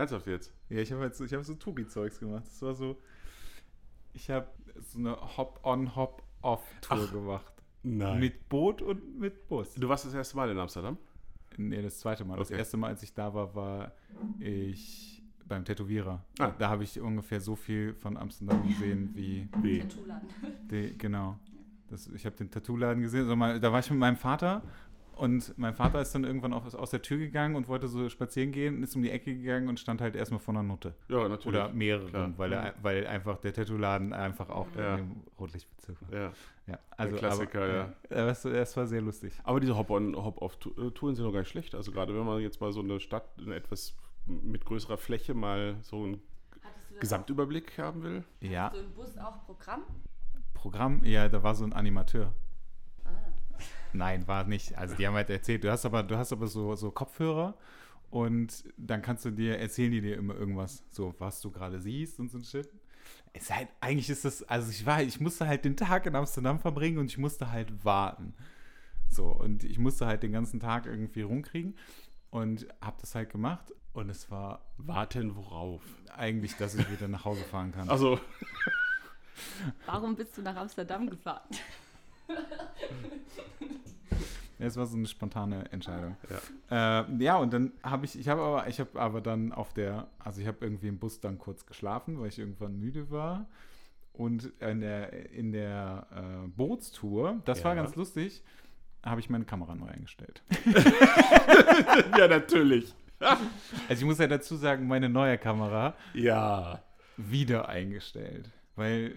Ernsthaft jetzt? Ja, ich habe halt so, ich hab so Touri-Zeugs gemacht. Das war so, ich habe so eine Hop-on, Hop-off-Tour Ach, gemacht. Nein. Mit Boot und mit Bus. du warst das erste Mal in Amsterdam? Nee, das zweite Mal. Das Okay. erste Mal, als ich da war, war ich beim Tätowierer. Ah. Da habe ich ungefähr so viel von Amsterdam gesehen wie Wie? Tattoo-Laden. genau. Das, ich habe den Tattoo-Laden gesehen. Also mal, da war ich mit meinem Vater und mein Vater ist dann irgendwann aus, aus der Tür gegangen und wollte so spazieren gehen, ist um die Ecke gegangen und stand halt erstmal vor einer Nutte. Ja, natürlich. Oder mehreren, weil, er, weil einfach der Tattoo-Laden einfach auch Ja. in dem Rotlichtbezirk war. Ja. Ja, also, Klassiker, aber, ja. ja. Das, das war sehr lustig. Aber diese Hop-on, Hop-off-Touren sind doch gar nicht schlecht. Also gerade wenn man jetzt mal so eine Stadt in etwas mit größerer Fläche mal so einen Gesamtüberblick haben will. Ja, auch, so im Bus auch Programm? Programm, ja, da war so ein Animateur. Nein, war nicht. Also die haben halt erzählt, du hast aber, du hast aber so, so Kopfhörer und dann kannst du dir, erzählen die dir immer irgendwas, so was du gerade siehst und so ein Shit. Es ist halt, eigentlich ist das, also ich war, ich musste halt den Tag in Amsterdam verbringen und ich musste halt warten. So, und ich musste halt den ganzen Tag irgendwie rumkriegen und hab das halt gemacht und es war Warten worauf? eigentlich, dass ich wieder nach Hause fahren kann. Also, Warum bist du nach Amsterdam gefahren? Es war so eine spontane Entscheidung. ja. Äh, ja, und dann habe ich, ich habe aber, ich habe aber dann auf der, also ich habe irgendwie im Bus dann kurz geschlafen, weil ich irgendwann müde war. Und in der, in der äh, Bootstour, das war Ja. ganz lustig, habe ich meine Kamera neu eingestellt. ja, natürlich. Also ich muss ja dazu sagen, meine neue Kamera Ja. wieder eingestellt. Weil,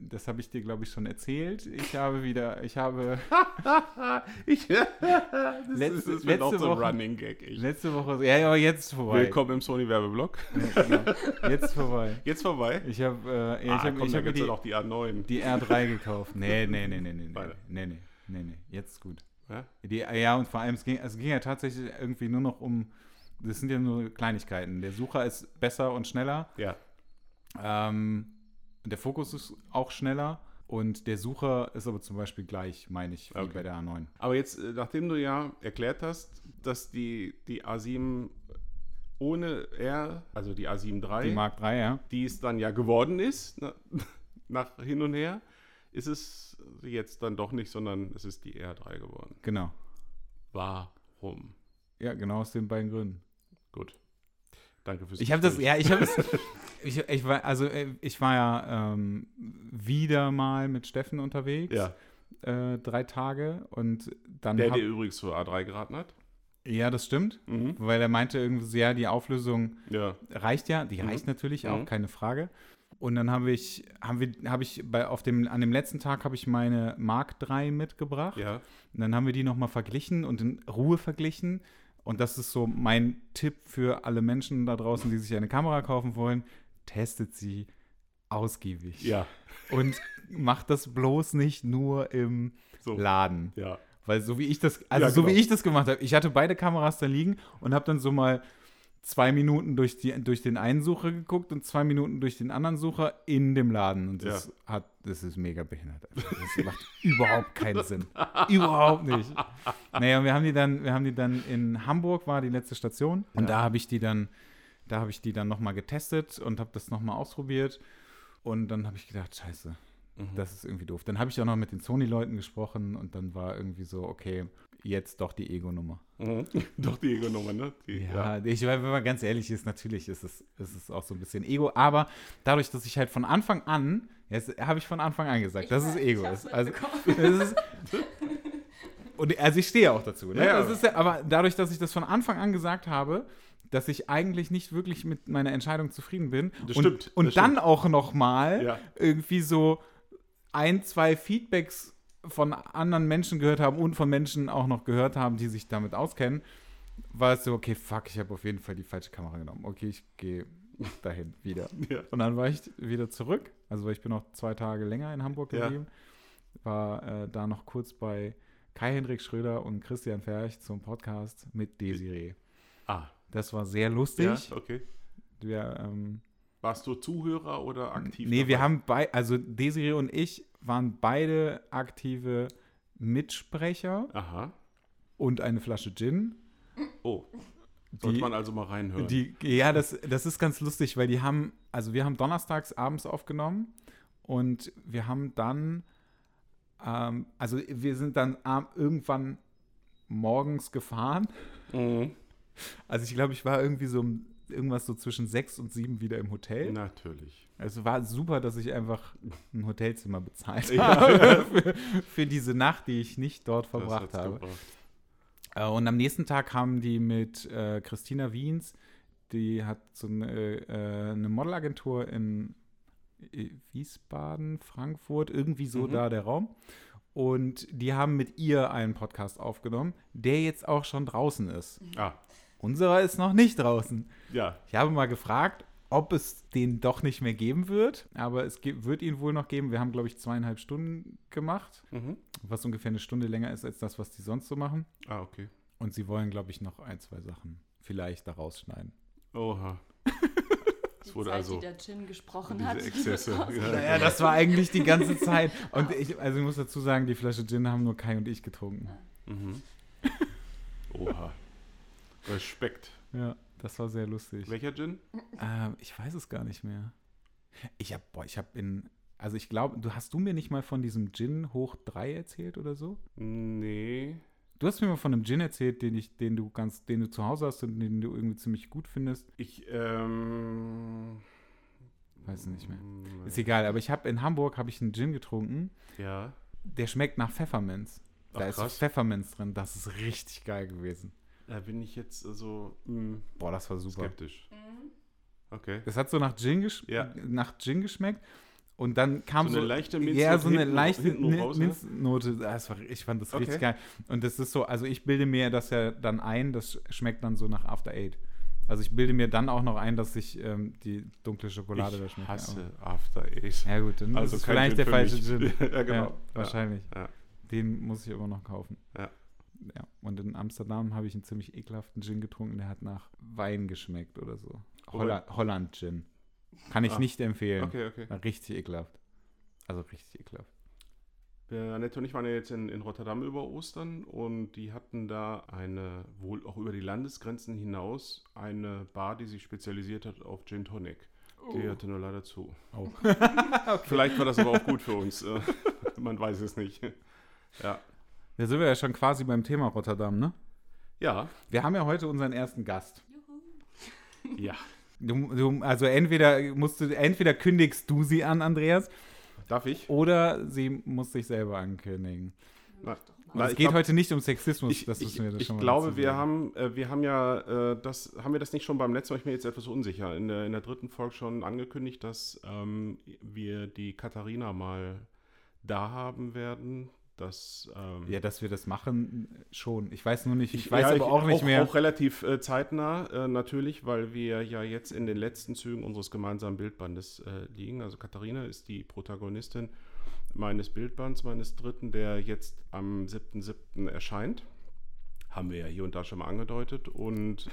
das habe ich dir, glaube ich, schon erzählt. Ich habe wieder, ich habe Ich, das Letzte- ist, auch letzte so Woche- Running Gag. Ich. letzte Woche, ja, ja, aber jetzt vorbei. Willkommen im Sony-Werbeblock. Ja, genau. Jetzt vorbei. Jetzt vorbei. Ich habe äh, ja, ah, ich hab, komm, ich hab mir die, ja noch die A9. die R3 gekauft. Nee, nee, nee, nee, nee. Nee, nee, nee, nee, nee. Jetzt ist gut. Ja? Die, ja, und vor allem, es ging, es ging ja tatsächlich irgendwie nur noch um, das sind ja nur Kleinigkeiten. Der Sucher ist besser und schneller. ja. Ähm, der Fokus ist auch schneller. Und der Sucher ist aber zum Beispiel gleich, meine ich, wie Okay. bei der A9. Aber jetzt, äh, nachdem du ja erklärt hast, dass die, die A7 ohne R, also die A7 III, Die Mark 3, ja. die es dann ja geworden ist, na, nach hin und her, ist es jetzt dann doch nicht, sondern es ist die R3 geworden. Genau. Warum? Ja, genau aus den beiden Gründen. Gut. Danke fürs Ich habe das, ja, ich habe es, ich, ich war, also äh, ich war ja ähm, wieder mal mit Steffen unterwegs, Ja, äh, drei Tage und dann, der hab, dir übrigens zur A3 geraten hat. ja, das stimmt, Mhm. weil er meinte irgendwie so, ja, die Auflösung Ja. reicht ja, die Mhm. reicht natürlich auch, Mhm. keine Frage. Und dann habe ich, haben wir, habe ich bei, auf dem, an dem letzten Tag habe ich meine Mark 3 mitgebracht. Ja. Und dann haben wir die nochmal verglichen und in Ruhe verglichen. Und das ist so mein Tipp für alle Menschen da draußen, die sich eine Kamera kaufen wollen. Testet sie ausgiebig. Ja. Und macht das bloß nicht nur im So. Laden. Ja. Weil so wie ich das, also Ja, so genau. wie ich das gemacht habe, ich hatte beide Kameras da liegen und habe dann so mal zwei Minuten durch, die, durch den einen Sucher geguckt und zwei Minuten durch den anderen Sucher in dem Laden. Und das Ja. hat, das ist mega behindert. Das macht überhaupt keinen Sinn. überhaupt nicht. Naja, und wir haben die dann, wir haben die dann in Hamburg war die letzte Station und Ja. da habe ich die dann, da habe ich die dann nochmal getestet und habe das nochmal ausprobiert. Und dann habe ich gedacht, scheiße, Mhm. das ist irgendwie doof. Dann habe ich auch noch mit den Sony-Leuten gesprochen und dann war irgendwie so, okay, jetzt doch die Ego-Nummer. Mhm. Doch die Ego-Nummer, ne? Die, Ja, ich, wenn man ganz ehrlich ist, natürlich ist es, ist es auch so ein bisschen Ego, aber dadurch, dass ich halt von Anfang an, jetzt habe ich von Anfang an gesagt, Ich dass es Ego ist. Also, es ist und, also ich stehe auch dazu. Ne? Ja, ja. Das ist ja, aber dadurch, dass ich das von Anfang an gesagt habe, dass ich eigentlich nicht wirklich mit meiner Entscheidung zufrieden bin Das und, stimmt, und das dann stimmt. auch noch mal Ja. irgendwie so ein, zwei Feedbacks von anderen Menschen gehört haben und von Menschen auch noch gehört haben, die sich damit auskennen, war es so, okay, fuck, ich habe auf jeden Fall die falsche Kamera genommen. Okay, ich gehe dahin wieder. Ja. Und dann war ich wieder zurück, also weil ich bin noch zwei Tage länger in Hamburg Ja. geblieben, war äh, da noch kurz bei Kai-Hendrik Schröder und Christian Ferch zum Podcast mit Desiree. Ah, Das war sehr lustig. ja, okay. Wir, ähm, Warst du Zuhörer oder aktiv? Nee, wir dabei? haben bei, also Desiree und ich waren beide aktive Mitsprecher Aha. und eine Flasche Gin. Oh, Sollte Die- man also mal reinhören. Die, ja, das, das ist ganz lustig, weil die haben, also wir haben donnerstags abends aufgenommen und wir haben dann, ähm, also wir sind dann irgendwann morgens gefahren. Mhm. Also ich glaube, ich war irgendwie so um- irgendwas so zwischen sechs und sieben wieder im Hotel. Natürlich. Also war super, dass ich einfach ein Hotelzimmer bezahlt Ja. habe für, für diese Nacht, die ich nicht dort verbracht habe. gebracht. Äh, Und am nächsten Tag haben die mit äh, Christina Wiens, die hat so eine, äh, eine Modelagentur in äh, Wiesbaden, Frankfurt, irgendwie so Mhm. da der Raum. Und die haben mit ihr einen Podcast aufgenommen, der jetzt auch schon draußen ist. Ah, Unserer ist noch nicht draußen. ja. Ich habe mal gefragt, ob es den doch nicht mehr geben wird, aber es wird ihn wohl noch geben. Wir haben, glaube ich, zweieinhalb Stunden gemacht, Mhm. was ungefähr eine Stunde länger ist als das, was die sonst so machen. Ah, okay. Und sie wollen, glaube ich, noch ein, zwei Sachen vielleicht da rausschneiden. Oha. Es Die wurde Zeit, also die der Gin gesprochen diese hat. Exzesse. Ja. Naja, das war eigentlich die ganze Zeit. Und ich, also ich muss dazu sagen, die Flasche Gin haben nur Kai und ich getrunken. Mhm. Oha. Respekt. Ja, das war sehr lustig. Welcher Gin? Ähm, ich weiß es gar nicht mehr. Ich habe, boah, ich habe in, also ich glaube, du hast du mir nicht mal von diesem Gin hoch 3 erzählt oder so? Nee. Du hast mir mal von einem Gin erzählt, den ich, den du ganz, den du zu Hause hast und den du irgendwie ziemlich gut findest. Ich, ähm. Weiß nicht mehr. mm, Ist egal, aber ich habe in Hamburg habe ich einen Gin getrunken, Ja. der schmeckt nach Pfefferminz. Da Ach, ist. Pfefferminz drin, das ist richtig geil gewesen. Da bin ich jetzt so mm, Boah, das war super. skeptisch. Mhm. Okay. Es hat so nach Gin, gesch Ja. nach Gin geschmeckt und dann kam So so, eine leichte Minznote Ja, so eine hinten- leichte hinten Ni- raus? Minznote. Das war, ich fand das Okay. richtig geil. Und das ist so, also ich bilde mir das ja dann ein, das schmeckt dann so nach After Eight. Also ich bilde mir dann auch noch ein, dass ich ähm, die dunkle Schokolade da Ich schmecke. hasse After Eight. Ja gut, dann Also ist vielleicht Gin der falsche mich. Gin. ja, genau. Ja, wahrscheinlich. Ja. Den muss ich aber noch kaufen. Ja. Ja. Und in Amsterdam habe ich einen ziemlich ekelhaften Gin getrunken, der hat nach Wein geschmeckt oder so. Wobei- Holland, Holland Gin. Kann ich Ah. nicht empfehlen. Okay, okay. War richtig ekelhaft. Also richtig ekelhaft. Der Annette und ich waren ja jetzt in, in Rotterdam über Ostern und die hatten da eine, wohl auch über die Landesgrenzen hinaus, eine Bar, die sich spezialisiert hat auf Gin Tonic. Die hatte nur leider zu. Oh. Vielleicht war das aber auch gut für uns. äh, Man weiß es nicht. Ja. Da sind wir ja schon quasi beim Thema Rotterdam, ne? Ja. Wir haben ja heute unseren ersten Gast. Ja. Du, du, also entweder musst du, entweder kündigst du sie an, Andreas, Darf ich? oder sie muss sich selber ankündigen. Na, Mach doch mal. na, es ich geht glaub- heute nicht um Sexismus, Ich, das ich, müssen wir das ich schon mal glaube, dazu wir haben, äh, wir haben ja, äh, das, haben wir das nicht schon beim letzten Mal, ich bin mir jetzt etwas unsicher, in der, in der dritten Folge schon angekündigt, dass ähm, wir die Katharina mal da haben werden. Dass, ähm, Ja, dass wir das machen, schon. Ich weiß nur nicht, ich, Ich weiß ja, aber ich- auch nicht mehr. Auch relativ äh, zeitnah, äh, natürlich, weil wir ja jetzt in den letzten Zügen unseres gemeinsamen Bildbandes äh, liegen. Also Katharina ist die Protagonistin meines Bildbands, meines dritten, der jetzt am 7.7. erscheint. Haben wir ja hier und da schon mal angedeutet. Und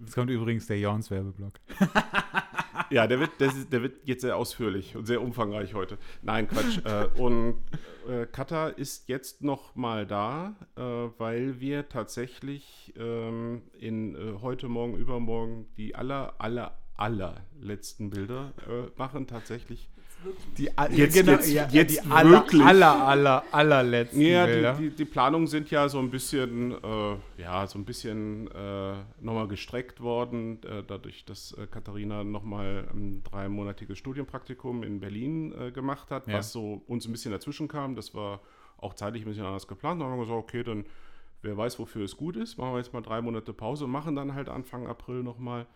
Jetzt kommt übrigens der Jorns Werbeblock. ja, der wird, ist- der wird jetzt sehr ausführlich und sehr umfangreich heute. Nein, Quatsch. äh, und äh, Kata ist jetzt noch mal da, äh, weil wir tatsächlich ähm, in äh, heute, morgen, übermorgen die aller, aller, aller letzten Bilder äh, machen. Tatsächlich. Wirklich. Die, Jetzt- jetzt- ja, jetzt die aller, wirklich. aller, aller, allerletzten Ja, Bilder. die, die, die Planungen sind ja so ein bisschen, äh, ja, so ein bisschen äh, nochmal gestreckt worden, äh, dadurch, dass äh, Katharina nochmal ein dreimonatiges Studienpraktikum in Berlin äh, gemacht hat, Ja. was so uns ein bisschen dazwischen kam. Das war auch zeitlich ein bisschen anders geplant. Da haben wir gesagt, okay, dann wer weiß, wofür es gut ist, machen wir jetzt mal drei Monate Pause und machen dann halt Anfang April nochmal. Ähm,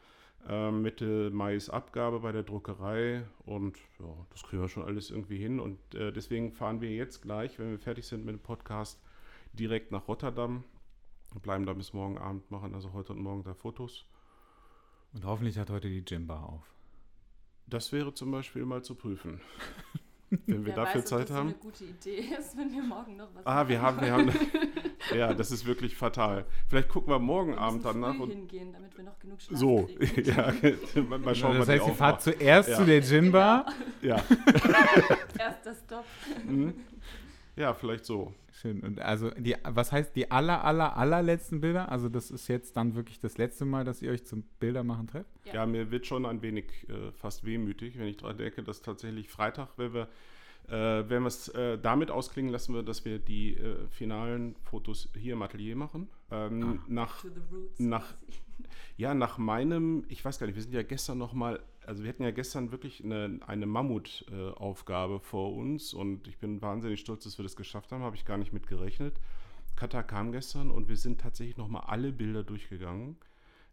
Mitte Mai ist Abgabe bei der Druckerei und ja, das kriegen wir schon alles irgendwie hin. Und äh, deswegen fahren wir jetzt gleich, wenn wir fertig sind mit dem Podcast, direkt nach Rotterdam und bleiben da bis morgen Abend, machen also heute und morgen da Fotos. Und hoffentlich hat heute die Gymbar auf. Das wäre zum Beispiel mal zu prüfen. Wenn wir Wer dafür weiß, Zeit ob das haben. so eine gute Idee ist, wenn wir morgen noch was Ah, wir haben, wir haben. Ja, das ist wirklich fatal. Vielleicht gucken wir morgen wir Abend danach früh und. hingehen, damit wir noch genug Schlaf So, kriegen. ja, mal schauen, das heißt, die ihr fahrt zuerst Ja. zu der Gymbar. Ja. Erster Stopp. Mhm. Ja, vielleicht so. Schön. Und also die, was heißt die aller, aller, allerletzten Bilder? Also das ist jetzt dann wirklich das letzte Mal, dass ihr euch zum Bildermachen trefft? Ja. Ja, mir wird schon ein wenig äh, fast wehmütig, wenn ich daran denke, dass tatsächlich Freitag, wenn wir äh, wenn wir es äh, damit ausklingen lassen, wir, dass wir die äh, finalen Fotos hier im Atelier machen. Ähm, nach, To the roots. Nach- quasi. ja, nach meinem, ich weiß gar nicht, wir sind ja gestern noch mal, also wir hatten ja gestern wirklich eine, eine Mammutaufgabe vor uns und ich bin wahnsinnig stolz, dass wir das geschafft haben, habe ich gar nicht mit gerechnet. Kata kam gestern und wir sind tatsächlich noch mal alle Bilder durchgegangen.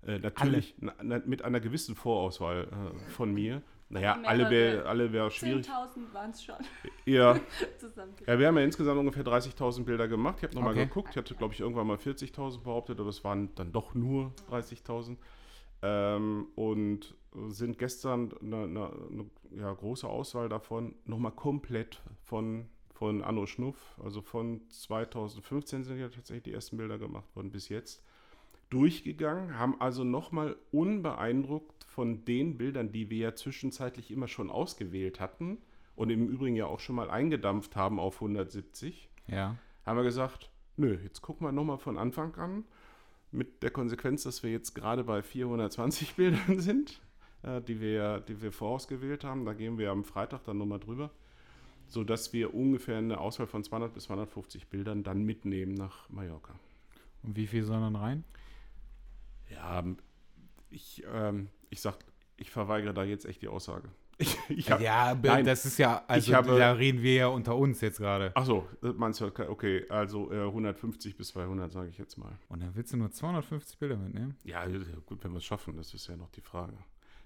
Äh, natürlich na, na, mit einer gewissen Vorauswahl äh, von mir. Naja, alle wäre alle wär schwierig. 10.000 waren es schon Ja, ja, wir haben ja insgesamt ungefähr 30.000 Bilder gemacht. Ich habe nochmal Okay. geguckt. Ich hatte, glaube ich, irgendwann mal 40.000 behauptet, aber es waren dann doch nur 30.000. Ähm, und sind gestern eine, eine, eine ja, große Auswahl davon nochmal komplett von, von Anno Schnuff, also von 2015 sind ja tatsächlich die ersten Bilder gemacht worden bis jetzt, durchgegangen, haben also nochmal unbeeindruckt von den Bildern, die wir ja zwischenzeitlich immer schon ausgewählt hatten und im Übrigen ja auch schon mal eingedampft haben auf 170, Ja. haben wir gesagt, nö, jetzt gucken wir nochmal von Anfang an, mit der Konsequenz, dass wir jetzt gerade bei 420 Bildern sind, äh, die, wir, die wir vorausgewählt haben. Da gehen wir am Freitag dann nochmal drüber, sodass wir ungefähr eine Auswahl von 200 bis 250 Bildern dann mitnehmen nach Mallorca. Und wie viel soll dann rein? Ja, ich, ähm, ich sag, ich verweigere da jetzt echt die Aussage. Ich, ich hab, ja, nein, das ist ja, also habe- da reden wir ja unter uns jetzt gerade. Ach so, das meinst du, okay, also äh, 150 bis 200, sage ich jetzt mal. Und dann willst du nur 250 Bilder mitnehmen? Ja, gut, wenn wir es schaffen, das ist ja noch die Frage.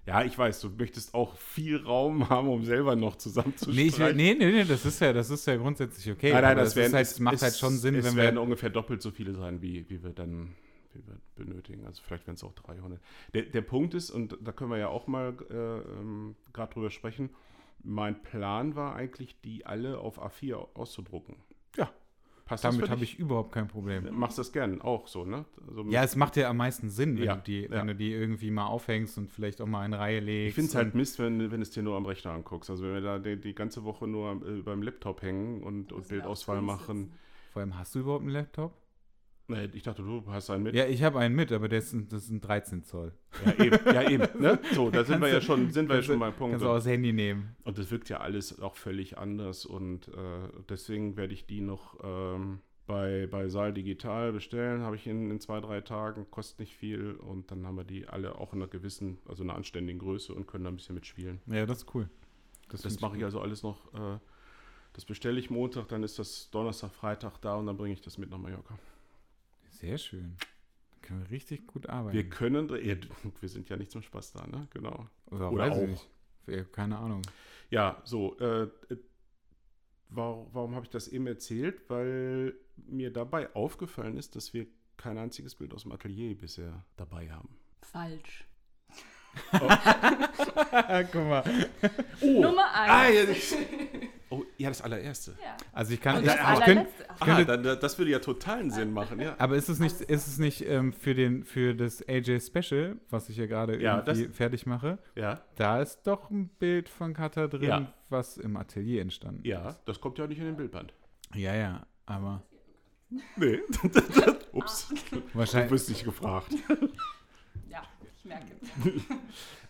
Ja, ich weiß, du möchtest auch viel Raum haben, um selber noch Nee, ich, zusammenzustreichen. nee, nee, nee, das ist ja, das ist ja grundsätzlich okay. nein, nein, aber das, werden, ist halt, es, macht es, halt schon Sinn, es wenn werden wir. ungefähr doppelt so viele sein, wie, wie wir dann wir benötigen. Also vielleicht werden es auch 300. Der, der Punkt ist, und da können wir ja auch mal äh, ähm, gerade drüber sprechen, mein Plan war eigentlich, die alle auf A4 auszudrucken. Ja, Passt das damit habe ich überhaupt kein Problem. Machst das gern auch so, ne? Also Ja, es macht ja am meisten Sinn, wenn, Ja, du, die, ja. wenn du die irgendwie mal aufhängst und vielleicht auch mal in Reihe legst. Ich finde es halt Mist, wenn, wenn du es dir nur am Rechner anguckst. Also wenn wir da die, die ganze Woche nur äh, beim Laptop hängen und, und Bildauswahl machen. Vor allem, hast du überhaupt einen Laptop? Nee, ich dachte, du hast einen mit. Ja, ich habe einen mit, aber der ist, ein- das ist ein 13 Zoll. Ja, eben. Ja, eben ne? So, da sind wir ja schon, sind wir ja schon beim Punkt. Kannst du auch das Handy nehmen. Und das wirkt ja alles auch völlig anders. Und äh, deswegen werde ich die noch ähm, bei, bei Saal Digital bestellen. Habe ich in, in zwei, drei Tagen, kostet nicht viel. Und dann haben wir die alle auch in einer gewissen, also einer anständigen Größe und können da ein bisschen mitspielen. Ja, das ist cool. Das find mache ich also alles noch. Äh, das bestelle ich Montag, dann ist das Donnerstag, Freitag da und dann bringe ich das mit nach Mallorca. Sehr schön. Da können wir richtig gut arbeiten. Wir können, ja, wir sind ja nicht zum Spaß da, ne? Genau. oder oder auch. nicht. Keine Ahnung. Ja, so. Äh, äh, warum warum habe ich das eben erzählt? Weil mir dabei aufgefallen ist, dass wir kein einziges Bild aus dem Atelier bisher dabei haben. Falsch. Guck mal. Oh, Nummer ah, eins. ja, das, oh, ja, das allererste. Ja. Also ich kann. Ich, ja, ich könnt, allerletzte. Ach, Ah, könnte- dann, dann- das würde ja totalen Sinn machen, ja. aber ist es nicht, ist es nicht ähm, für, den, für das AJ Special, was ich hier gerade Ja, irgendwie fertig mache, Ja, da ist doch ein Bild von Kata drin, Ja. was im Atelier entstanden ja, ist. das kommt ja nicht in den Bildband. Ja, ja, aber Nee. Ups, du wahrscheinlich. bist nicht gefragt. Ja, ich merke.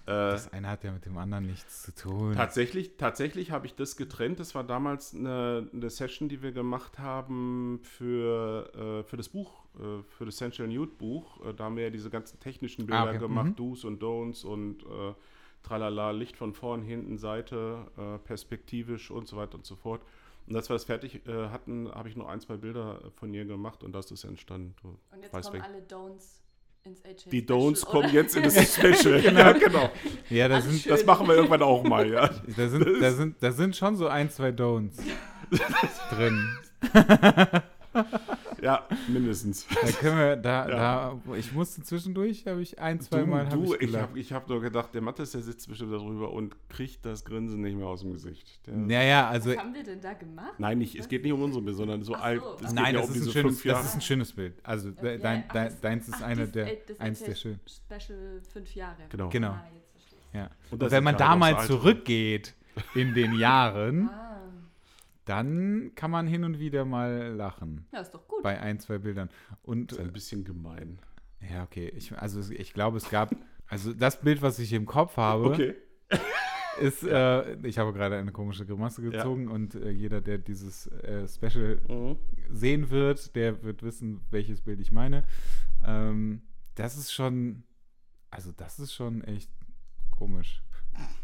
Äh, Das eine hat ja mit dem anderen nichts zu tun. Tatsächlich, tatsächlich habe ich das getrennt. Das war damals eine, eine Session, die wir gemacht haben für, äh, für das Buch, äh, für das Essential Nude Buch. Äh, da haben wir ja diese ganzen technischen Bilder Ah, okay. gemacht, Mhm. Do's und Don'ts und äh, tralala, Licht von vorn, hinten, Seite, äh, perspektivisch und so weiter und so fort. Und als wir das fertig äh, hatten, habe ich noch ein, zwei Bilder von ihr gemacht und das ist entstanden. Du Und jetzt kommen weg. alle Don'ts ins AJ Die Don'ts oder? kommen jetzt in das Special. genau. genau. ja, da Alles sind. Das machen wir irgendwann auch mal, ja. da, sind, da, sind, da sind schon so ein, zwei Don'ts drin. Ja, mindestens. Da können wir, da, Ja. da, ich musste zwischendurch, habe ich ein, zwei Du, Mal hab du, ich ich gelacht. habe ich hab nur gedacht, der Mattes, der sitzt bestimmt da drüber und kriegt das Grinsen nicht mehr aus dem Gesicht. Der, Naja, also, Was haben wir denn da gemacht? Nein, nicht, es geht nicht um unsere Bild, sondern so Ach so. alt. Es nein, geht ja das, um ist ein diese schönes, fünf Jahre. das ist ein schönes Bild. Also, Ja, dein, ach, dein, das- deins ist Ach, eine das, der, das eins der schönen. Special fünf Jahre. Genau. Genau. Ah, ich. Ja. Und Und, wenn man da mal zurückgeht in den Jahren, Ah, dann kann man hin und wieder mal lachen. Ja, ist doch gut. Bei ein, zwei Bildern. Und Das ist ein bisschen gemein. ja, okay. Ich, also ich glaube, es gab. Also das Bild, was ich im Kopf habe, ist, äh, ich habe gerade eine komische Grimasse gezogen und äh, jeder, der dieses äh, Special Mhm. sehen wird, der wird wissen, welches Bild ich meine. Ähm, das ist schon, also das ist schon echt komisch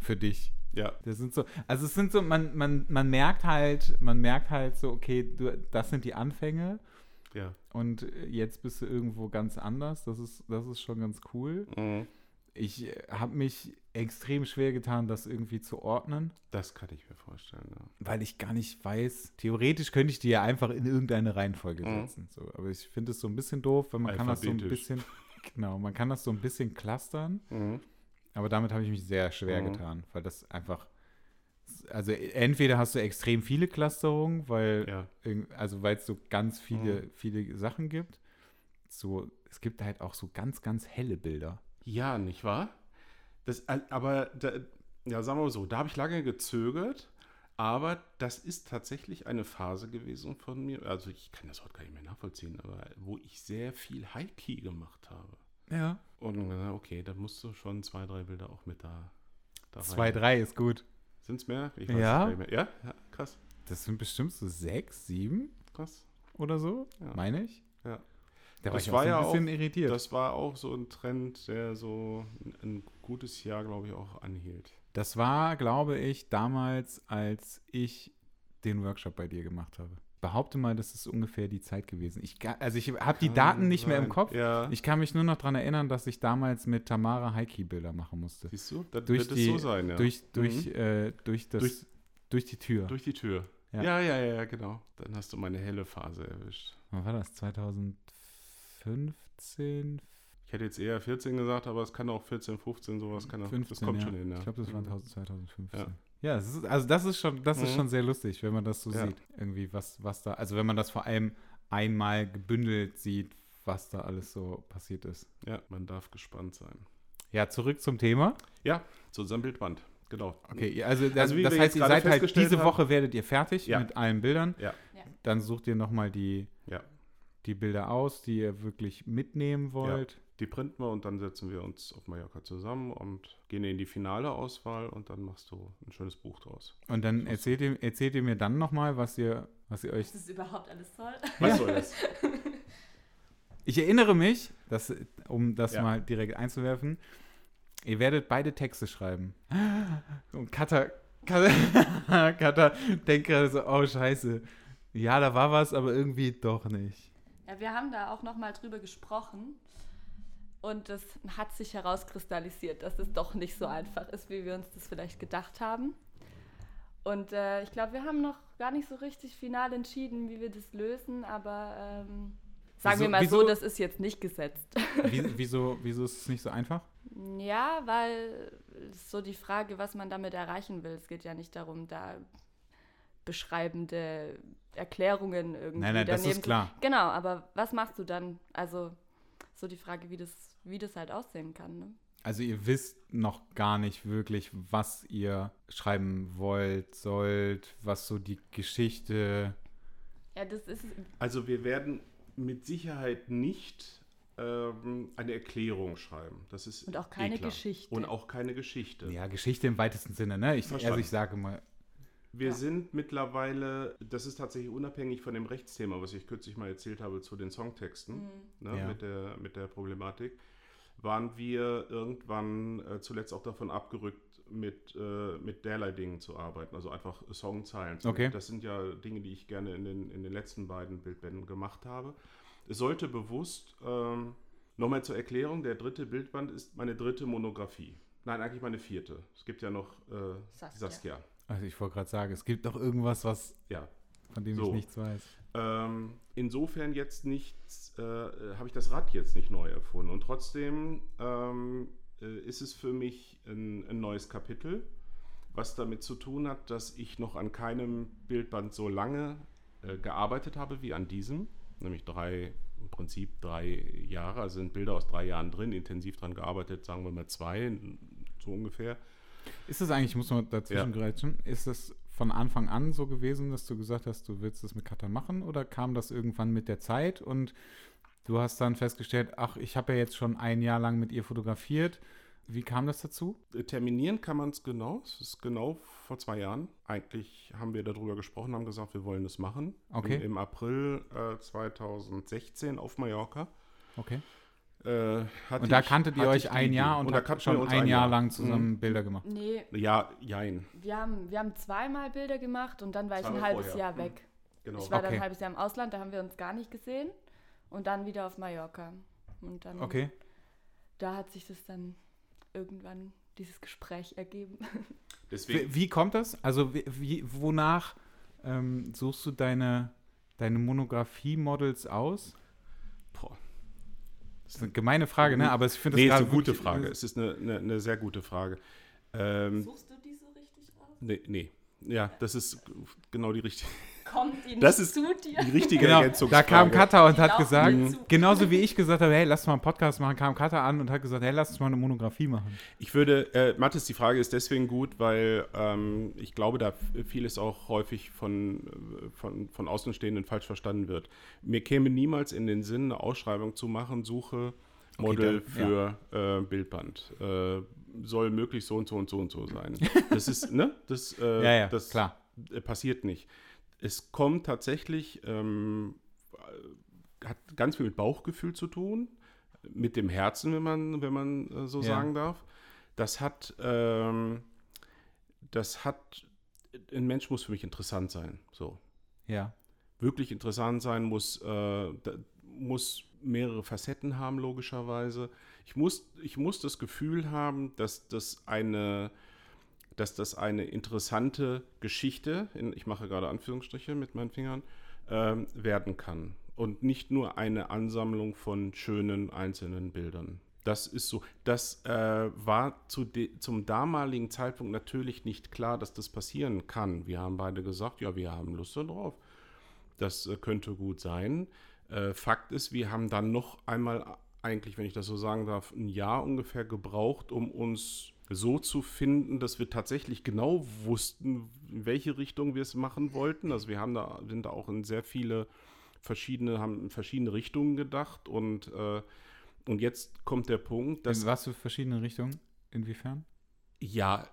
für dich. Ja. Das sind so, also es sind so, man, man, man merkt halt, man merkt halt so, okay, du, das sind die Anfänge Ja. und jetzt bist du irgendwo ganz anders. Das ist, das ist schon ganz cool. Mhm. Ich habe mich extrem schwer getan, das irgendwie zu ordnen, Das kann ich mir vorstellen, ja. weil ich gar nicht weiß. Theoretisch könnte ich die ja einfach in irgendeine Reihenfolge Mhm. setzen. So, aber ich finde es so ein bisschen doof, weil man kann das so ein bisschen, genau, man kann das so ein bisschen clustern. Mhm. Aber damit habe ich mich sehr schwer Mhm. getan, weil das einfach, also entweder hast du extrem viele Clusterungen, weil Ja. also weil es so ganz viele, Mhm. viele Sachen gibt. So, es gibt halt auch so ganz, ganz helle Bilder. Ja, nicht wahr? Das, aber, da, ja, sagen wir mal so, da habe ich lange gezögert, aber das ist tatsächlich eine Phase gewesen von mir, also ich kann das heute gar nicht mehr nachvollziehen, aber wo ich sehr viel High-Key gemacht habe. Ja. Und dann gesagt, okay, da musst du schon zwei, drei Bilder auch mit da, da Zwei, drei ist gut. Sind es mehr? Ich Ja. es gar nicht mehr. Ja? ja, krass, Das sind bestimmt so sechs, sieben krass. oder so, Ja. meine ich. Ja. Da war Das ich auch war so ja ein bisschen auch- irritiert. Das war auch so ein Trend, der so ein gutes Jahr, glaube ich, auch anhielt. Das war, glaube ich, damals, als ich den Workshop bei dir gemacht habe. Behaupte mal, das ist ungefähr die Zeit gewesen. Ich, also ich habe die Daten nicht mehr im sein. Kopf. Ja. Ich kann mich nur noch daran erinnern, dass ich damals mit Tamara Heiki-Bilder machen musste. Siehst du? Das Durch wird die, es so sein, ja. durch, durch, Mhm. äh, durch, das, durch, Durch- die Tür. Durch die Tür. Ja. Ja. ja, ja, ja, genau. Dann hast du meine helle Phase erwischt. Wann war das? 2015? Ich hätte jetzt eher 14 gesagt, aber es kann auch 14, 15, sowas kann auch, 15, das kommt schon hin. Ich glaube, das war Mhm. 2015. Ja. Ja, das ist, also das ist schon, das ist Mhm. schon sehr lustig, wenn man das so Ja. sieht. Irgendwie, was, was da, also wenn man das vor allem einmal gebündelt sieht, was da alles so passiert ist. Ja, man darf gespannt sein. Ja, zurück zum Thema. Ja, zu unserem Bildband. Genau. Okay, ihr- also, das, Also wie das heißt, ihr seid halt, diese haben- Woche werdet ihr fertig Ja. mit allen Bildern. Ja. Ja. Dann sucht ihr nochmal die, Ja. die Bilder aus, die ihr wirklich mitnehmen wollt. Die printen wir und dann setzen wir uns auf Mallorca zusammen und gehen in die finale Auswahl und dann machst du ein schönes Buch draus. Und dann erzählt ihr, erzählt ihr mir dann nochmal, was ihr, was ihr euch Das ist überhaupt alles toll. Was soll das? Ich erinnere mich, dass, um das Ja. mal direkt einzuwerfen, ihr werdet beide Texte schreiben. Und Katha, Katha, Katha denkt gerade so, oh scheiße. Ja, da war was, aber irgendwie doch nicht. Ja, wir haben da auch noch mal drüber gesprochen und es hat sich herauskristallisiert, dass es doch nicht so einfach ist, wie wir uns das vielleicht gedacht haben. Und äh, ich glaube, wir haben noch gar nicht so richtig final entschieden, wie wir das lösen, aber ähm, sagen Wieso- wir mal wieso- so, das ist jetzt nicht gesetzt. Wie, wieso, wieso ist es nicht so einfach? Ja, weil es so die Frage, was man damit erreichen will. Es geht ja nicht darum, da beschreibende Erklärungen irgendwie Nein, nein, das daneben ist klar. Genau, aber was machst du dann? Also so die Frage, wie das, wie das halt aussehen kann. Ne? Also ihr wisst noch gar nicht wirklich, was ihr schreiben wollt, sollt, was so die Geschichte. Ja, das ist Also wir werden mit Sicherheit nicht ähm, eine Erklärung schreiben. Das ist Und auch keine eh klar. Geschichte. Und auch keine Geschichte. Ja, Geschichte im weitesten Sinne, ne? Ich, also ich sage mal, Wir Ja. sind mittlerweile, das ist tatsächlich unabhängig von dem Rechtsthema, was ich kürzlich mal erzählt habe zu den Songtexten, Mhm. ne, Ja. mit, der, mit der Problematik, waren wir irgendwann äh, zuletzt auch davon abgerückt, mit, äh, mit derlei Dingen zu arbeiten, also einfach Songzeilen. zu- Okay. Das sind ja Dinge, die ich gerne in den, in den letzten beiden Bildbänden gemacht habe. Es sollte bewusst, ähm, nochmal zur Erklärung, der dritte Bildband ist meine dritte Monographie. Nein, eigentlich meine vierte. Es gibt ja noch äh, Saskia. Saskia. Also ich wollte gerade sagen, es gibt doch irgendwas, was, Ja, von dem So. ich nichts weiß. Ähm, insofern jetzt nichts, äh, habe ich das Rad jetzt nicht neu erfunden. Und trotzdem ähm, äh, ist es für mich ein, ein neues Kapitel, was damit zu tun hat, dass ich noch an keinem Bildband so lange äh, gearbeitet habe wie an diesem, nämlich drei, im Prinzip drei Jahre, also sind Bilder aus drei Jahren drin, intensiv dran gearbeitet, sagen wir mal zwei, so ungefähr. Ist das eigentlich, ich muss mal dazwischen Ja. greifen, ist das von Anfang an so gewesen, dass du gesagt hast, du willst das mit Cuttern machen? Oder kam das irgendwann mit der Zeit und du hast dann festgestellt, ach, ich habe ja jetzt schon ein Jahr lang mit ihr fotografiert. Wie kam das dazu? Äh, Terminieren kann man es genau. Es ist genau vor zwei Jahren. Eigentlich haben wir darüber gesprochen, haben gesagt, wir wollen es machen. Okay. Im, im April äh, 2016 auf Mallorca. Okay. Äh, Und da ich- kanntet ihr euch ein. Jahr und, da habt schon ein Jahr lang zusammen Mhm. Bilder gemacht. Nee, Ja, jein. wir haben, wir haben zweimal Bilder gemacht und dann war ich ein Zweimal halbes vorher. Jahr Mhm. weg. Genau. Ich war dann Okay. ein halbes Jahr im Ausland, da haben wir uns gar nicht gesehen. Und dann wieder auf Mallorca. Und dann, Okay. da hat sich das dann irgendwann, dieses Gespräch ergeben. Deswegen, Wie, wie kommt das? Also wie, wie, wonach ähm, suchst du deine, deine Monografie-Models aus? boah, Das ist eine gemeine Frage, ne? Aber ich finde das nee, ist gerade eine gute wirklich- Frage. Es ist eine, eine, eine sehr gute Frage. Ähm, Suchst du die so richtig aus? nee, nee. Ja, das ist genau die richtige, Kommt die Das ist- zu dir? die richtige Genau, da kam Katha und Die hat gesagt, genauso wie ich gesagt habe, hey, lass mal einen Podcast machen, kam Katha an und hat gesagt, hey, lass uns mal eine Monografie machen. Ich würde, äh, Mathis, die Frage ist deswegen gut, weil ähm, ich glaube, da vieles auch häufig von, äh, von, von Außenstehenden falsch verstanden wird. Mir käme niemals in den Sinn, eine Ausschreibung zu machen, suche Model dann, für äh, Bildband. Äh, soll möglichst so und so und so und so sein. Das ist, ne? Das, äh, Ja, ja, das klar. passiert nicht. Es kommt tatsächlich, ähm, äh, hat ganz viel mit Bauchgefühl zu tun, mit dem Herzen, wenn man, wenn man äh, so Ja. sagen darf. Das hat, ähm, das hat, ein Mensch muss für mich interessant sein. So. Ja. Wirklich interessant sein, muss, äh, da, muss mehrere Facetten haben, logischerweise. Ich muss, ich muss das Gefühl haben, dass das eine, dass das eine interessante Geschichte, in, ich mache gerade Anführungsstriche mit meinen Fingern, ähm, werden kann. Und nicht nur eine Ansammlung von schönen einzelnen Bildern. Das ist so. Das äh, war zu zum damaligen Zeitpunkt natürlich nicht klar, dass das passieren kann. Wir haben beide gesagt, ja, wir haben Lust darauf. Das äh, könnte gut sein. Äh, Fakt ist, wir haben dann noch einmal, eigentlich, wenn ich das so sagen darf, ein Jahr ungefähr gebraucht, um uns so zu finden, dass wir tatsächlich genau wussten, in welche Richtung wir es machen wollten. Also wir haben da, sind da auch in sehr viele verschiedene, haben in verschiedene Richtungen gedacht und, äh, und jetzt kommt der Punkt, dass In was für verschiedene Richtungen? Inwiefern? ja,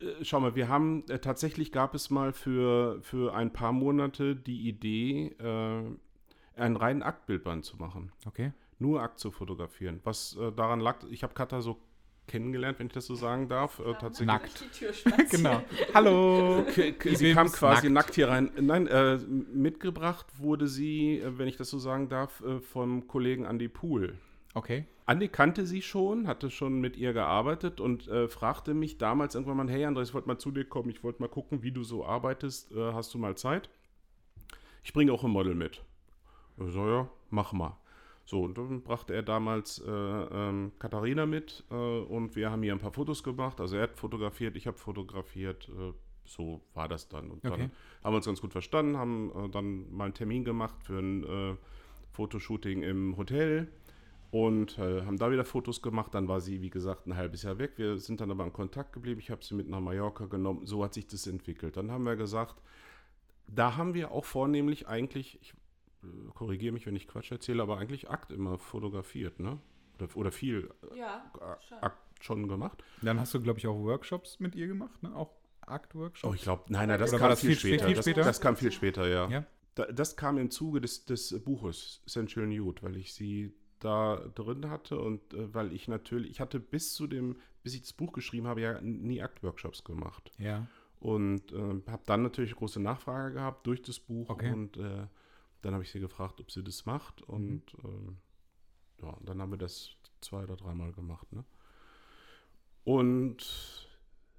äh, schau mal, wir haben äh, tatsächlich gab es mal für, für ein paar Monate die Idee, äh, einen reinen Aktbildband zu machen. Okay. Nur Akt zu fotografieren. Was äh, daran lag, ich habe Katha so kennengelernt, wenn ich das so sagen darf. Äh, tatsächlich. Nackt. Genau. Hallo. K- Sie kam quasi nackt. nackt. hier rein. Nein, äh, mitgebracht wurde sie, äh, wenn ich das so sagen darf, äh, vom Kollegen Andy Pool. Okay. Andi kannte sie schon, hatte schon mit ihr gearbeitet und äh, fragte mich damals irgendwann mal, hey Andreas, ich wollte mal zu dir kommen, ich wollte mal gucken, wie du so arbeitest, äh, hast du mal Zeit? Ich bringe auch ein Model mit. Ich so, ja, mach mal. So, und dann brachte er damals äh, ähm, Katharina mit äh, und wir haben hier ein paar Fotos gemacht. Also er hat fotografiert, ich habe fotografiert. Äh, so war das dann. Und Okay. dann haben wir uns ganz gut verstanden, haben äh, dann mal einen Termin gemacht für ein äh, Fotoshooting im Hotel und äh, haben da wieder Fotos gemacht. Dann war sie, wie gesagt, ein halbes Jahr weg. Wir sind dann aber in Kontakt geblieben. Ich habe sie mit nach Mallorca genommen. So hat sich das entwickelt. Dann haben wir gesagt, da haben wir auch vornehmlich eigentlich, ich korrigiere mich, wenn ich Quatsch erzähle, aber eigentlich Akt immer fotografiert, ne? Oder, oder viel Ja, äh, schon. Akt schon gemacht. Dann hast du, glaube ich, auch Workshops mit ihr gemacht, ne? Auch Aktworkshops. Oh, ich glaube, nein, nein, das Oder kam das viel, viel später. später? Das, Später? das kam viel später, ja. Ja. Da, das kam im Zuge des, des Buches Essential Nude, weil ich sie da drin hatte und äh, weil ich natürlich, ich hatte bis zu dem, bis ich das Buch geschrieben habe, ja nie Aktworkshops gemacht. Ja. Und äh, habe dann natürlich große Nachfrage gehabt durch das Buch Okay. und äh, dann habe ich sie gefragt, ob sie das macht und ähm, ja, dann haben wir das zwei oder dreimal gemacht. Ne? Und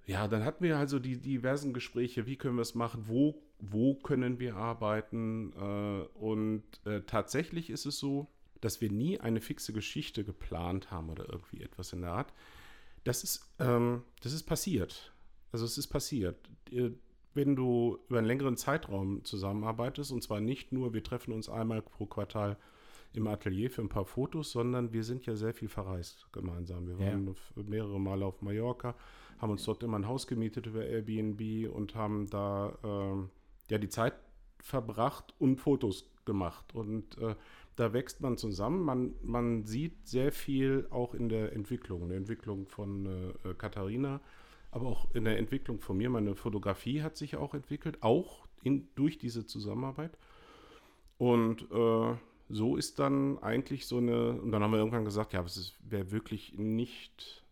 ja, dann hatten wir also die diversen Gespräche, wie können wir es machen, wo, wo können wir arbeiten äh, und äh, tatsächlich ist es so, dass wir nie eine fixe Geschichte geplant haben oder irgendwie etwas in der Art. Das ist, ähm, das ist passiert. Also es ist passiert. Wenn du über einen längeren Zeitraum zusammenarbeitest, und zwar nicht nur, wir treffen uns einmal pro Quartal im Atelier für ein paar Fotos, sondern wir sind ja sehr viel verreist gemeinsam. Wir Ja. waren f- mehrere Male auf Mallorca, haben uns dort immer ein Haus gemietet über Airbnb und haben da ähm, ja die Zeit verbracht und Fotos gemacht. Und äh, da wächst man zusammen. Man, man sieht sehr viel auch in der Entwicklung, in der Entwicklung von äh, Katharina, aber auch in der Entwicklung von mir. Meine Fotografie hat sich auch entwickelt, auch in, durch diese Zusammenarbeit. Und äh, so ist dann eigentlich so eine, und dann haben wir irgendwann gesagt, ja, es wäre wirklich nicht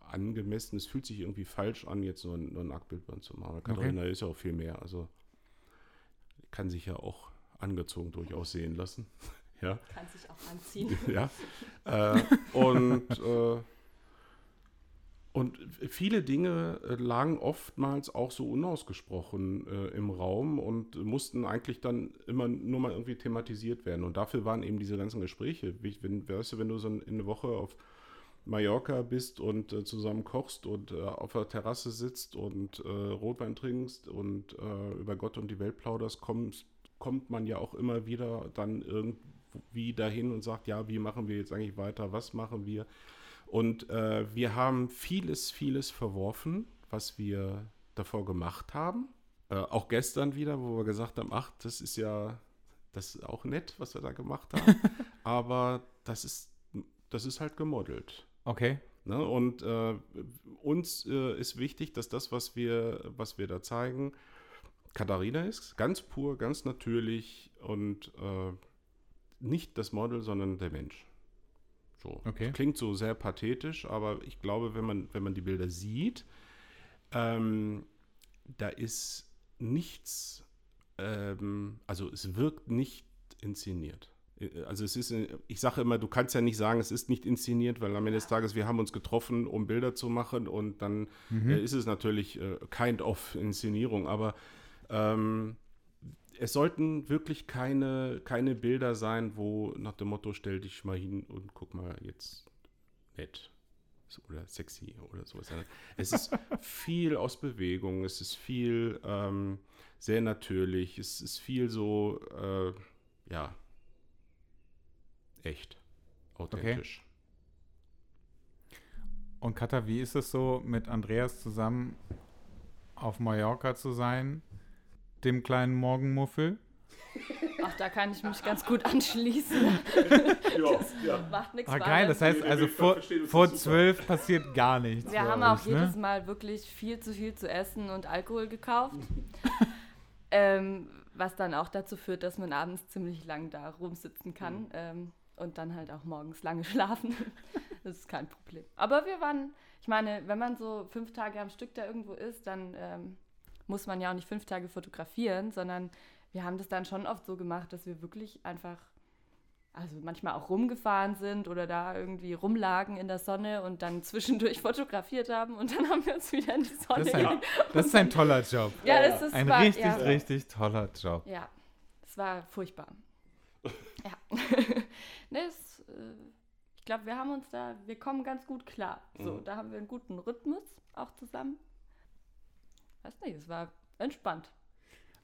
angemessen, es fühlt sich irgendwie falsch an, jetzt nur ein, nur ein Nacktbildband zu machen. Katharina ist ja auch viel mehr, also kann sich ja auch angezogen durchaus sehen lassen. ja. Kann sich auch anziehen. ja. Äh, und, äh, und viele Dinge äh, lagen oftmals auch so unausgesprochen äh, im Raum und mussten eigentlich dann immer nur mal irgendwie thematisiert werden. Und dafür waren eben diese ganzen Gespräche. Wenn, weißt du, wenn du so ein- eine Woche auf Mallorca bist und äh, zusammen kochst und äh, auf der Terrasse sitzt und äh, Rotwein trinkst und äh, über Gott und die Welt plauderst, kommst, kommt man ja auch immer wieder dann irgendwie dahin und sagt, ja, wie machen wir jetzt eigentlich weiter, was machen wir? Und äh, wir haben vieles, vieles verworfen, was wir davor gemacht haben. Äh, auch gestern wieder, wo wir gesagt haben, ach, das ist ja, das ist auch nett, was wir da gemacht haben. Aber das ist, das ist halt gemodelt. Okay. Ne? Und äh, uns äh, ist wichtig, dass das, was wir, was wir da zeigen, Katharina ist, ganz pur, ganz natürlich und äh, nicht das Model, sondern der Mensch. So. Okay. Klingt so sehr pathetisch, aber ich glaube, wenn man, wenn man die Bilder sieht, ähm, da ist nichts, ähm, also es wirkt nicht inszeniert. Äh, Also es ist, äh, ich sage immer, du kannst ja nicht sagen, es ist nicht inszeniert, weil am Ende des Tages, wir haben uns getroffen, um Bilder zu machen und dann äh, ist es natürlich äh, kind of Inszenierung, aber ähm, es sollten wirklich keine, keine Bilder sein, wo nach dem Motto, stell dich mal hin und guck mal jetzt nett oder sexy oder so. Es ist viel aus Bewegung, es ist viel ähm, sehr natürlich, es ist viel so, äh, ja, echt, authentisch. Und Katha, wie ist es so, mit Andreas zusammen auf Mallorca zu sein, dem kleinen Morgenmuffel? Ach, da kann ich mich ganz gut anschließen. Ja, ja. Macht nichts Ah, geil, das heißt also vor, zwölf passiert gar nichts. Wir haben euch, auch jedes ne? Mal wirklich viel zu viel zu essen und Alkohol gekauft. ähm, was dann auch dazu führt, dass man abends ziemlich lang da rumsitzen kann ähm, und dann halt auch morgens lange schlafen. das ist kein Problem. Aber wir waren, ich meine, wenn man so fünf Tage am Stück da irgendwo ist, dann ähm, muss man ja auch nicht fünf Tage fotografieren, sondern wir haben das dann schon oft so gemacht, dass wir wirklich einfach also manchmal auch rumgefahren sind oder da irgendwie rumlagen in der Sonne und dann zwischendurch fotografiert haben und dann haben wir uns wieder in die Sonne Das ist ein, das ist ein toller Job. Ja, das ist Ein war, richtig, ja, richtig toller Job. ja, es war furchtbar. ja. ne, es, äh, ich glaube, wir haben uns da, wir kommen ganz gut klar. So, Mhm. da haben wir einen guten Rhythmus auch zusammen. Weiß nicht, es war entspannt.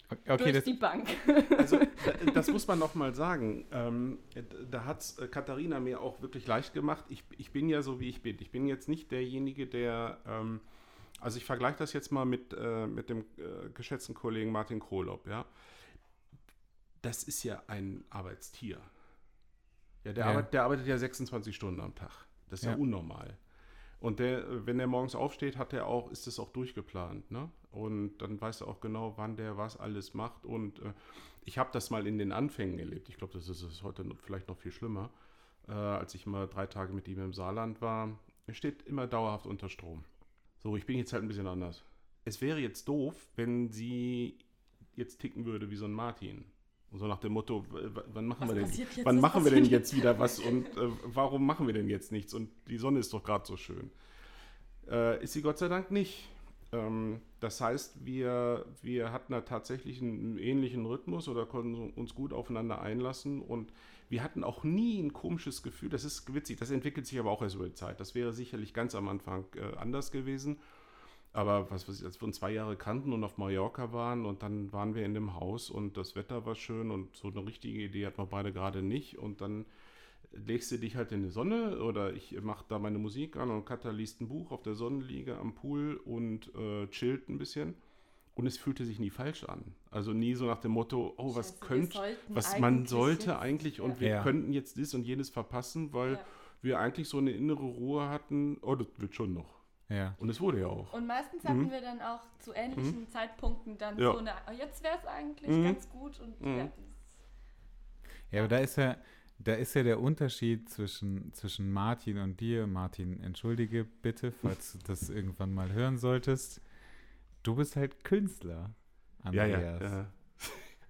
Okay, durch das, die Bank. Also, da- das muss man noch mal sagen. Ähm, da hat es Katharina mir auch wirklich leicht gemacht. Ich, ich bin ja so, wie ich bin. Ich bin jetzt nicht derjenige, der. Ähm, also, ich vergleiche das jetzt mal mit, äh, mit dem äh, geschätzten Kollegen Martin Krolob. Ja? Das ist ja ein Arbeitstier. Ja, der, Ja. Arbeit, der arbeitet ja 26 Stunden am Tag. Das ist ja, Ja. unnormal. Und der, äh, wenn er morgens aufsteht, hat er auch, ist das auch durchgeplant, ne? Und dann weiß er auch genau, wann der was alles macht. Und äh, ich habe das mal in den Anfängen erlebt. Ich glaube, das ist es heute vielleicht noch viel schlimmer. Äh, als ich mal drei Tage mit ihm im Saarland war, er steht immer dauerhaft unter Strom. So, ich bin jetzt halt ein bisschen anders. Es wäre jetzt doof, wenn sie jetzt ticken würde wie so ein Martin. Und so nach dem Motto, wann machen Was wir denn, jetzt? wann machen wir denn jetzt wieder was und äh, warum machen wir denn jetzt nichts? Und die Sonne ist doch gerade so schön. Äh, ist sie Gott sei Dank nicht. Ähm, das heißt, wir, wir hatten da tatsächlich einen, ähnlichen Rhythmus oder konnten uns gut aufeinander einlassen und wir hatten auch nie ein komisches Gefühl. Das ist witzig, das entwickelt sich aber auch erst über die Zeit. Das wäre sicherlich ganz am Anfang äh, anders gewesen. Aber was weiß ich, als wir uns zwei Jahre kannten und auf Mallorca waren und dann waren wir in dem Haus und das Wetter war schön und so eine richtige Idee hatten wir beide gerade nicht und dann legst du dich halt in die Sonne oder ich mache da meine Musik an und Katha liest ein Buch auf der Sonnenliege am Pool und äh, chillt ein bisschen. Und es fühlte sich nie falsch an. Also nie so nach dem Motto, oh, was Scheiße, könnte, was man eigentlich sollte jetzt- eigentlich und Ja. wir Ja. könnten jetzt dies und jenes verpassen, weil Ja. wir eigentlich so eine innere Ruhe hatten, oh, das wird schon noch. Ja. Und es wurde ja auch. Und meistens hatten wir dann auch zu ähnlichen Zeitpunkten dann Mhm. Ja. so eine, oh, jetzt wäre es eigentlich Mhm. ganz gut und Mhm. Ja, aber da ist ja, da ist ja der Unterschied zwischen, zwischen Martin und dir. Martin, entschuldige bitte, falls du das irgendwann mal hören solltest. Du bist halt Künstler, Ja, ja, Andreas. ja.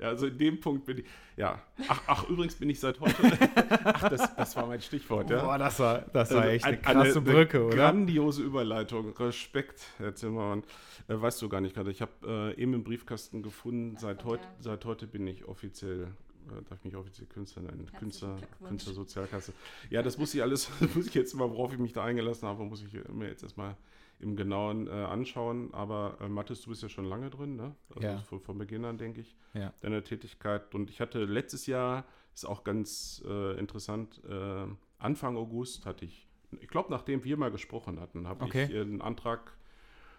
Ja, also in dem Punkt bin ich, ja. Ach, ach übrigens bin ich seit heute, ach, das, das war mein Stichwort, ja. Boah, das war, das war Also echt eine ein- krasse eine Brücke, oder? Grandiose Überleitung. Respekt, Herr Zimmermann. Äh, weißt du gar nicht gerade. Ich habe äh, eben im Briefkasten gefunden, seit, heut, seit heute bin ich offiziell, äh, darf ich mich offiziell Künstler nennen. Künstler. Künstlersozialkasse. Ja, das muss ich alles, muss ich jetzt mal, worauf ich mich da eingelassen habe, muss ich mir jetzt erstmal im Genauen äh, anschauen. Aber äh, Mathis, du bist ja schon lange drin, ne? Also Ja. von, von Beginn an, denke ich Ja. deiner Tätigkeit. Und ich hatte letztes Jahr, ist auch ganz äh, interessant, äh, Anfang August hatte ich, ich glaube, nachdem wir mal gesprochen hatten, habe Okay. ich einen Antrag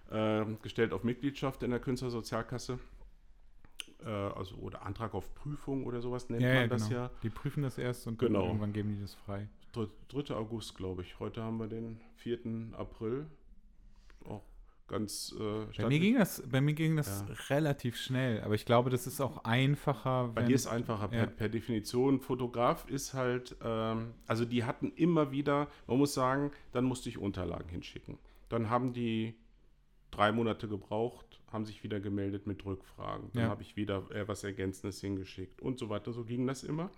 äh, gestellt auf Mitgliedschaft in der Künstlersozialkasse. Äh, also, oder Antrag auf Prüfung oder sowas nennt Ja, man ja, das genau. ja. Die prüfen das erst und Genau. irgendwann geben die das frei. Dr- 3. August, glaube ich. Heute haben wir den 4. April. Auch ganz äh, Bei mir ging das, bei mir ging das Ja. relativ schnell, aber ich glaube, das ist auch einfacher, Bei dir ist einfacher per, ja. per Definition. Fotograf ist halt, ähm, also die hatten immer wieder, man muss sagen, dann musste ich Unterlagen hinschicken. Dann haben die drei Monate gebraucht, haben sich wieder gemeldet mit Rückfragen. Dann Ja. habe ich wieder äh, was Ergänzendes hingeschickt und so weiter. So ging das immer.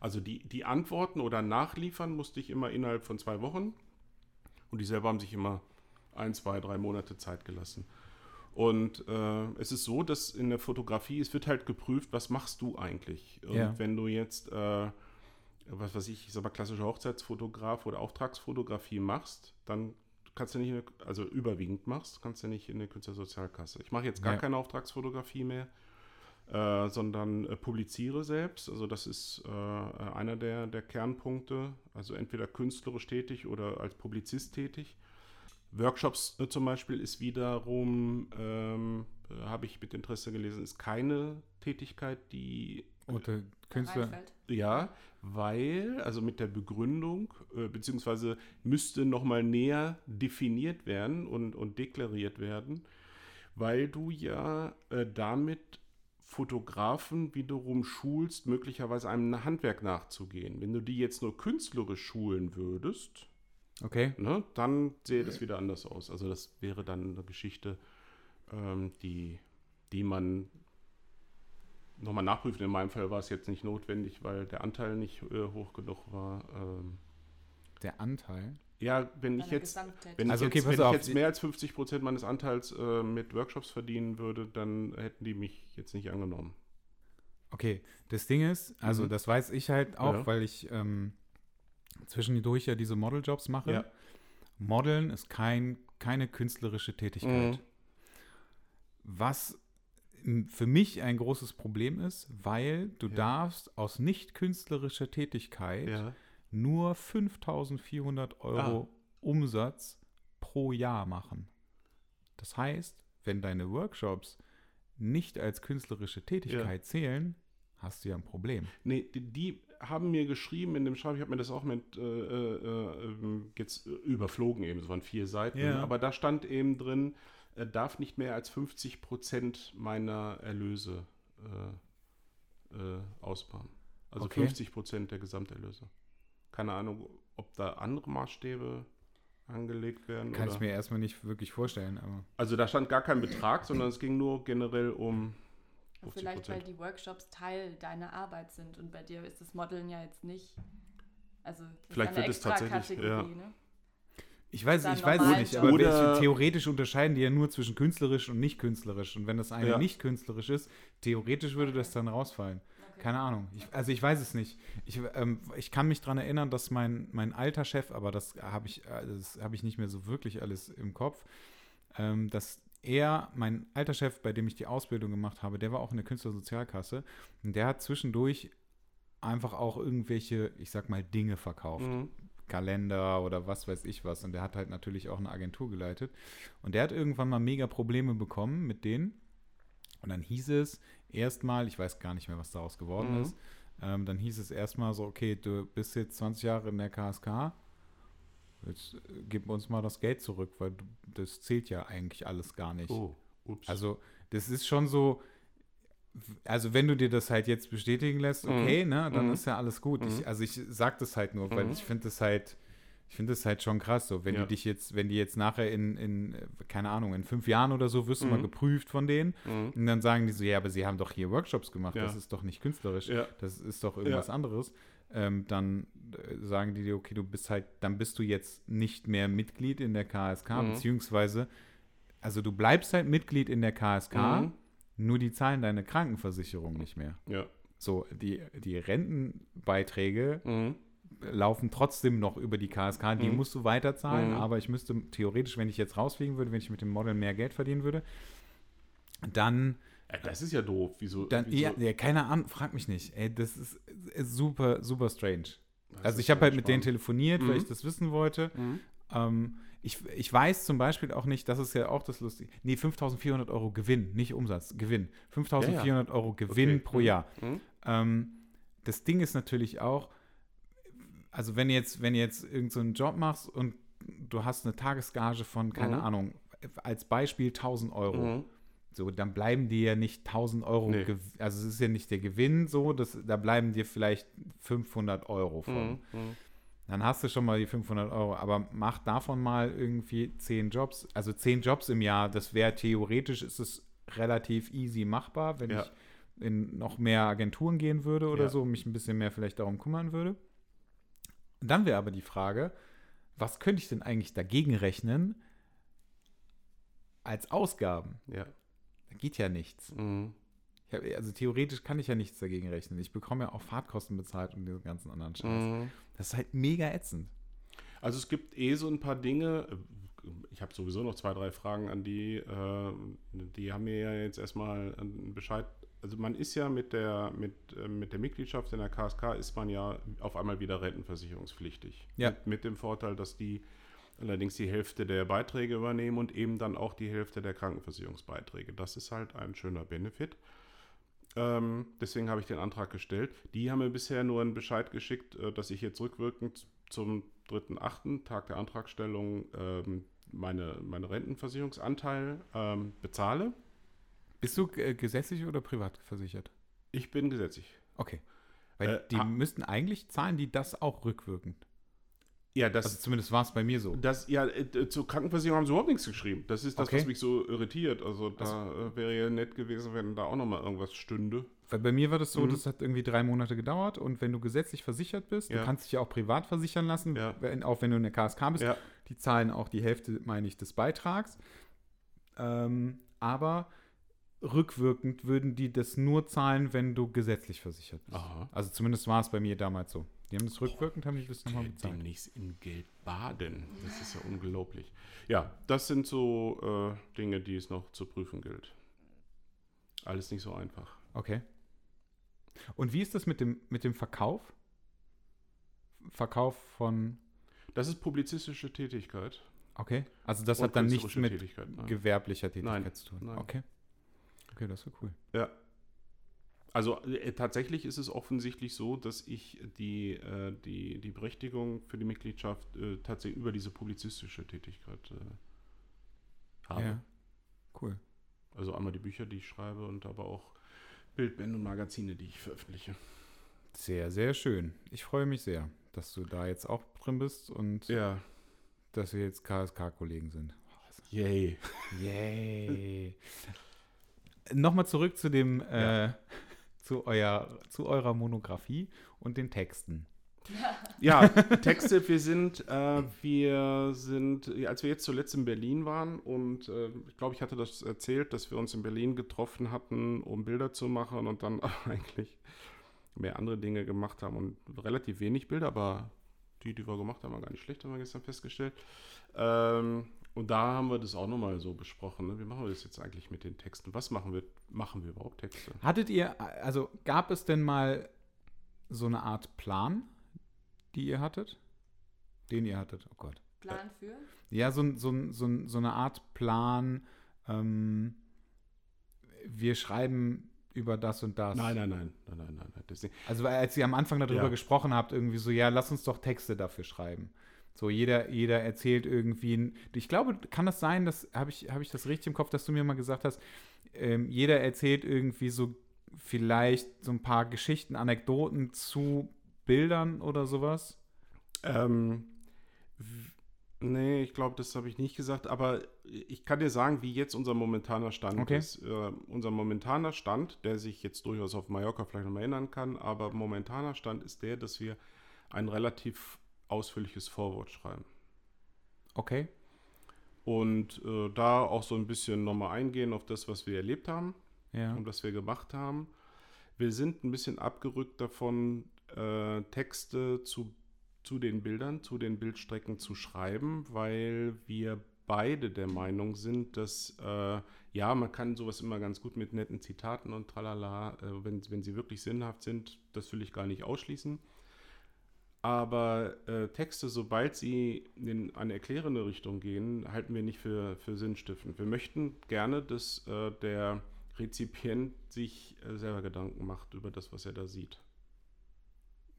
Also die, die Antworten oder Nachliefern musste ich immer innerhalb von zwei Wochen. Und die selber haben sich immer ein, zwei, drei Monate Zeit gelassen. Und äh, es ist so, dass in der Fotografie, es wird halt geprüft, was machst du eigentlich? Und Ja. wenn du jetzt, äh, was weiß ich, ich sag mal, klassische Hochzeitsfotograf oder Auftragsfotografie machst, dann kannst du nicht, in eine, also überwiegend machst, kannst du nicht in eine Künstlersozialkasse. Ich mache jetzt gar Ja. keine Auftragsfotografie mehr, äh, sondern äh, publiziere selbst. Also das ist äh, einer der, der Kernpunkte. Also entweder künstlerisch tätig oder als Publizist tätig. Workshops äh, zum Beispiel ist wiederum, ähm, äh, habe ich mit Interesse gelesen, ist keine Tätigkeit, die Oder Künstler. reinfällt. ja, weil, also mit der Begründung, äh, beziehungsweise müsste nochmal näher definiert werden und, und deklariert werden, weil du ja äh, damit Fotografen wiederum schulst, möglicherweise einem Handwerk nachzugehen. Wenn du die jetzt nur künstlerisch schulen würdest, Okay. ne, dann sähe das wieder anders aus. Also das wäre dann eine Geschichte, ähm, die, die man nochmal nachprüft. In meinem Fall war es jetzt nicht notwendig, weil der Anteil nicht äh, hoch genug war. Ähm, Der Anteil. ja, wenn ich jetzt, wenn Also ich okay, jetzt, wenn ich jetzt mehr als 50 Prozent meines Anteils äh, mit Workshops verdienen würde, dann hätten die mich jetzt nicht angenommen. Okay, das Ding ist, also Mhm. das weiß ich halt auch, Ja. weil ich ähm, zwischendurch ja diese Modeljobs mache. Ja. Modeln ist kein, keine künstlerische Tätigkeit. Mhm. Was für mich ein großes Problem ist, weil du Ja. darfst aus nicht künstlerischer Tätigkeit Ja. nur 5400 Euro Umsatz pro Jahr machen. Das heißt, wenn deine Workshops nicht als künstlerische Tätigkeit zählen, hast du ja ein Problem. Nee, die, die haben mir geschrieben in dem Schreiben, ich habe mir das auch mit äh, äh, ähm, jetzt äh, überflogen eben, es waren vier Seiten, Ja. aber da stand eben drin, er darf nicht mehr als 50 Prozent meiner Erlöse äh, äh, ausbauen. Also Okay. 50 Prozent der Gesamterlöse. Keine Ahnung, ob da andere Maßstäbe angelegt werden. Kann oder? ich mir erstmal nicht wirklich vorstellen, aber also da stand gar kein Betrag, sondern es ging nur generell um Und 50 Vielleicht, weil die Workshops Teil deiner Arbeit sind und bei dir ist das Modeln ja jetzt nicht. Also Vielleicht eine wird es tatsächlich, ja. Ne? Ich weiß, ich weiß es nicht, aber Oder- theoretisch unterscheiden die ja nur zwischen künstlerisch und nicht künstlerisch. Und wenn das eine Ja. nicht künstlerisch ist, theoretisch würde das dann rausfallen. Keine Ahnung. Ich, also ich weiß es nicht. Ich, ähm, ich kann mich daran erinnern, dass mein, mein alter Chef, aber das habe ich, äh, das habe ich nicht mehr so wirklich alles im Kopf, ähm, dass er, mein alter Chef, bei dem ich die Ausbildung gemacht habe, der war auch in der Künstlersozialkasse und der hat zwischendurch einfach auch irgendwelche, ich sag mal, Dinge verkauft. Mhm. Kalender oder was weiß ich was. Und der hat halt natürlich auch eine Agentur geleitet. Und der hat irgendwann mal mega Probleme bekommen mit denen. Und dann hieß es erstmal, ich weiß gar nicht mehr, was daraus geworden Mhm. ist, ähm, dann hieß es erstmal so, okay, du bist jetzt 20 Jahre in der KSK, jetzt äh, gib uns mal das Geld zurück, weil du, das zählt ja eigentlich alles gar nicht. Oh, ups. Also, das ist schon so, also wenn du dir das halt jetzt bestätigen lässt, okay, ne, dann Mhm. ist ja alles gut. Mhm. Ich, also ich sag das halt nur, weil Mhm. ich finde das halt, ich finde das halt schon krass, so, wenn Ja. die dich jetzt, wenn die jetzt nachher in, in, keine Ahnung, in fünf Jahren oder so wirst du mal Mhm. geprüft von denen Mhm. und dann sagen die so, ja, aber sie haben doch hier Workshops gemacht, Ja. das ist doch nicht künstlerisch, Ja. das ist doch irgendwas anderes. Ähm, dann äh, sagen die dir, okay, du bist halt, dann bist du jetzt nicht mehr Mitglied in der KSK, Mhm. beziehungsweise, also du bleibst halt Mitglied in der KSK, Mhm. Nur die zahlen deine Krankenversicherung nicht mehr. Ja. So, die, die Rentenbeiträge Mhm. laufen trotzdem noch über die KSK, die Mhm. musst du weiterzahlen, Mhm. aber ich müsste theoretisch, wenn ich jetzt rausfliegen würde, wenn ich mit dem Model mehr Geld verdienen würde, dann, Ja, das ist ja doof. Wieso? dann wieso? ja, ja, keine Ahnung, frag mich nicht. Ey, das ist, ist super, super strange. Das also ich habe halt mit denen spannend. telefoniert, weil Mhm. ich das wissen wollte. Mhm. Ähm, ich, ich weiß zum Beispiel auch nicht, das ist ja auch das Lustige. Nee, 5400 Euro Gewinn, nicht Umsatz, Gewinn. 5400 Euro Gewinn Okay. pro Mhm. Jahr. Mhm. Ähm, das Ding ist natürlich auch, also wenn jetzt, wenn jetzt irgendeinen so einen Job machst und du hast eine Tagesgage von, keine Mhm. Ahnung, als Beispiel 1000 Euro. Mhm. So, dann bleiben dir ja nicht 1000 Euro, Nee. Also es ist ja nicht der Gewinn so, das, da bleiben dir vielleicht 500 Euro von. Mhm. Dann hast du schon mal die 500 Euro, aber mach davon mal irgendwie 10 Jobs, also 10 Jobs im Jahr, das wäre theoretisch, ist es relativ easy machbar, wenn Ja. ich in noch mehr Agenturen gehen würde oder Ja. so, mich ein bisschen mehr vielleicht darum kümmern würde. Und dann wäre aber die Frage, was könnte ich denn eigentlich dagegen rechnen als Ausgaben? Ja. Da geht ja nichts. Mhm. Ich hab, also theoretisch kann ich ja nichts dagegen rechnen. Ich bekomme ja auch Fahrtkosten bezahlt und diesen ganzen anderen Scheiß. Mhm. Das ist halt mega ätzend. Also es gibt eh so ein paar Dinge. äh, Ich habe sowieso noch zwei, drei Fragen an die. Äh, die haben mir ja jetzt erstmal einen Bescheid. Also man ist ja mit der, mit, äh, mit der Mitgliedschaft in der KSK ist man ja auf einmal wieder rentenversicherungspflichtig. Ja. Mit, mit dem Vorteil, dass die allerdings die Hälfte der Beiträge übernehmen und eben dann auch die Hälfte der Krankenversicherungsbeiträge. Das ist halt ein schöner Benefit. Ähm, deswegen habe ich den Antrag gestellt. Die haben mir bisher nur einen Bescheid geschickt, äh, dass ich jetzt rückwirkend zum 3.8., Tag der Antragstellung, ähm, meine, meine Rentenversicherungsanteil ähm, bezahle. Bist du äh, gesetzlich oder privat versichert? Ich bin gesetzlich. Okay. Weil Äh, die müssten eigentlich zahlen, die das auch rückwirkend. Ja, das, Also zumindest war es bei mir so. das ja, äh, zur Krankenversicherung haben sie überhaupt nichts geschrieben. Das ist das, Okay. was mich so irritiert. Also da äh, wäre ja nett gewesen, wenn da auch nochmal irgendwas stünde. Weil bei mir war das so, Mhm. das hat irgendwie drei Monate gedauert und wenn du gesetzlich versichert bist, du Ja. kannst dich ja auch privat versichern lassen, Ja. wenn, auch wenn du in der KSK bist, Ja. die zahlen auch die Hälfte, meine ich, des Beitrags. Ähm, aber rückwirkend würden die das nur zahlen, wenn du gesetzlich versichert bist. Aha. Also zumindest war es bei mir damals so. Die haben das rückwirkend, haben die das nochmal bezahlt. Demnächst in Geld baden. Das ist ja unglaublich. Ja, das sind so äh, Dinge, die es noch zu prüfen gilt. Alles nicht so einfach. Okay. Und wie ist das mit dem, mit dem Verkauf? Verkauf von. Das ist publizistische Tätigkeit. Okay. Also das und hat dann nichts mit Tätigkeit. Gewerblicher Tätigkeit Nein, zu tun. nein. Okay. Okay, das ist cool. Ja. Also äh, tatsächlich ist es offensichtlich so, dass ich die, äh, die, die Berechtigung für die Mitgliedschaft äh, tatsächlich über diese publizistische Tätigkeit äh, habe. Ja. Cool. Also einmal die Bücher, die ich schreibe und aber auch Bildbände und Magazine, die ich veröffentliche. Sehr, sehr schön. Ich freue mich sehr, dass du da jetzt auch drin bist und Ja. dass wir jetzt KSK-Kollegen sind. Yay. Yay. Nochmal zurück zu dem, Ja. äh, zu, euer, zu eurer Monographie und den Texten. Ja, Texte, wir sind, äh, wir sind, als wir jetzt zuletzt in Berlin waren und äh, ich glaube, ich hatte das erzählt, dass wir uns in Berlin getroffen hatten, um Bilder zu machen und dann eigentlich mehr andere Dinge gemacht haben und relativ wenig Bilder, aber die, die wir gemacht haben, waren gar nicht schlecht, haben wir gestern festgestellt. Ähm, Und da haben wir das auch nochmal so besprochen. Ne? Wie machen wir das jetzt eigentlich mit den Texten? Was machen wir? Machen wir überhaupt Texte? Hattet ihr, also gab es denn mal so eine Art Plan, die ihr hattet? Den ihr hattet, oh Gott. Plan für? Ja, so, so, so, so eine Art Plan. Ähm, wir schreiben über das und das. Nein, nein, nein, nein, nein, nein. Das nicht. Also als ihr am Anfang darüber Ja. gesprochen habt, irgendwie so, ja, lass uns doch Texte dafür schreiben. So, jeder, jeder erzählt irgendwie. Ich glaube, kann das sein, dass habe ich, habe ich das richtig im Kopf, dass du mir mal gesagt hast, ähm, jeder erzählt irgendwie so vielleicht so ein paar Geschichten, Anekdoten zu Bildern oder sowas. Ähm, nee, ich glaube, das habe ich nicht gesagt, aber ich kann dir sagen, wie jetzt unser momentaner Stand Okay. ist. Äh, unser momentaner Stand, der sich jetzt durchaus auf Mallorca vielleicht noch mal erinnern kann, aber momentaner Stand ist der, dass wir ein relativ ausführliches Vorwort schreiben. Okay. Und äh, da auch so ein bisschen nochmal eingehen auf das, was wir erlebt haben Ja. und was wir gemacht haben. Wir sind ein bisschen abgerückt davon, äh, Texte zu, zu den Bildern, zu den Bildstrecken zu schreiben, weil wir beide der Meinung sind, dass äh, ja, man kann sowas immer ganz gut mit netten Zitaten und tralala, äh, wenn, wenn sie wirklich sinnhaft sind, das will ich gar nicht ausschließen. Aber äh, Texte, sobald sie in eine erklärende Richtung gehen, halten wir nicht für, für sinnstiftend. Wir möchten gerne, dass äh, der Rezipient sich äh, selber Gedanken macht über das, was er da sieht.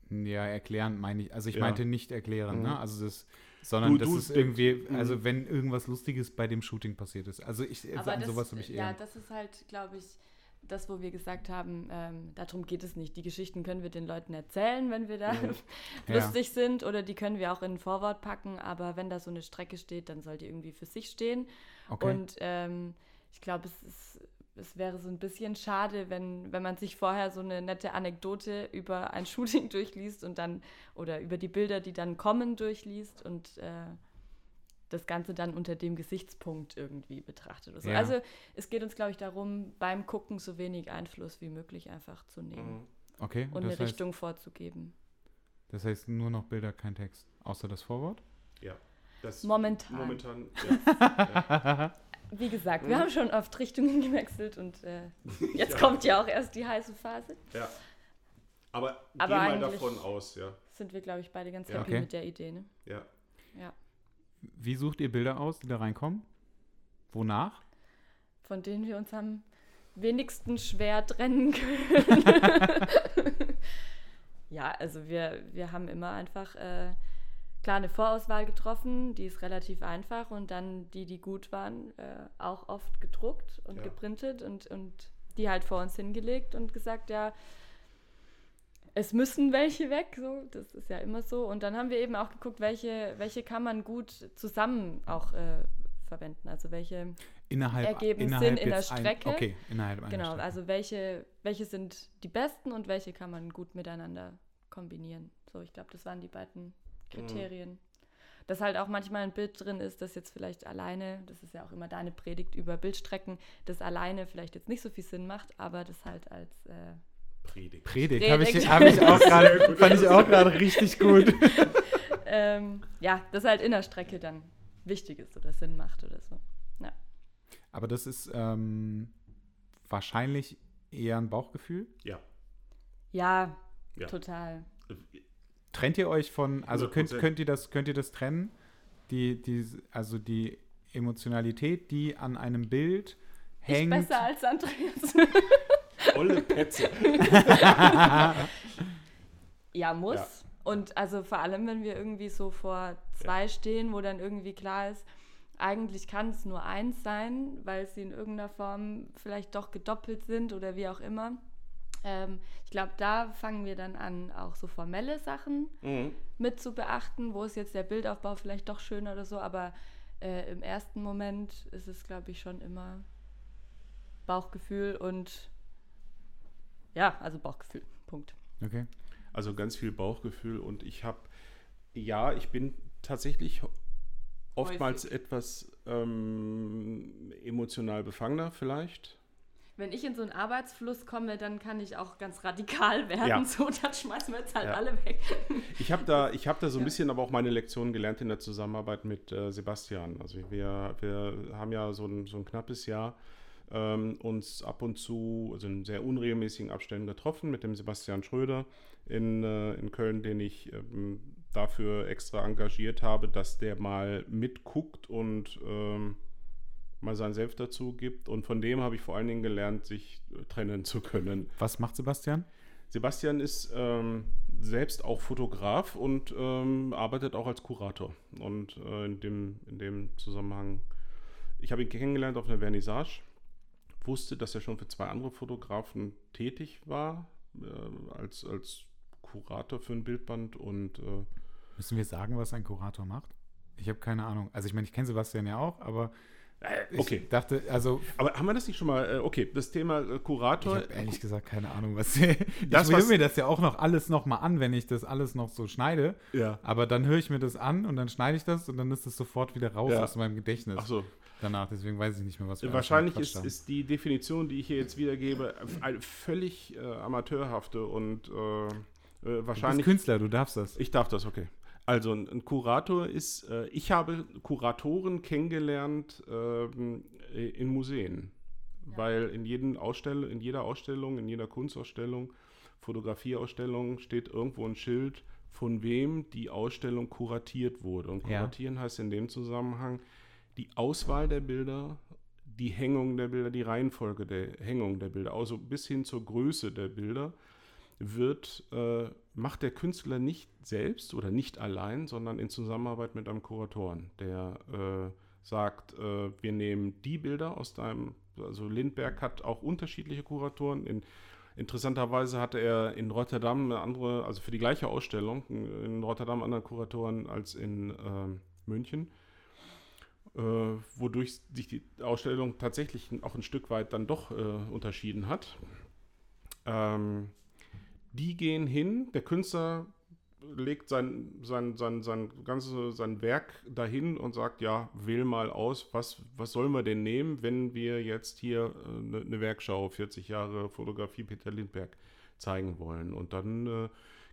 Ja, erklären meine ich. Also ich Ja. meinte nicht erklären, Mhm. ne? Also das, sondern Du- das du ist irgendwie, Mhm. also wenn irgendwas Lustiges bei dem Shooting passiert ist. Also ich Aber an das, sowas habe ich eher. ja, das ist halt, glaube ich, das, wo wir gesagt haben, ähm, darum geht es nicht. Die Geschichten können wir den Leuten erzählen, wenn wir da Ja. lustig sind, oder die können wir auch in ein Vorwort packen, aber wenn da so eine Strecke steht, dann soll die irgendwie für sich stehen. okay. Und ähm, ich glaube, es, ist- es wäre so ein bisschen schade, wenn, wenn man sich vorher so eine nette Anekdote über ein Shooting durchliest und dann, oder über die Bilder, die dann kommen, durchliest und äh, das Ganze dann unter dem Gesichtspunkt irgendwie betrachtet. Oder so. Ja. Also es geht uns, glaube ich, darum, beim Gucken so wenig Einfluss wie möglich einfach zu nehmen okay. und das eine heißt, Richtung vorzugeben. Das heißt nur noch Bilder, kein Text. Außer das Vorwort? Ja. Das Momentan. Momentan, ja. Wie gesagt, wir Mhm. haben schon oft Richtungen gewechselt und äh, jetzt Ja. kommt ja auch erst die heiße Phase. ja. Aber, Aber geh mal davon aus, ja. Sind wir, glaube ich, beide ganz Ja. happy Okay. mit der Idee. Ne? ja. Ja. Wie sucht ihr Bilder aus, die da reinkommen? Wonach? Von denen wir uns am wenigsten schwer trennen können. ja, also wir, wir haben immer einfach äh, klar eine Vorauswahl getroffen, die ist relativ einfach und dann die, die gut waren, äh, auch oft gedruckt und Ja. geprintet und, und die halt vor uns hingelegt und gesagt, ja, es müssen welche weg, so, das ist ja immer so. Und dann haben wir eben auch geguckt, welche, welche kann man gut zusammen auch äh, verwenden. Also welche Innerhalb, Ergeben innerhalb Sinn in der jetzt ein- Strecke. okay, innerhalb einer Genau, Strecke. also welche, welche sind die besten und welche kann man gut miteinander kombinieren. So, ich glaube, das waren die beiden Kriterien. Dass halt auch manchmal ein Bild drin ist, das jetzt vielleicht alleine, das ist ja auch immer deine Predigt über Bildstrecken, das alleine vielleicht jetzt nicht so viel Sinn macht, aber das halt als äh, Predigt. Predigt, habe ich, Predigt. hab ich auch gerade, fand ich auch gerade richtig gut. ähm, ja, das halt in der Strecke dann wichtig ist oder Sinn macht oder so. Aber das ist ähm, wahrscheinlich eher ein Bauchgefühl. Ja. Ja, Ja. total. Trennt ihr euch von, also könnt, 100%. könnt ihr das, könnt ihr das trennen? Die, die, also die Emotionalität, die an einem Bild hängt. Ich besser als Andreas. Olle Petze. Ja, muss. Ja. Und also vor allem, wenn wir irgendwie so vor zwei stehen, wo dann irgendwie klar ist, eigentlich kann es nur eins sein, weil sie in irgendeiner Form vielleicht doch gedoppelt sind oder wie auch immer. Ähm, ich glaube, da fangen wir dann an, auch so formelle Sachen Mhm. mit zu beachten, wo ist jetzt der Bildaufbau vielleicht doch schöner oder so, aber äh, im ersten Moment ist es, glaube ich, schon immer Bauchgefühl und ja, also Bauchgefühl. Punkt. Okay. Also ganz viel Bauchgefühl und ich habe, ja, ich bin tatsächlich oftmals etwas ähm, emotional befangener vielleicht. wenn ich in so einen Arbeitsfluss komme, dann kann ich auch ganz radikal werden. Ja. So, dann schmeißen wir jetzt halt Ja. alle weg. Ich habe da, ich hab da so ein Ja. bisschen aber auch meine Lektion gelernt in der Zusammenarbeit mit äh, Sebastian. Also wir, wir haben ja so ein, so ein knappes Jahr ähm, uns ab und zu, also in sehr unregelmäßigen Abständen getroffen mit dem Sebastian Schröder in, äh, in Köln, den ich ähm, dafür extra engagiert habe, dass der mal mitguckt und ähm, mal sein Senf dazu gibt. Und von dem habe ich vor allen Dingen gelernt, sich äh, trennen zu können. Was macht Sebastian? Sebastian ist ähm, selbst auch Fotograf und ähm, arbeitet auch als Kurator. Und äh, in, dem, in dem Zusammenhang, ich habe ihn kennengelernt auf einer Vernissage, wusste, dass er schon für zwei andere Fotografen tätig war, äh, als, als Kurator für ein Bildband und äh, Müssen wir sagen, was ein Kurator macht? Ich habe keine Ahnung. Also ich meine, ich kenne Sebastian ja auch, aber ich okay. dachte, also Aber haben wir das nicht schon mal? Äh, okay, das Thema äh, ich Kurator. habe ehrlich gesagt keine Ahnung, was ich Das, höre mir das ja auch noch alles noch mal an, wenn ich das alles noch so schneide. ja. Aber dann höre ich mir das an und dann schneide ich das und dann ist das sofort wieder raus Ja. aus meinem Gedächtnis Ach so. Danach. Deswegen weiß ich nicht mehr, was wir Wahrscheinlich ist, ist die Definition, die ich hier jetzt wiedergebe, eine völlig äh, amateurhafte und äh, äh, haben. Du bist wahrscheinlich. Künstler, du darfst das. Ich darf das, okay. Also ein, ein Kurator ist, äh, ich habe Kuratoren kennengelernt ähm, äh, in Museen, Ja. weil in, jeden Ausstell in jeder Ausstellung, in jeder Kunstausstellung, Fotografieausstellung steht irgendwo ein Schild, von wem die Ausstellung kuratiert wurde. Und Ja. kuratieren heißt in dem Zusammenhang die Auswahl der Bilder, die Hängung der Bilder, die Reihenfolge der Hängung der Bilder, also bis hin zur Größe der Bilder wird, äh, macht der Künstler nicht selbst oder nicht allein, sondern in Zusammenarbeit mit einem Kuratoren, der äh, sagt, äh, wir nehmen die Bilder aus deinem, also Lindberg hat auch unterschiedliche Kuratoren. In, interessanterweise hatte er in Rotterdam eine andere, also für die gleiche Ausstellung, in Rotterdam andere Kuratoren als in ähm, München. Äh, wodurch sich die Ausstellung tatsächlich auch ein Stück weit dann doch äh, unterschieden hat. Ähm, die gehen hin, der Künstler legt sein, sein, sein, sein, ganze, sein Werk dahin und sagt, ja, wähl mal aus, was, was sollen wir denn nehmen, wenn wir jetzt hier eine äh, ne Werkschau 40 Jahre Fotografie Peter Lindbergh zeigen wollen. Und dann äh,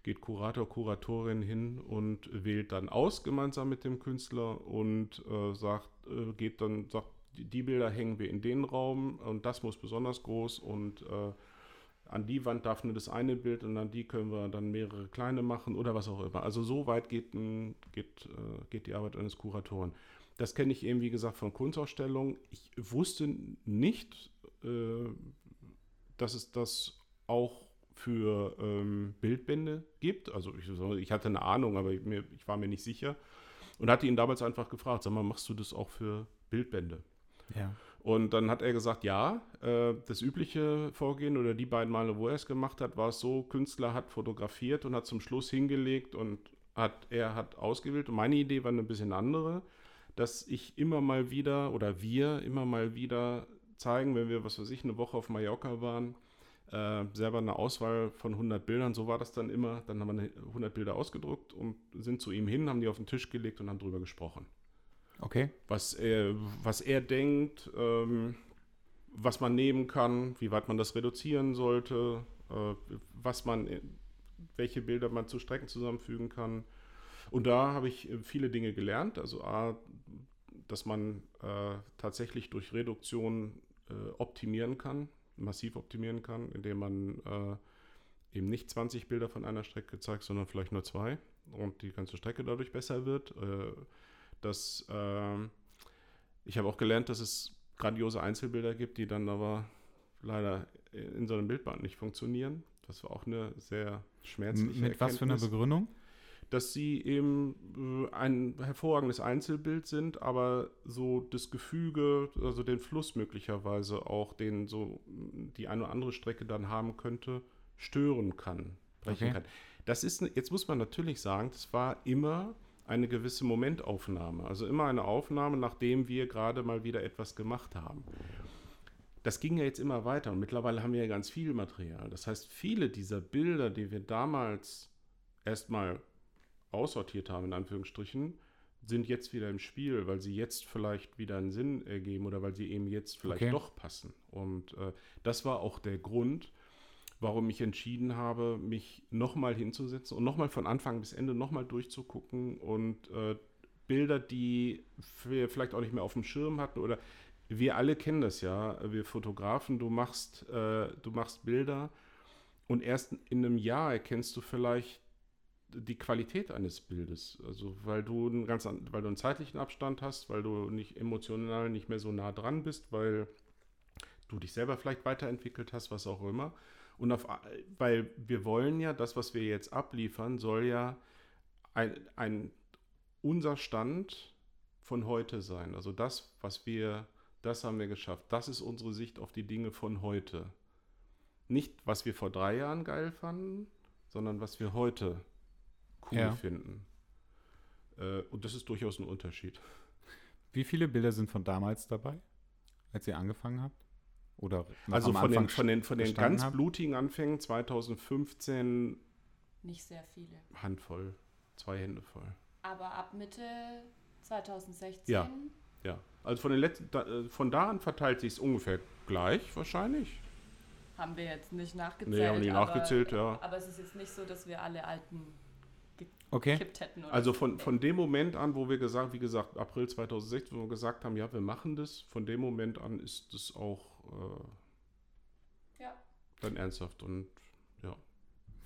geht Kurator, Kuratorin hin und wählt dann aus gemeinsam mit dem Künstler und äh, sagt, äh, geht dann, sagt, die, Bilder hängen wir in den Raum und das muss besonders groß und äh, an die Wand darf nur das eine Bild und an die können wir dann mehrere kleine machen oder was auch immer. Also so weit geht, ein, geht, äh, geht die Arbeit eines Kuratoren. Das kenne ich eben, wie gesagt, von Kunstausstellungen. Ich wusste nicht, äh, dass es das auch für ähm, Bildbände gibt. Also ich, ich hatte eine Ahnung, aber ich, mir, ich war mir nicht sicher. Und hatte ihn damals einfach gefragt, sag mal, machst du das auch für Bildbände? Ja. Und dann hat er gesagt, ja, äh, das übliche Vorgehen oder die beiden Male, wo er es gemacht hat, war es so, Künstler hat fotografiert und hat zum Schluss hingelegt und hat, er hat ausgewählt. Und meine Idee war eine bisschen andere, dass ich immer mal wieder oder wir immer mal wieder zeigen, wenn wir, was weiß ich, eine Woche auf Mallorca waren, äh, selber eine Auswahl von 100 Bildern, so war das dann immer. Dann haben wir 100 Bilder ausgedruckt und sind zu ihm hin, haben die auf den Tisch gelegt und haben drüber gesprochen Okay. was er, was er denkt, ähm, was man nehmen kann, wie weit man das reduzieren sollte, äh, was man, welche Bilder man zu Strecken zusammenfügen kann. Und da habe ich äh, viele Dinge gelernt. Also A, dass man äh, tatsächlich durch Reduktion äh, optimieren kann, massiv optimieren kann, indem man äh, eben nicht 20 Bilder von einer Strecke zeigt, sondern vielleicht nur zwei und die ganze Strecke dadurch besser wird. Äh, dass ähm, ich habe auch gelernt, dass es grandiose Einzelbilder gibt, die dann aber leider in so einem Bildband nicht funktionieren. Das war auch eine sehr schmerzliche Mit was für einer Erkenntnis, Begründung? Dass sie eben äh, ein hervorragendes Einzelbild sind, aber so das Gefüge, also den Fluss möglicherweise auch, den so die eine oder andere Strecke dann haben könnte, stören kann, brechen Okay. kann. Das ist, jetzt muss man natürlich sagen, das war immer eine gewisse Momentaufnahme. Also immer eine Aufnahme, nachdem wir gerade mal wieder etwas gemacht haben. Das ging ja jetzt immer weiter und mittlerweile haben wir ja ganz viel Material. Das heißt, viele dieser Bilder, die wir damals erstmal aussortiert haben, in Anführungsstrichen, sind jetzt wieder im Spiel, weil sie jetzt vielleicht wieder einen Sinn ergeben oder weil sie eben jetzt vielleicht Okay. doch passen. Und äh, das war auch der Grund, warum ich entschieden habe, mich nochmal hinzusetzen und nochmal von Anfang bis Ende nochmal durchzugucken und äh, Bilder, die wir vielleicht auch nicht mehr auf dem Schirm hatten oder wir alle kennen das ja, wir Fotografen, du machst, äh, du machst Bilder und erst in einem Jahr erkennst du vielleicht die Qualität eines Bildes. Also weil du einen ganz an- weil du einen zeitlichen Abstand hast, weil du nicht emotional nicht mehr so nah dran bist, weil du dich selber vielleicht weiterentwickelt hast, was auch immer. Und auf, weil wir wollen ja, das, was wir jetzt abliefern, soll ja ein, ein unser Stand von heute sein. Also das, was wir, das haben wir geschafft. Das ist unsere Sicht auf die Dinge von heute. Nicht, was wir vor drei Jahren geil fanden, sondern was wir heute cool Ja. finden. Äh, und das ist durchaus ein Unterschied. Wie viele Bilder sind von damals dabei, als ihr angefangen habt? Oder also von den, von den, von den ganz habt? blutigen Anfängen 2015 Nicht sehr viele. Handvoll, zwei Hände voll. Aber ab Mitte 2016 Ja. Ja, also von, den letzten, da, äh, von da an verteilt sich es ungefähr gleich wahrscheinlich. haben wir jetzt nicht nachgezählt. Nee, haben aber, nachgezählt, ja. Aber es ist jetzt nicht so, dass wir alle alten Okay. gekippt hätten. Also so. von, von dem Moment an, wo wir gesagt, wie gesagt, April 2016, wo wir gesagt haben, ja, wir machen das, von dem Moment an ist das auch äh, Ja. dann ernsthaft und ja.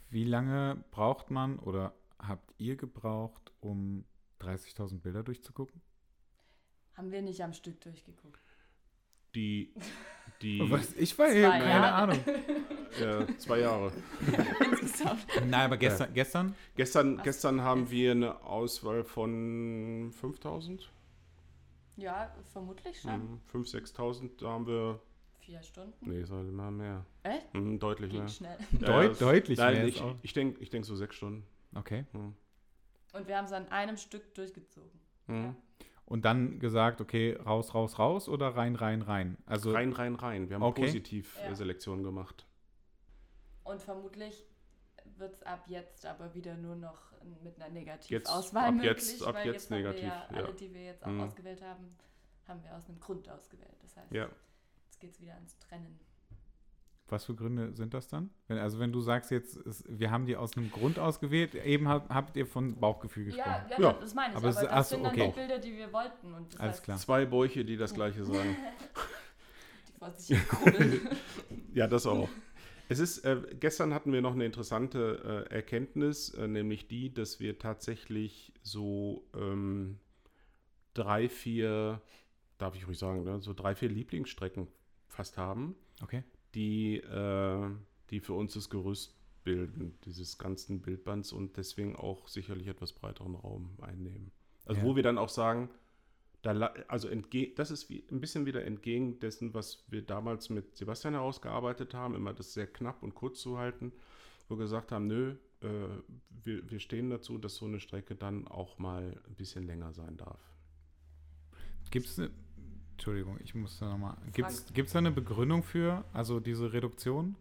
Wie lange braucht man oder habt ihr gebraucht, um 30.000 Bilder durchzugucken? Haben wir nicht am Stück durchgeguckt. Die, die Was? Ich war eben, keine Jahre. Ahnung. äh, zwei Jahre. Nein, aber gestern, gestern? Gestern, Was? gestern haben wir eine Auswahl von 5000, Ja, vermutlich schon. mhm, 5.000, 6.000, da haben wir, Vier Stunden. nee, es war immer mehr, Echt? mhm, deutlich Ging mehr. schnell. Deut- das- deutlich Nein, mehr ich, ich denke ich denk so sechs Stunden. Okay. Mhm. Und wir haben es an einem Stück durchgezogen. Mhm. Und dann gesagt, okay, raus, raus, raus oder rein, rein, rein? Also, Rein, rein, rein. Wir haben Okay. positiv Ja. Selektion gemacht. Und vermutlich wird es ab jetzt aber wieder nur noch mit einer Jetzt- Negativauswahl ab möglich. jetzt- ab weil jetzt haben wir negativ, ja, ja. alle, die wir jetzt auch Mhm. ausgewählt haben, haben wir aus einem Grund ausgewählt. Das heißt, Ja. jetzt geht es wieder ans Trennen. Was für Gründe sind das dann? Wenn, also, wenn du sagst jetzt, es, wir haben die aus einem Grund ausgewählt, eben habt, habt ihr von Bauchgefühl gesprochen. Ja, ja, Ja. das meine ich. Aber Aber, es- das ach so, sind dann okay. die Bilder, die wir wollten. Und das Alles heißt, klar. Zwei Bäuche, die das gleiche sagen. Die vor sich krummeln. ja, das auch. Es ist, äh, gestern hatten wir noch eine interessante äh, Erkenntnis, äh, nämlich die, dass wir tatsächlich so ähm, drei, vier, darf ich ruhig sagen, ne, so drei, vier Lieblingsstrecken fast haben, Okay. Die, äh, die für uns das Gerüst bilden, dieses ganzen Bildbands und deswegen auch sicherlich etwas breiteren Raum einnehmen. Also Ja. wo wir dann auch sagen, da, also entge das ist wie, ein bisschen wieder entgegen dessen, was wir damals mit Sebastian herausgearbeitet haben, immer das sehr knapp und kurz zu halten, wo wir gesagt haben, nö, äh, wir, wir stehen dazu, dass so eine Strecke dann auch mal ein bisschen länger sein darf. Gibt es eine, Entschuldigung, ich muss da nochmal, gibt es da eine Begründung für, also diese Reduktion?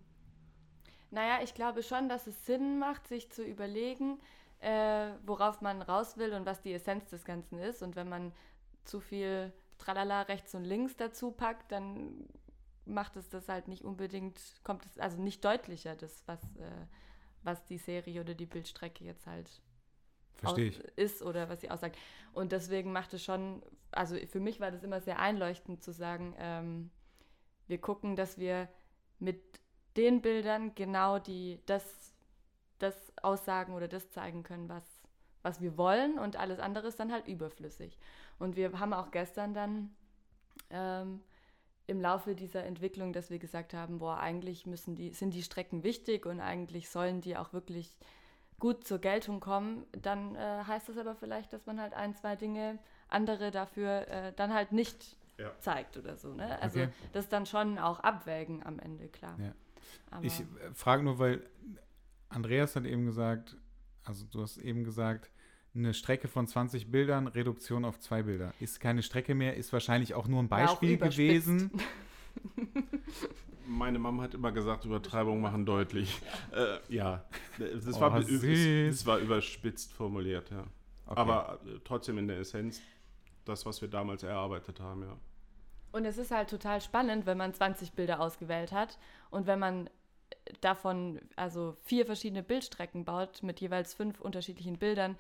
Naja, ich glaube schon, dass es Sinn macht, sich zu überlegen, äh, worauf man raus will und was die Essenz des Ganzen ist. Und wenn man zu viel Tralala rechts und links dazu packt, dann macht es das halt nicht unbedingt, kommt es also nicht deutlicher, das, was, äh, was die Serie oder die Bildstrecke jetzt halt ist oder was sie aussagt. Und deswegen macht es schon, also für mich war das immer sehr einleuchtend zu sagen, ähm, wir gucken, dass wir mit den Bildern genau die, das, das aussagen oder das zeigen können, was, was wir wollen und alles andere ist dann halt überflüssig. Und wir haben auch gestern dann ähm, im Laufe dieser Entwicklung, dass wir gesagt haben, boah, eigentlich müssen die, sind die Strecken wichtig und eigentlich sollen die auch wirklich gut zur Geltung kommen, dann äh, heißt das aber vielleicht, dass man halt ein, zwei Dinge andere dafür äh, dann halt nicht Ja. zeigt oder so. Ne? Also Okay. das dann schon auch abwägen am Ende, klar. Ja. Aber, Ich äh, frage nur, weil Andreas hat eben gesagt, also du hast eben gesagt, eine Strecke von 20 Bildern, Reduktion auf zwei Bilder. Ist keine Strecke mehr, ist wahrscheinlich auch nur ein Beispiel gewesen. Meine Mama hat immer gesagt, Übertreibungen machen deutlich. Äh, ja, das Oh, war, das war überspitzt formuliert, ja. Okay. Aber äh, trotzdem in der Essenz das, was wir damals erarbeitet haben, ja. Und es ist halt total spannend, wenn man 20 Bilder ausgewählt hat und wenn man davon also vier verschiedene Bildstrecken baut mit jeweils fünf unterschiedlichen Bildern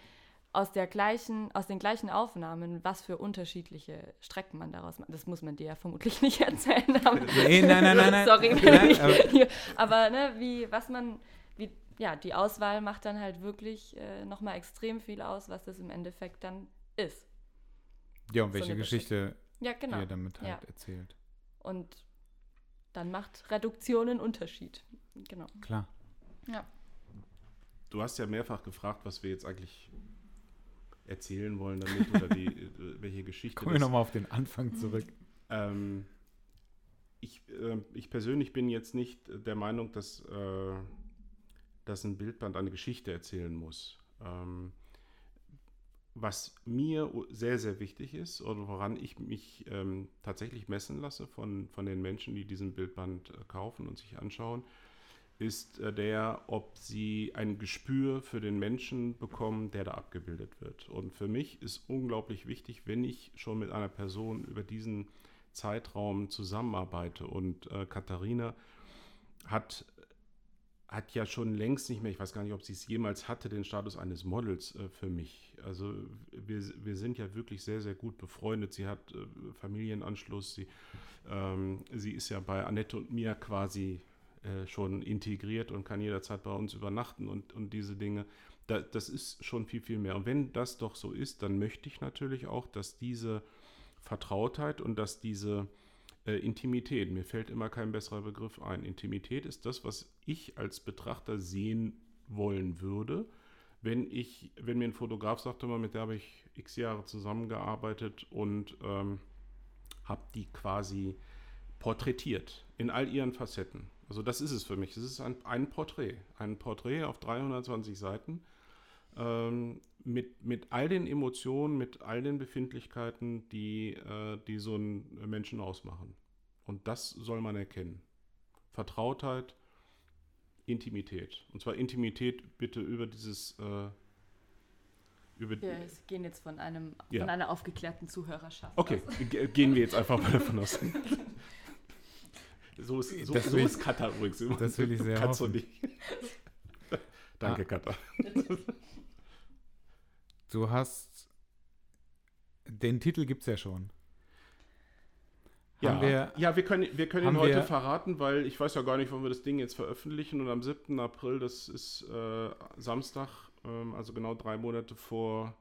aus der gleichen, aus den gleichen Aufnahmen, was für unterschiedliche Strecken man daraus macht. Das muss man dir ja vermutlich nicht erzählen. Aber Nee, nein, nein, nein, nein. Sorry, Nein, ich, aber- hier, aber ne, wie, was man, wie, ja, die Auswahl macht dann halt wirklich äh, nochmal extrem viel aus, was das im Endeffekt dann ist. Ja, und so welche eine Geschichte Ja, genau. ihr damit halt Ja. erzählt. Und dann macht Reduktion einen Unterschied. Genau. Klar. Ja. Du hast ja mehrfach gefragt, was wir jetzt eigentlich erzählen wollen damit oder die, äh, welche Geschichte. Kommen wir nochmal auf den Anfang zurück. Ähm, ich, äh, ich persönlich bin jetzt nicht der Meinung, dass, äh, dass ein Bildband eine Geschichte erzählen muss. Ähm, was mir sehr, sehr wichtig ist oder woran ich mich ähm, tatsächlich messen lasse von, von den Menschen, die diesen Bildband äh, kaufen und sich anschauen, ist äh, der, ob sie ein Gespür für den Menschen bekommen, der da abgebildet wird. Und für mich ist unglaublich wichtig, wenn ich schon mit einer Person über diesen Zeitraum zusammenarbeite und äh, Katharina hat, hat ja schon längst nicht mehr, ich weiß gar nicht, ob sie es jemals hatte, den Status eines Models äh, für mich. Also wir, wir sind ja wirklich sehr, sehr gut befreundet. Sie hat äh, Familienanschluss, sie, ähm, sie ist ja bei Annette und mir quasi äh, schon integriert und kann jederzeit bei uns übernachten und, und diese Dinge. Da, das ist schon viel, viel mehr. Und wenn das doch so ist, dann möchte ich natürlich auch, dass diese Vertrautheit und dass diese äh, Intimität, mir fällt immer kein besserer Begriff ein, Intimität ist das, was ich als Betrachter sehen wollen würde, wenn ich, wenn mir ein Fotograf sagt, immer, mit der habe ich x Jahre zusammengearbeitet und ähm, habe die quasi porträtiert in all ihren Facetten. Also das ist es für mich. Es ist ein, ein Porträt. Ein Porträt auf 320 Seiten ähm, mit, mit all den Emotionen, mit all den Befindlichkeiten, die, äh, die so einen Menschen ausmachen. Und das soll man erkennen. Vertrautheit, Intimität. Und zwar Intimität bitte über dieses... Äh, über Wir gehen jetzt von, einem, Ja. von einer aufgeklärten Zuhörerschaft Okay, aus. ge- gehen wir jetzt einfach mal davon aus. So ist, so, Das so will ist ich- Katha übrigens immer. das will ich sehr Kannst hoffen. du nicht. Danke, Ah. Katha. Du hast. Den Titel gibt es ja schon. Ja, wir, ja wir können, wir können ihn heute wir- verraten, weil ich weiß ja gar nicht, wann wir das Ding jetzt veröffentlichen. Und am 7. April, das ist äh, Samstag, ähm, also genau drei Monate vor,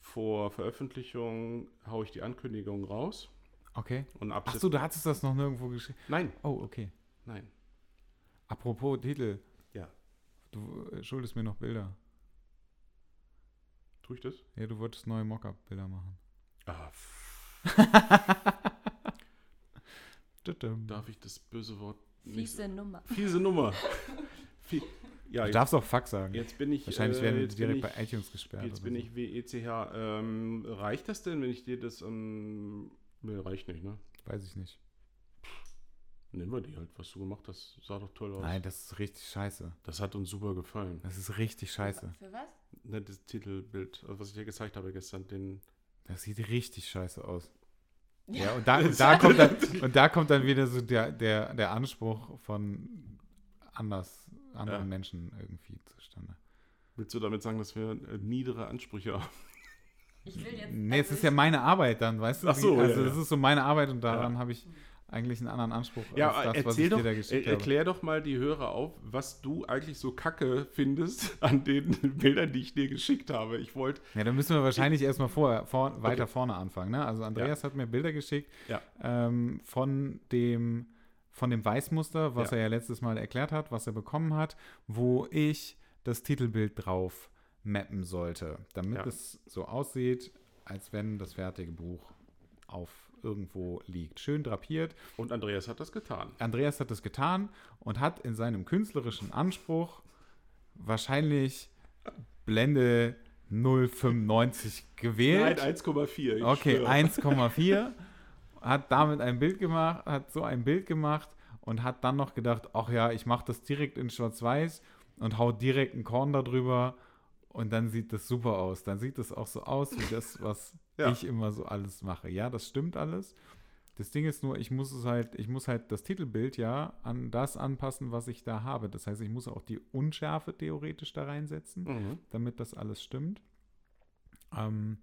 vor Veröffentlichung, haue ich die Ankündigung raus. okay. Und ab Achso, du hattest das noch nirgendwo geschrieben. Nein, Oh, okay. nein. Apropos Titel. Ja. Du äh, schuldest mir noch Bilder. Tue ich das? Ja, du wolltest neue Mockup-Bilder machen. Ah, darf ich das böse Wort nicht Fiese Nummer. Fiese Nummer. Fie ja, Du darfst auch Fuck sagen. jetzt bin ich. Wahrscheinlich äh, werden bin direkt ich, bei iTunes gesperrt. Jetzt bin so. ich WECH. Ähm, reicht das denn, wenn ich dir das ähm, Nee, reicht nicht, ne? Weiß ich nicht. Nehmen wir die halt, was du gemacht hast. Sah doch toll aus. Nein, das ist richtig scheiße. Das hat uns super gefallen. Das ist richtig scheiße. Für was? Ne, das Titelbild, also was ich dir gezeigt habe gestern, den. Das sieht richtig scheiße aus. Ja, und da, und da, kommt, dann, und da kommt dann wieder so der, der, der Anspruch von anders, anderen Ja. Menschen irgendwie zustande. Willst du damit sagen, dass wir äh, niedere Ansprüche haben? Ich will jetzt. Nee, es also ist ja meine Arbeit dann, weißt du? Ach so, Wie- also ja, es ja. ist so meine Arbeit und daran Ja. habe ich eigentlich einen anderen Anspruch Ja, als das, was ich doch, dir da er, geschickt habe. erklär doch mal die Hörer auf, was du eigentlich so kacke findest an den Bildern, die ich dir geschickt habe. Ich wollte. Ja, dann müssen wir wahrscheinlich erstmal vorher, vor, weiter vorne anfangen. Ne? Also Andreas hat mir Bilder geschickt Ja. ähm, von dem von dem Weißmuster, was Ja. er ja letztes Mal erklärt hat, was er bekommen hat, wo ich das Titelbild drauf mappen sollte, damit Ja. es so aussieht, als wenn das fertige Buch auf irgendwo liegt. Schön drapiert. Und Andreas hat das getan. Andreas hat es getan und hat in seinem künstlerischen Anspruch wahrscheinlich Blende 095 gewählt. Nein, 1,4. ich Okay, schwöre. 1,4. hat damit ein Bild gemacht, hat so ein Bild gemacht und hat dann noch gedacht, ach ja, ich mache das direkt in Schwarz-Weiß und hau direkt ein Korn darüber Und dann sieht das super aus. Dann sieht das auch so aus wie das, was Ja. ich immer so alles mache. Ja, das stimmt alles. Das Ding ist nur, ich muss es halt, ich muss halt das Titelbild ja an das anpassen, was ich da habe. Das heißt, ich muss auch die Unschärfe theoretisch da reinsetzen, Mhm. damit das alles stimmt. Ähm,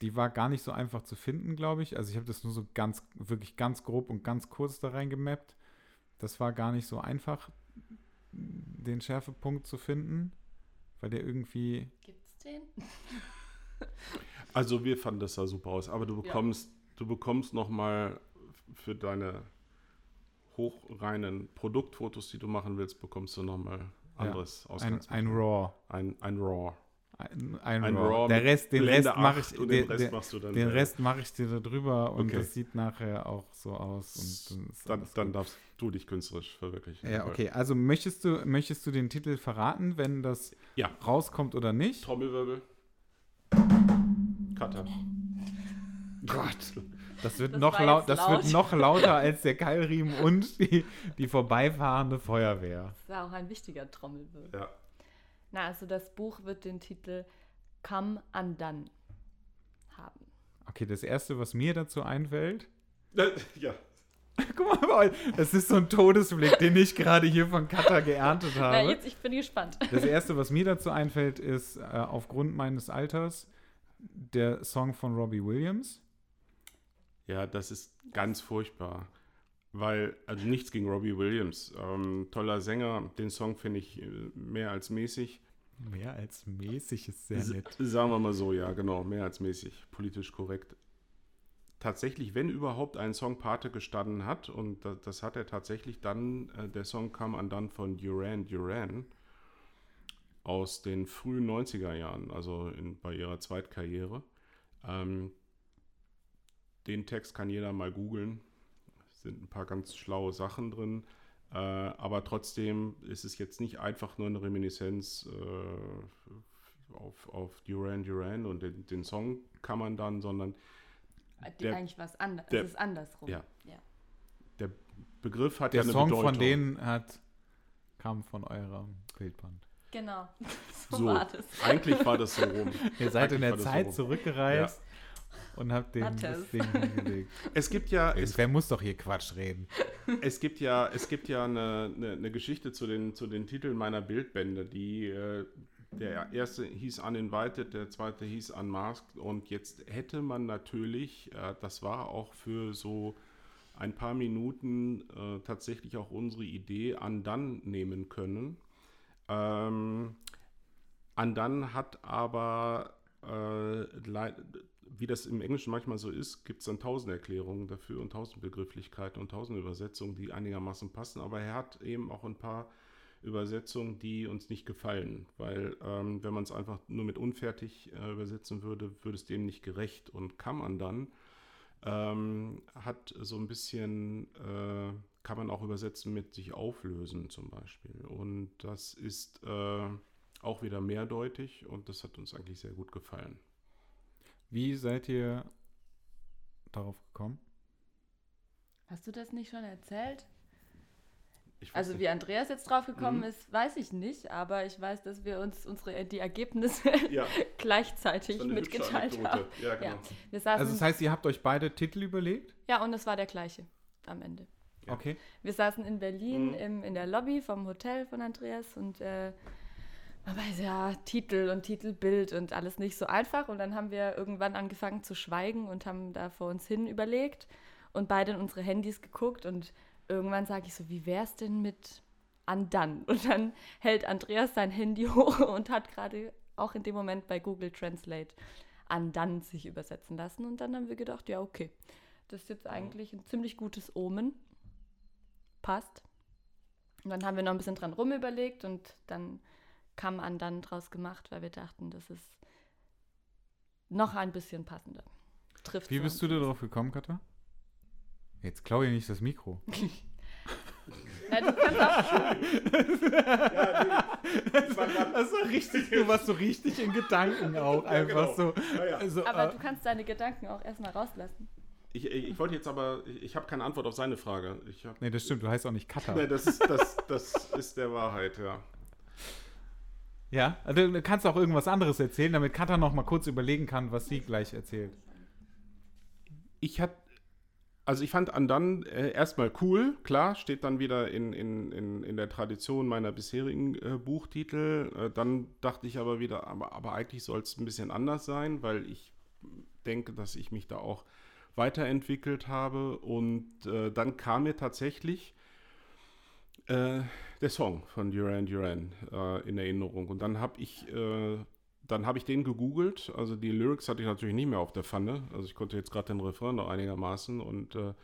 die war gar nicht so einfach zu finden, glaube ich. Also ich habe das nur so ganz, wirklich ganz grob und ganz kurz da reingemappt. Das war gar nicht so einfach, den Schärfepunkt zu finden, weil der irgendwie Gibt's den? Also wir fanden das sah super aus, aber du Ja. bekommst, du bekommst noch mal für deine hochreinen Produktfotos, die du machen willst, bekommst du noch mal anderes ein, ein Ausgangsmaterial. RAW. ein, ein RAW. Ein, ein, Ein RAW. RAW Der Rest, den Blende Rest mache 8 ich, und den, den Rest machst du dann den Rest mache ich dir da drüber und Okay. das sieht nachher auch so aus. Und dann Dann, darfst du dich künstlerisch verwirklichen. Ja, okay. Also möchtest du, möchtest du den Titel verraten, wenn das Ja. rauskommt oder nicht? Trommelwirbel. Cutter. Gott. Das wird, Das noch, laut, das laut. wird noch lauter als der Keilriemen und die, die vorbeifahrende Feuerwehr. Das war auch ein wichtiger Trommelwirbel. Ja. Na, also das Buch wird den Titel Come Undone haben. Okay, das Erste, was mir dazu einfällt, Ja. guck mal, das ist so ein Todesblick, den ich gerade hier von Katha geerntet Na, habe. jetzt, ich bin gespannt. Das Erste, was mir dazu einfällt, ist äh, aufgrund meines Alters der Song von Robbie Williams. Ja, das ist ganz furchtbar. Weil, also nichts gegen Robbie Williams. Ähm, toller Sänger, den Song finde ich äh, mehr als mäßig. Mehr als mäßig ist sehr S- nett. Sagen wir mal so, ja, genau, mehr als mäßig, politisch korrekt. Tatsächlich, wenn überhaupt ein Song Pate gestanden hat, und das, das hat er tatsächlich dann, äh, der Song kam an dann von Duran Duran aus den frühen 90er Jahren, also in, bei ihrer Zweitkarriere. Ähm, den Text kann jeder mal googeln. Sind ein paar ganz schlaue Sachen drin. Äh, aber trotzdem ist es jetzt nicht einfach nur eine Reminiszenz äh, auf, auf Duran Duran und den, den Song kann man dann, sondern Die, Der- eigentlich was anderes. der- Es ist andersrum. Ja. ja. der Begriff hat Der ja eine Song Bedeutung. von denen hat, kam von eurem Bildband. Genau. So, So, war das. eigentlich war das so rum. Ihr seid in der Eigentlich war das Zeit so zurückgereist und habt den, das es. Ding hingelegt. Es gibt ja, Irgendwer muss doch hier Quatsch reden. es gibt ja, es gibt ja eine, eine, eine Geschichte zu den, zu den Titeln meiner Bildbände, die äh, der erste hieß Uninvited, der zweite hieß Unmasked und jetzt hätte man natürlich, äh, das war auch für so ein paar Minuten äh, tatsächlich auch unsere Idee Undone nehmen können. Ähm, Undone hat aber, äh, wie das im Englischen manchmal so ist, gibt es dann tausend Erklärungen dafür und tausend Begrifflichkeiten und tausend Übersetzungen, die einigermaßen passen. Aber er hat eben auch ein paar Übersetzungen, die uns nicht gefallen, weil ähm, wenn man es einfach nur mit unfertig äh, übersetzen würde, würde es dem nicht gerecht. Und kann man dann, ähm, hat so ein bisschen, äh, kann man auch übersetzen mit sich auflösen zum Beispiel. Und das ist äh, auch wieder mehrdeutig und das hat uns eigentlich sehr gut gefallen. Wie seid ihr darauf gekommen? Hast du das nicht schon erzählt? Also nicht. wie Andreas jetzt drauf gekommen Mhm. ist, weiß ich nicht, aber ich weiß, dass wir uns unsere die Ergebnisse ja, gleichzeitig so mitgeteilt haben. Ja, genau. Ja. Wir saßen, Also das heißt, ihr habt euch beide Titel überlegt? ja, und es war der gleiche am Ende. Ja. Okay. Wir saßen in Berlin Mhm. im, in der Lobby vom Hotel von Andreas und äh, man weiß ja, Titel und Titelbild und alles nicht so einfach. Und dann haben wir irgendwann angefangen zu schweigen und haben da vor uns hin überlegt und beide in unsere Handys geguckt und irgendwann sage ich so, wie wär's denn mit Undone? Und dann hält Andreas sein Handy hoch und hat gerade auch in dem Moment bei Google Translate Undone sich übersetzen lassen. Und dann haben wir gedacht, ja, okay, das ist jetzt eigentlich ein ziemlich gutes Omen. Passt. Und dann haben wir noch ein bisschen dran rumüberlegt und dann kam Undone draus gemacht, weil wir dachten, das ist noch ein bisschen passender. Trifft Wie so bist du da drauf gekommen, Katha? Jetzt klau ihr nicht das Mikro. Na, du kannst auch, Das war richtig, du warst so richtig in Gedanken auch. Einfach genau. so. Ja, ja. Also, aber äh, du kannst deine Gedanken auch erstmal rauslassen. Ich, ich, ich wollte jetzt aber, ich, ich habe keine Antwort auf seine Frage. Ich hab, nee, das stimmt, du heißt auch nicht Katha. nee, das, ist, das, das ist der Wahrheit, ja. Ja, also du kannst auch irgendwas anderes erzählen, damit Katha noch mal kurz überlegen kann, was sie gleich erzählt. Ich hatte, also ich fand Andan äh, erstmal cool, klar, steht dann wieder in, in, in, in der Tradition meiner bisherigen äh, Buchtitel. Äh, dann dachte ich aber wieder, aber, aber eigentlich soll es ein bisschen anders sein, weil ich denke, dass ich mich da auch weiterentwickelt habe. Und äh, dann kam mir tatsächlich äh, der Song von Duran Duran äh, in Erinnerung. Und dann habe ich, äh, dann ich den gegoogelt. Also die Lyrics hatte ich natürlich nicht mehr auf der Pfanne. Also ich konnte jetzt gerade den Refrain noch einigermaßen und äh,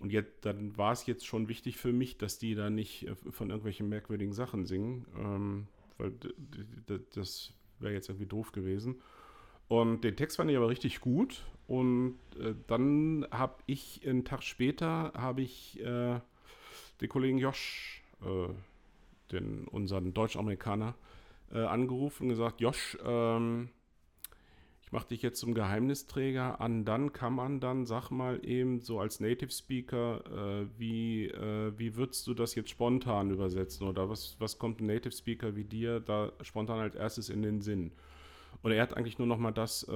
und jetzt, dann war es jetzt schon wichtig für mich, dass die da nicht äh, von irgendwelchen merkwürdigen Sachen singen, ähm, weil das wäre jetzt irgendwie doof gewesen. Und den Text fand ich aber richtig gut. Und äh, dann habe ich einen Tag später habe ich äh, den Kollegen Josh, äh, den, unseren Deutsch-Amerikaner, äh, angerufen und gesagt, Josh, ähm, ich mache dich jetzt zum Geheimnisträger an, dann kann man dann, sag mal eben so als Native Speaker, äh, wie, äh, wie würdest du das jetzt spontan übersetzen oder was, was kommt ein Native Speaker wie dir da spontan als erstes in den Sinn? Und er hat eigentlich nur noch mal das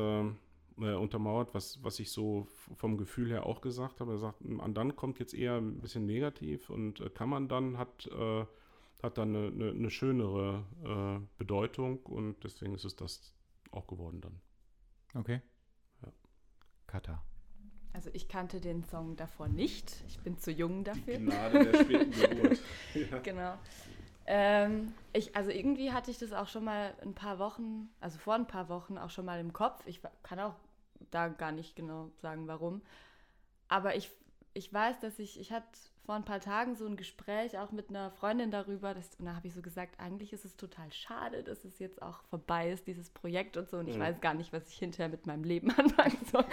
äh, untermauert, was, was ich so vom Gefühl her auch gesagt habe. Er sagt, an dann kommt jetzt eher ein bisschen negativ und äh, kann man dann hat, äh, hat dann eine, eine, eine schönere äh, Bedeutung und deswegen ist es das auch geworden dann. Okay. Ja. Kata. Also ich kannte den Song davor nicht. Ich bin zu jung dafür. Die Gnade der späten Geburt. ja. Genau. Ähm, ich, also irgendwie hatte ich das auch schon mal ein paar Wochen, also vor ein paar Wochen auch schon mal im Kopf. Ich kann auch da gar nicht genau sagen, warum. Aber ich, ich weiß, dass ich, ich hatte vor ein paar Tagen so ein Gespräch auch mit einer Freundin darüber, dass, und da habe ich so gesagt, eigentlich ist es total schade, dass es jetzt auch vorbei ist, dieses Projekt und so, und ich mhm. weiß gar nicht, was ich hinterher mit meinem Leben anfangen soll.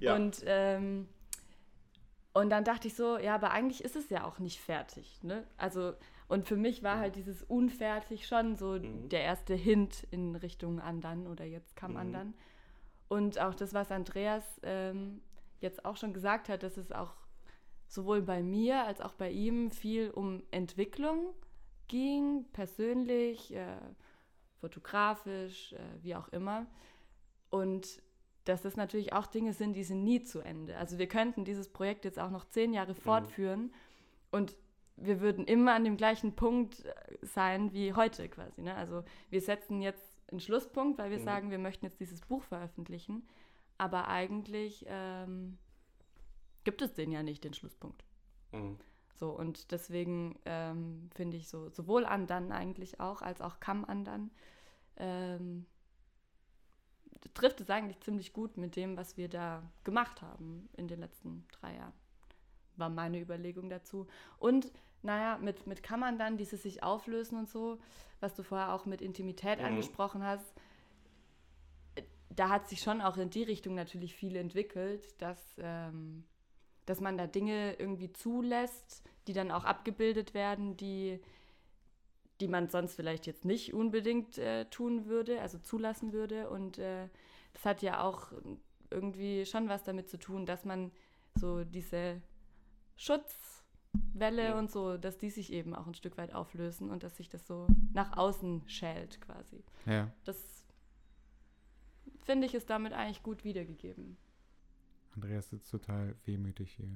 ja. Und ähm, und dann dachte ich so, ja, aber eigentlich ist es ja auch nicht fertig. Ne? Also und für mich war halt dieses unfertig schon so mhm. der erste Hint in Richtung Andern oder jetzt kam mhm. Andern. Und auch das, was Andreas ähm, jetzt auch schon gesagt hat, dass es auch sowohl bei mir als auch bei ihm viel um Entwicklung ging, persönlich, äh, fotografisch, äh, wie auch immer. Und dass das natürlich auch Dinge sind, die sind nie zu Ende. Also wir könnten dieses Projekt jetzt auch noch zehn Jahre mhm. fortführen und wir würden immer an dem gleichen Punkt äh, sein wie heute quasi. Ne? Also wir setzen jetzt einen Schlusspunkt, weil wir mhm. sagen, wir möchten jetzt dieses Buch veröffentlichen. Aber eigentlich ähm, gibt es den ja nicht, den Schlusspunkt. Mhm. So, und deswegen ähm, finde ich so, sowohl an dann eigentlich auch, als auch Kamm an dann, ähm, trifft es eigentlich ziemlich gut mit dem, was wir da gemacht haben in den letzten drei Jahren war meine Überlegung dazu. Und naja, mit, mit kann man dann dieses sich auflösen und so, was du vorher auch mit Intimität mhm. angesprochen hast, da hat sich schon auch in die Richtung natürlich viel entwickelt, dass, ähm, dass man da Dinge irgendwie zulässt, die dann auch abgebildet werden, die, die man sonst vielleicht jetzt nicht unbedingt äh, tun würde, also zulassen würde. Und äh, das hat ja auch irgendwie schon was damit zu tun, dass man so diese Schutzwelle ja. und so, dass die sich eben auch ein Stück weit auflösen und dass sich das so nach außen schält quasi. Ja. Das finde ich ist damit eigentlich gut wiedergegeben. Andreas sitzt total wehmütig hier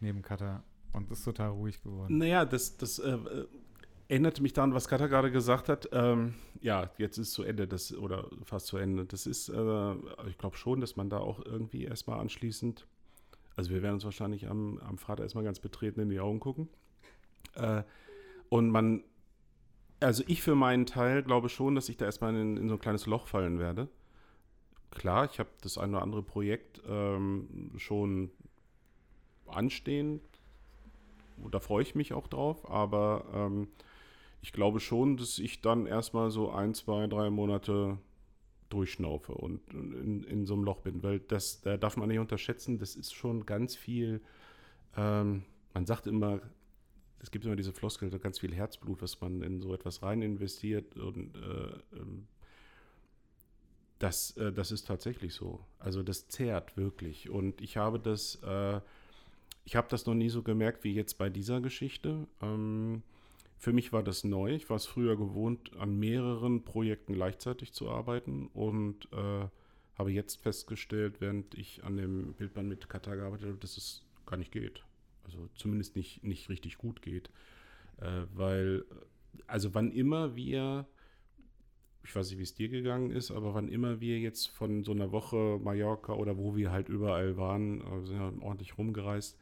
neben Katha und ist total ruhig geworden. Naja, das, das äh, erinnerte mich daran, was Katha gerade gesagt hat. Ähm, ja, jetzt ist zu Ende das oder fast zu Ende. Das ist, äh, ich glaube schon, dass man da auch irgendwie erstmal anschließend also wir werden uns wahrscheinlich am, am Vater erstmal ganz betreten in die Augen gucken. Äh, und man, also ich für meinen Teil glaube schon, dass ich da erstmal in, in so ein kleines Loch fallen werde. Klar, ich habe das ein oder andere Projekt ähm, schon anstehen. Da freue ich mich auch drauf, aber ähm, ich glaube schon, dass ich dann erstmal so ein, zwei, drei Monate durchschnaufe und in, in so einem Loch bin, weil das da darf man nicht unterschätzen, das ist schon ganz viel, ähm, man sagt immer, es gibt immer diese Floskel, ganz viel Herzblut, was man in so etwas rein investiert und äh, ähm, das, äh, das ist tatsächlich so. Also das zehrt wirklich und ich habe das, äh, ich habe das noch nie so gemerkt wie jetzt bei dieser Geschichte. Ähm, Für mich war das neu. Ich war es früher gewohnt, an mehreren Projekten gleichzeitig zu arbeiten und äh, habe jetzt festgestellt, während ich an dem Bildband mit Katar gearbeitet habe, dass es gar nicht geht. Also zumindest nicht, nicht richtig gut geht. Äh, weil, also wann immer wir, ich weiß nicht, wie es dir gegangen ist, aber wann immer wir jetzt von so einer Woche Mallorca oder wo wir halt überall waren, äh, sind ja ordentlich rumgereist,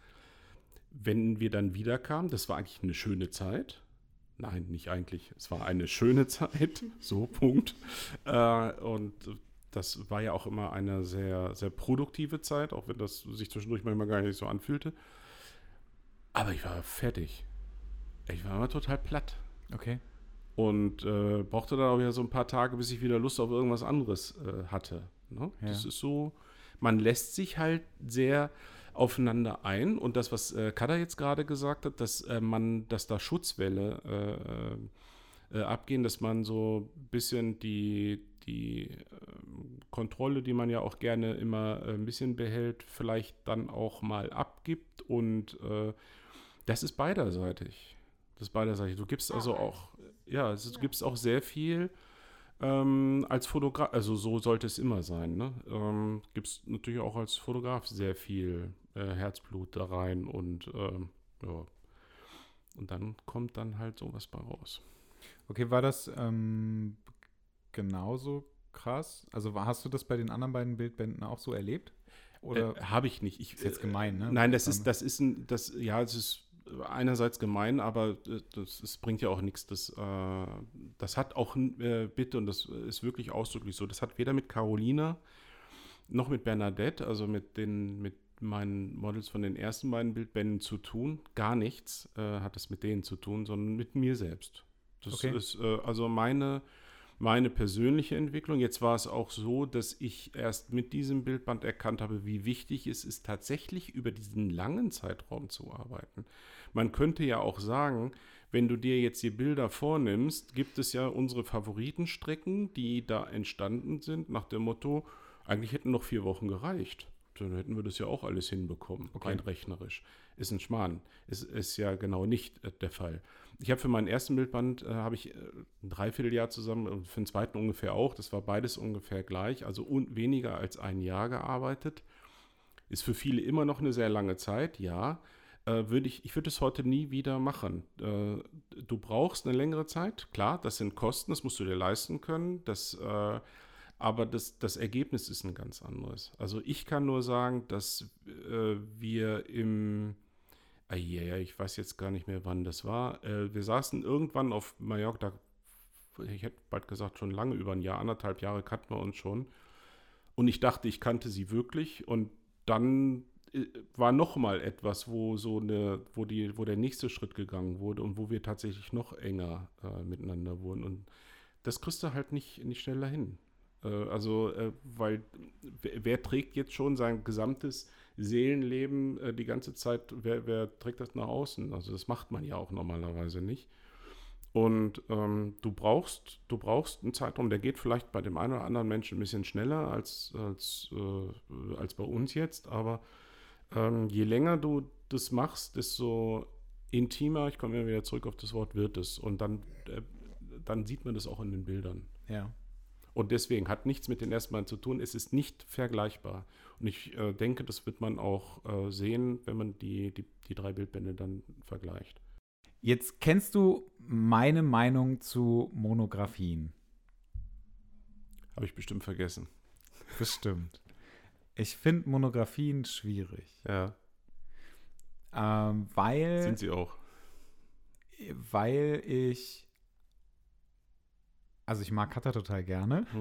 wenn wir dann wiederkamen, das war eigentlich eine schöne Zeit. Nein, nicht eigentlich. Es war eine schöne Zeit. So, Punkt. Äh, und das war ja auch immer eine sehr, sehr produktive Zeit, auch wenn das sich zwischendurch manchmal gar nicht so anfühlte. Aber ich war fertig. Ich war immer total platt. Okay. Und äh, brauchte dann auch wieder so ein paar Tage, bis ich wieder Lust auf irgendwas anderes äh, hatte. Ne? Ja. Das ist so, man lässt sich halt sehr aufeinander ein. Und das, was äh, Kada jetzt gerade gesagt hat, dass äh, man, dass da Schutzwelle äh, äh, abgehen, dass man so ein bisschen die, die ähm, Kontrolle, die man ja auch gerne immer äh, ein bisschen behält, vielleicht dann auch mal abgibt. Und äh, das ist beiderseitig. Das ist beiderseitig. Du gibst also auch, ja, es du gibst auch sehr viel ähm, als Fotograf, also so sollte es immer sein, ne? Ähm, gibst natürlich auch als Fotograf sehr viel äh, Herzblut da rein und ähm, ja. Und dann kommt dann halt sowas bei raus. Okay, war das ähm, genauso krass? Also hast du das bei den anderen beiden Bildbänden auch so erlebt? Oder äh, habe ich nicht. Ich, ist jetzt gemein, ne? Nein, das ist, das ist ein, das, ja, es ist einerseits gemein, aber äh, das, das bringt ja auch nichts. Das, äh, das hat auch äh, bitte, und das ist wirklich ausdrücklich so, das hat weder mit Carolina noch mit Bernadette, also mit den, mit meinen Models von den ersten beiden Bildbänden zu tun. Gar nichts äh, hat es mit denen zu tun, sondern mit mir selbst. Das Okay. ist äh, also meine, meine persönliche Entwicklung. Jetzt war es auch so, dass ich erst mit diesem Bildband erkannt habe, wie wichtig es ist, tatsächlich über diesen langen Zeitraum zu arbeiten. Man könnte ja auch sagen, wenn du dir jetzt die Bilder vornimmst, gibt es ja unsere Favoritenstrecken, die da entstanden sind, nach dem Motto, eigentlich hätten noch vier Wochen gereicht. Dann hätten wir das ja auch alles hinbekommen, Okay. rein rechnerisch. Ist ein Schmarrn. Ist, ist ja genau nicht äh, der Fall. Ich habe für meinen ersten Bildband, äh, habe ich äh, ein Dreivierteljahr zusammen, und für den zweiten ungefähr auch, das war beides ungefähr gleich, also un weniger als ein Jahr gearbeitet. Ist für viele immer noch eine sehr lange Zeit, ja. Äh, würde ich ich würde es heute nie wieder machen. Du brauchst eine längere Zeit, klar, das sind Kosten, das musst du dir leisten können, das, aber das, das Ergebnis ist ein ganz anderes. Also ich kann nur sagen, dass äh, wir im, ah, ja, ich weiß jetzt gar nicht mehr, wann das war. Äh, wir saßen irgendwann auf Mallorca, ich hätte bald gesagt, schon lange über ein Jahr, anderthalb Jahre kannten wir uns schon. Und ich dachte, ich kannte sie wirklich. Und dann äh, war noch mal etwas, wo so eine, wo die, wo der nächste Schritt gegangen wurde und wo wir tatsächlich noch enger äh, miteinander wurden. Und das kriegst du halt nicht, nicht schneller hin. Äh, also, äh, weil wer, trägt jetzt schon sein gesamtes Seelenleben äh, die ganze Zeit, wer, wer trägt das nach außen? Also das macht man ja auch normalerweise nicht. Und ähm, du brauchst, du brauchst einen Zeitraum, der geht vielleicht bei dem einen oder anderen Menschen ein bisschen schneller als, als, äh, als bei uns jetzt, aber ähm, je länger du das machst, desto intimer, ich komme immer wieder zurück auf das Wort, wird es. Und dann, äh, dann sieht man das auch in den Bildern. Ja. Und deswegen hat nichts mit den ersten beiden zu tun. Es ist nicht vergleichbar. Und ich äh, denke, das wird man auch äh, sehen, wenn man die, die, die drei Bildbände dann vergleicht. Jetzt kennst du meine Meinung zu Monographien. Habe ich bestimmt vergessen. Bestimmt. Ich finde Monographien schwierig. Ja, Ähm, weil, sind sie auch. weil ich. Also ich mag Cutter total gerne.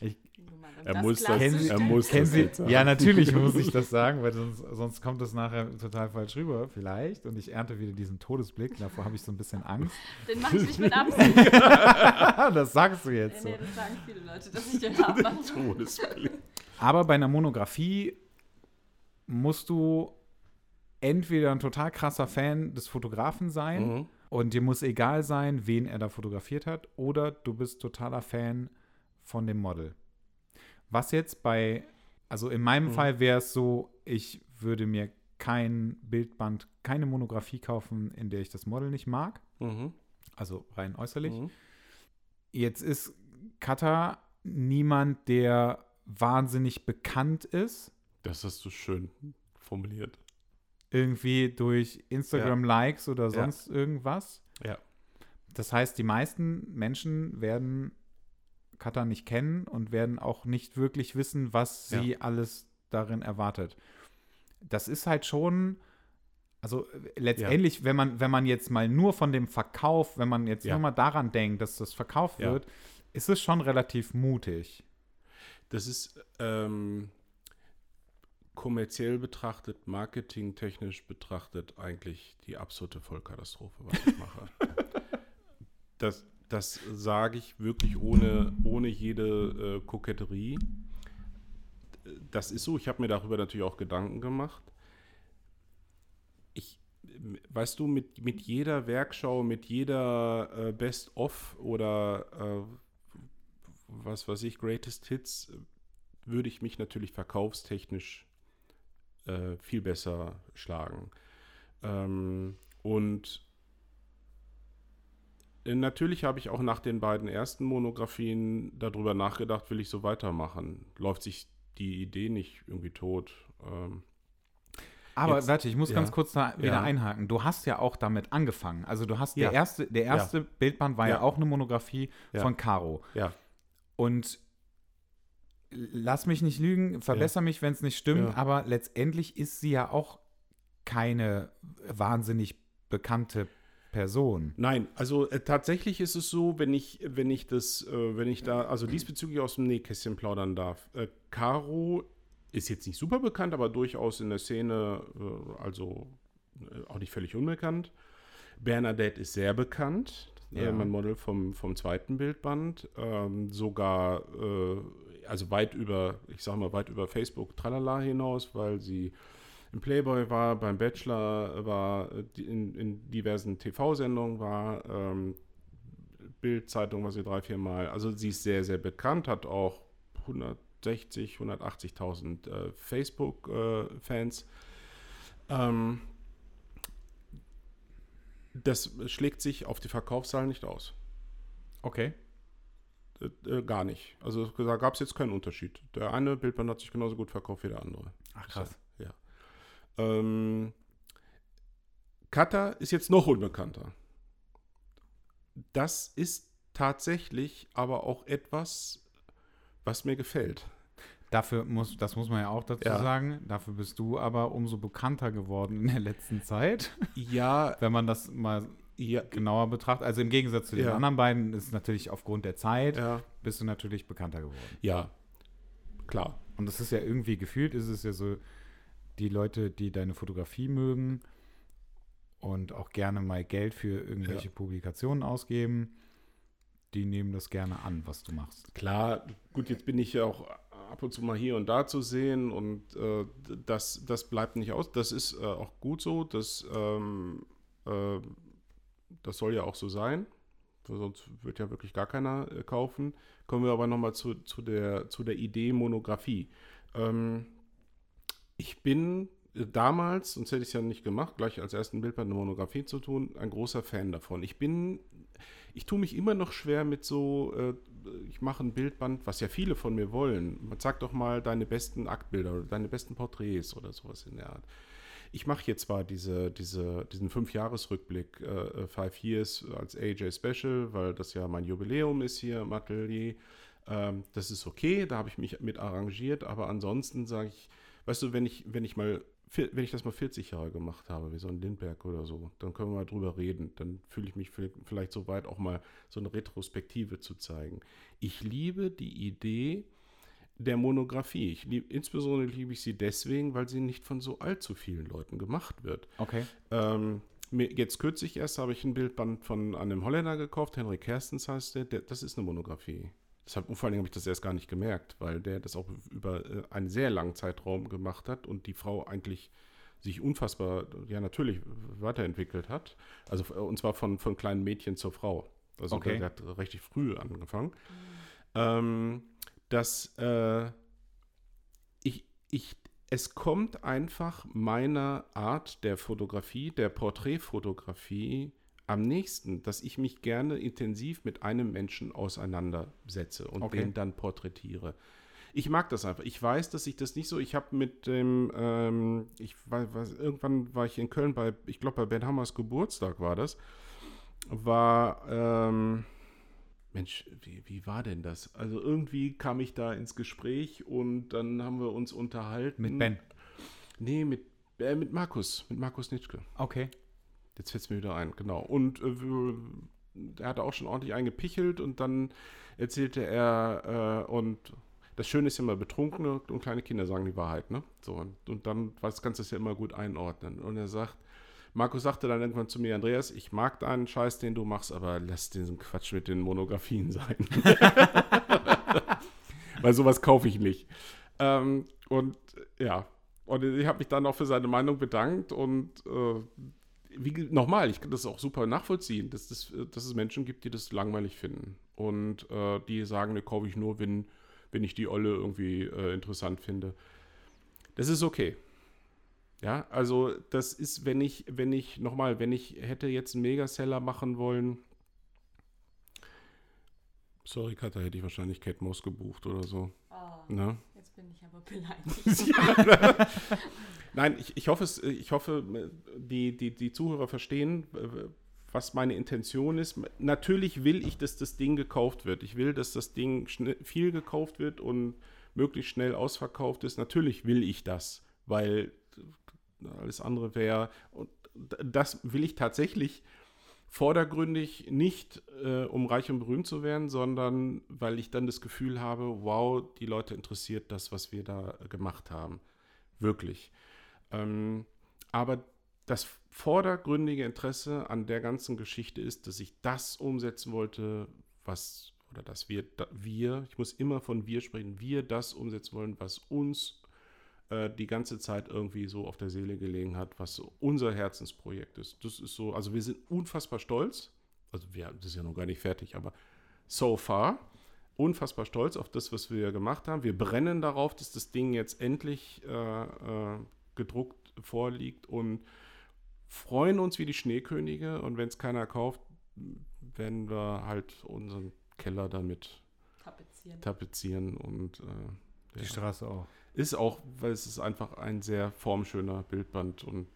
Ich, Um mal Er muss das- klarzustellen. er muss kennen das Sie, jetzt sagen. ja, natürlich muss ich das sagen, weil sonst, sonst kommt das nachher total falsch rüber, vielleicht. Und ich ernte wieder diesen Todesblick. Davor habe ich so ein bisschen Angst. Den mache ich nicht mit Absicht. das sagst du jetzt nee, so. nee, das sagen viele Leute, dass ich den habe. Todesblick. Aber bei einer Monographie musst du entweder ein total krasser Fan des Fotografen sein Mhm. Und dir muss egal sein, wen er da fotografiert hat, oder du bist totaler Fan von dem Model. Was jetzt bei, also in meinem Mhm. Fall wäre es so, ich würde mir kein Bildband, keine Monografie kaufen, in der ich das Model nicht mag. Mhm. Also rein äußerlich. Mhm. Jetzt ist Kata niemand, der wahnsinnig bekannt ist. Das hast du schön formuliert. Irgendwie durch Instagram-Likes oder Ja. sonst irgendwas. Ja. Das heißt, die meisten Menschen werden Kata nicht kennen und werden auch nicht wirklich wissen, was sie alles darin erwartet. Das ist halt schon, also äh, letztendlich, wenn man, wenn man jetzt mal nur von dem Verkauf, wenn man jetzt Ja. nur mal daran denkt, dass das verkauft Ja. wird, ist es schon relativ mutig. Das ist ähm, kommerziell betrachtet, marketingtechnisch betrachtet eigentlich die absolute Vollkatastrophe, was ich mache. das, das sage ich wirklich ohne, ohne jede äh, Koketterie. Das ist so. Ich habe mir darüber natürlich auch Gedanken gemacht. Ich, weißt du, mit, mit jeder Werkschau, mit jeder äh, Best-of oder äh, was weiß ich, Greatest Hits, äh, würde ich mich natürlich verkaufstechnisch äh, viel besser schlagen. Ähm, und äh, natürlich habe ich auch nach den beiden ersten Monografien darüber nachgedacht, will ich so weitermachen? Läuft sich die Idee nicht irgendwie tot? Ähm, Aber Jetzt- warte, ich muss ja. ganz kurz da wieder Ja. einhaken. Du hast ja auch damit angefangen. Also du hast Ja. der erste, der erste Bildband war ja. Auch eine Monografie von Caro. ja, Und lass mich nicht lügen, verbessere mich, wenn es nicht stimmt, Ja. aber letztendlich ist sie ja auch keine wahnsinnig bekannte Person. Nein, also äh, tatsächlich ist es so, wenn ich, wenn ich das, äh, wenn ich da, also diesbezüglich aus dem Nähkästchen plaudern darf. Äh, Caro ist jetzt nicht super bekannt, aber durchaus in der Szene, äh, also äh, auch nicht völlig unbekannt. Bernadette ist sehr bekannt, Ja. äh, mein Model vom, vom zweiten Bildband, ähm, sogar, äh, also weit über, ich sag mal, weit über Facebook Tralala hinaus, weil sie im Playboy war, beim Bachelor war, äh, in, in diversen TV-Sendungen war, ähm, Bild-Zeitung war sie drei, vier Mal. Also sie ist sehr, sehr bekannt, hat auch 160, 180.000 äh, Facebook-Fans. ähm, das schlägt sich auf die Verkaufszahlen nicht aus. Okay. Äh, äh, gar nicht. Also da gab es jetzt keinen Unterschied. Der eine Bildband hat sich genauso gut verkauft wie der andere. Ach krass. Ja. Ähm, Kata ist jetzt noch unbekannter. Das ist tatsächlich aber auch etwas, was mir gefällt. Dafür muss, das muss man ja auch dazu Ja. sagen, dafür bist du aber umso bekannter geworden in der letzten Zeit, Ja, wenn man das mal ja, genauer betrachtet. Also im Gegensatz zu den Ja. anderen beiden ist natürlich aufgrund der Zeit, ja, bist du natürlich bekannter geworden. ja, klar. Und das ist ja irgendwie gefühlt, ist es ja so, die Leute, die deine Fotografie mögen und auch gerne mal Geld für irgendwelche Publikationen ausgeben, die nehmen das gerne an, was du machst. Klar, gut, jetzt bin ich ja auch ab und zu mal hier und da zu sehen und äh, das, das bleibt nicht aus. Das ist äh, auch gut so. Das, ähm, äh, das soll ja auch so sein. Sonst wird ja wirklich gar keiner äh, kaufen. Kommen wir aber nochmal zu, zu, der, zu der Idee Monographie. Ähm, ich bin äh, damals, sonst hätte ich es ja nicht gemacht, gleich als ersten Bildband eine Monographie zu tun, ein großer Fan davon. Ich bin ich tue mich immer noch schwer mit so, äh, ich mache ein Bildband, was ja viele von mir wollen. Man sagt doch mal deine besten Aktbilder oder deine besten Porträts oder sowas in der Art. Ich mache hier zwar diese, diese, diesen Fünf-Jahres-Rückblick, äh, Five Years als AJ Special, weil das ja mein Jubiläum ist hier im Atelier. Ähm, das ist okay, da habe ich mich mit arrangiert, aber ansonsten sage ich, weißt du, wenn ich, wenn ich mal wenn ich das mal 40 Jahre gemacht habe, wie so ein Lindberg oder so, dann können wir mal drüber reden. Dann fühle ich mich vi- vielleicht so weit, auch mal so eine Retrospektive zu zeigen. Ich liebe die Idee der Monographie. Ich lieb, insbesondere liebe ich sie deswegen, weil sie nicht von so allzu vielen Leuten gemacht wird. Okay. Ähm, jetzt kürzlich erst habe ich ein Bildband von einem Holländer gekauft, Henrik Kerstens heißt der, der das ist eine Monographie. Deshalb, und vor allen Dingen habe ich das erst gar nicht gemerkt, weil der das auch über äh, einen sehr langen Zeitraum gemacht hat und die Frau eigentlich sich unfassbar, ja natürlich, weiterentwickelt hat. Also, äh, und zwar von, von kleinen Mädchen zur Frau. Also Okay. der, der hat richtig früh angefangen. Ähm, dass äh, ich, ich es kommt einfach meiner Art der Fotografie, der Porträtfotografie am nächsten, dass ich mich gerne intensiv mit einem Menschen auseinandersetze und Okay. den dann porträtiere. Ich mag das einfach. Ich weiß, dass ich das nicht so. Ich habe mit dem, ähm, ich war, irgendwann war ich in Köln bei, ich glaube bei Ben Hammers Geburtstag war das. War, ähm, Mensch, wie, wie war denn das? Also irgendwie kam ich da ins Gespräch und dann haben wir uns unterhalten. Mit Ben. Nee, mit, äh, mit Markus, mit Markus Nitschke. Okay. Jetzt fällt es mir wieder ein, genau. Und äh, er hatte auch schon ordentlich eingepichelt und dann erzählte er, äh, und das Schöne ist ja immer, Betrunkene und kleine Kinder sagen die Wahrheit, ne? So, und, und dann kannst du es ja immer gut einordnen. Und er sagt, Markus sagte dann irgendwann zu mir, Andreas, ich mag deinen Scheiß, den du machst, aber lass diesen Quatsch mit den Monografien sein. Weil sowas kaufe ich nicht. Ähm, und äh, ja, und ich habe mich dann auch für seine Meinung bedankt und äh, wie, nochmal, ich kann das auch super nachvollziehen, dass, das, äh, dass es Menschen gibt, die das langweilig finden. Und äh, die sagen, ne, kaufe ich nur, wenn, wenn ich die Olle irgendwie äh, interessant finde. Das ist okay. Ja, also das ist, wenn ich, wenn ich, nochmal, wenn ich hätte jetzt einen Megaseller machen wollen, sorry, Katha, hätte ich wahrscheinlich Kate Moss gebucht oder so. Oh, Ne? jetzt bin ich aber beleidigt. Nein, ich, ich hoffe, es, ich hoffe, die, die, die Zuhörer verstehen, was meine Intention ist. Natürlich will ich, dass das Ding gekauft wird. Ich will, dass das Ding viel gekauft wird und möglichst schnell ausverkauft ist. Natürlich will ich das, weil alles andere wäre. Und das will ich tatsächlich vordergründig nicht, äh, um reich und berühmt zu werden, sondern weil ich dann das Gefühl habe, wow, die Leute interessiert das, was wir da gemacht haben. Wirklich. Ähm, aber das vordergründige Interesse an der ganzen Geschichte ist, dass ich das umsetzen wollte, was, oder dass wir, wir, ich muss immer von wir sprechen, wir das umsetzen wollen, was uns äh, die ganze Zeit irgendwie so auf der Seele gelegen hat, was so unser Herzensprojekt ist. Das ist so, also wir sind unfassbar stolz, also wir, das ist ja noch gar nicht fertig, aber so far unfassbar stolz auf das, was wir gemacht haben. Wir brennen darauf, dass das Ding jetzt endlich äh, äh, gedruckt vorliegt und freuen uns wie die Schneekönige. Und wenn es keiner kauft, werden wir halt unseren Keller damit Tapezieren. tapezieren und äh, Die ja. Straße auch. Ist auch, weil es ist einfach ein sehr formschöner Bildband und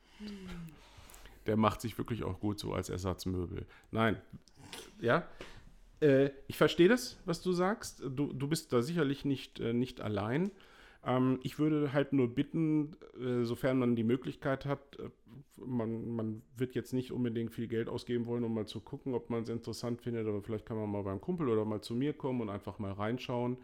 der macht sich wirklich auch gut so als Ersatzmöbel. Nein, ja, äh, ich verstehe das, was du sagst. Du, du bist da sicherlich nicht, äh, nicht allein. Ähm, ich würde halt nur bitten, äh, sofern man die Möglichkeit hat, äh, man, man wird jetzt nicht unbedingt viel Geld ausgeben wollen, um mal zu gucken, ob man es interessant findet, aber vielleicht kann man mal beim Kumpel oder mal zu mir kommen und einfach mal reinschauen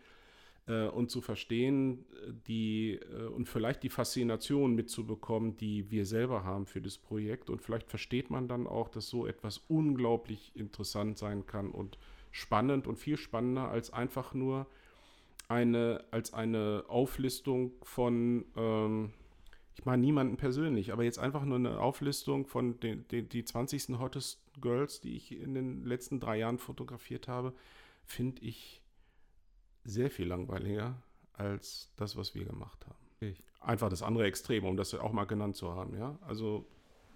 äh, und zu verstehen, die äh, und vielleicht die Faszination mitzubekommen, die wir selber haben für das Projekt. Und vielleicht versteht man dann auch, dass so etwas unglaublich interessant sein kann und spannend und viel spannender als einfach nur eine, als eine Auflistung von, ähm, ich meine niemanden persönlich, aber jetzt einfach nur eine Auflistung von den, den die 20. Hottest Girls, die ich in den letzten drei Jahren fotografiert habe, finde ich sehr viel langweiliger als das, was wir gemacht haben. Ich. Einfach das andere Extrem, um das auch mal genannt zu haben, ja. Also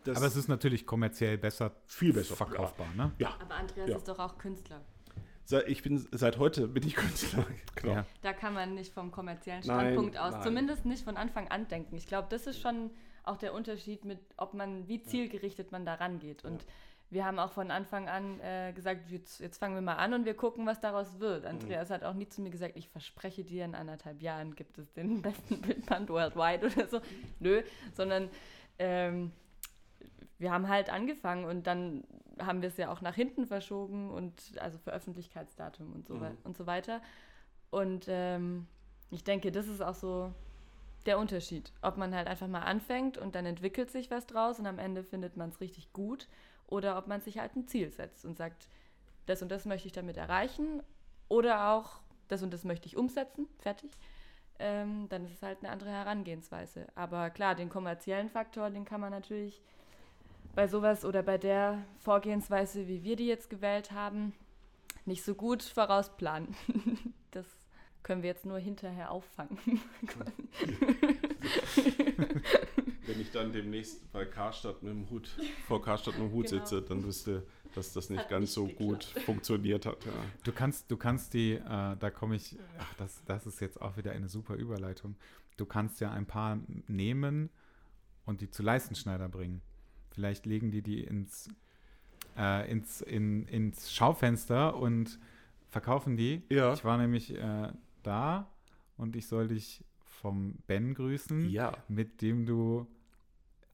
das Aber es ist natürlich kommerziell besser viel besser verkaufbar, ne? Ja, Aber Andreas Ja. ist doch auch Künstler. Ich bin seit heute bin ich Künstler. Genau. Ja. Da kann man nicht vom kommerziellen Nein, Standpunkt aus, nein. zumindest nicht von Anfang an denken. Ich glaube, das ist schon auch der Unterschied mit, ob man, wie zielgerichtet man da rangeht. Und wir haben auch von Anfang an äh, gesagt, jetzt, jetzt fangen wir mal an und wir gucken, was daraus wird. Andreas hat auch nie zu mir gesagt, ich verspreche dir, in anderthalb Jahren gibt es den besten Bildband worldwide oder so. Nö, sondern ähm, wir haben halt angefangen und dann haben wir es ja auch nach hinten verschoben und also Veröffentlichkeitsdatum und so, Mhm. und so weiter. Und ähm, ich denke, das ist auch so der Unterschied. Ob man halt einfach mal anfängt und dann entwickelt sich was draus und am Ende findet man es richtig gut oder ob man sich halt ein Ziel setzt und sagt, das und das möchte ich damit erreichen oder auch das und das möchte ich umsetzen, fertig. Ähm, dann ist es halt eine andere Herangehensweise. Aber klar, den kommerziellen Faktor, den kann man natürlich bei sowas oder bei der Vorgehensweise, wie wir die jetzt gewählt haben, nicht so gut vorausplanen. Das können wir jetzt nur hinterher auffangen. Wenn ich dann demnächst bei Karstadt mit dem Hut, vor Karstadt mit dem Hut Genau. sitze, dann wüsste, dass das nicht Hat ganz nicht so gut geklappt. funktioniert hat. Ja. Du kannst, du kannst die, äh, da komme ich, ach, das, das ist jetzt auch wieder eine super Überleitung. Du kannst ja ein paar nehmen und die zu Leistenschneider bringen. Vielleicht legen die die ins, äh, ins, in, ins Schaufenster und verkaufen die. Ja. Ich war nämlich äh, da und ich soll dich vom Ben grüßen, Ja. mit dem du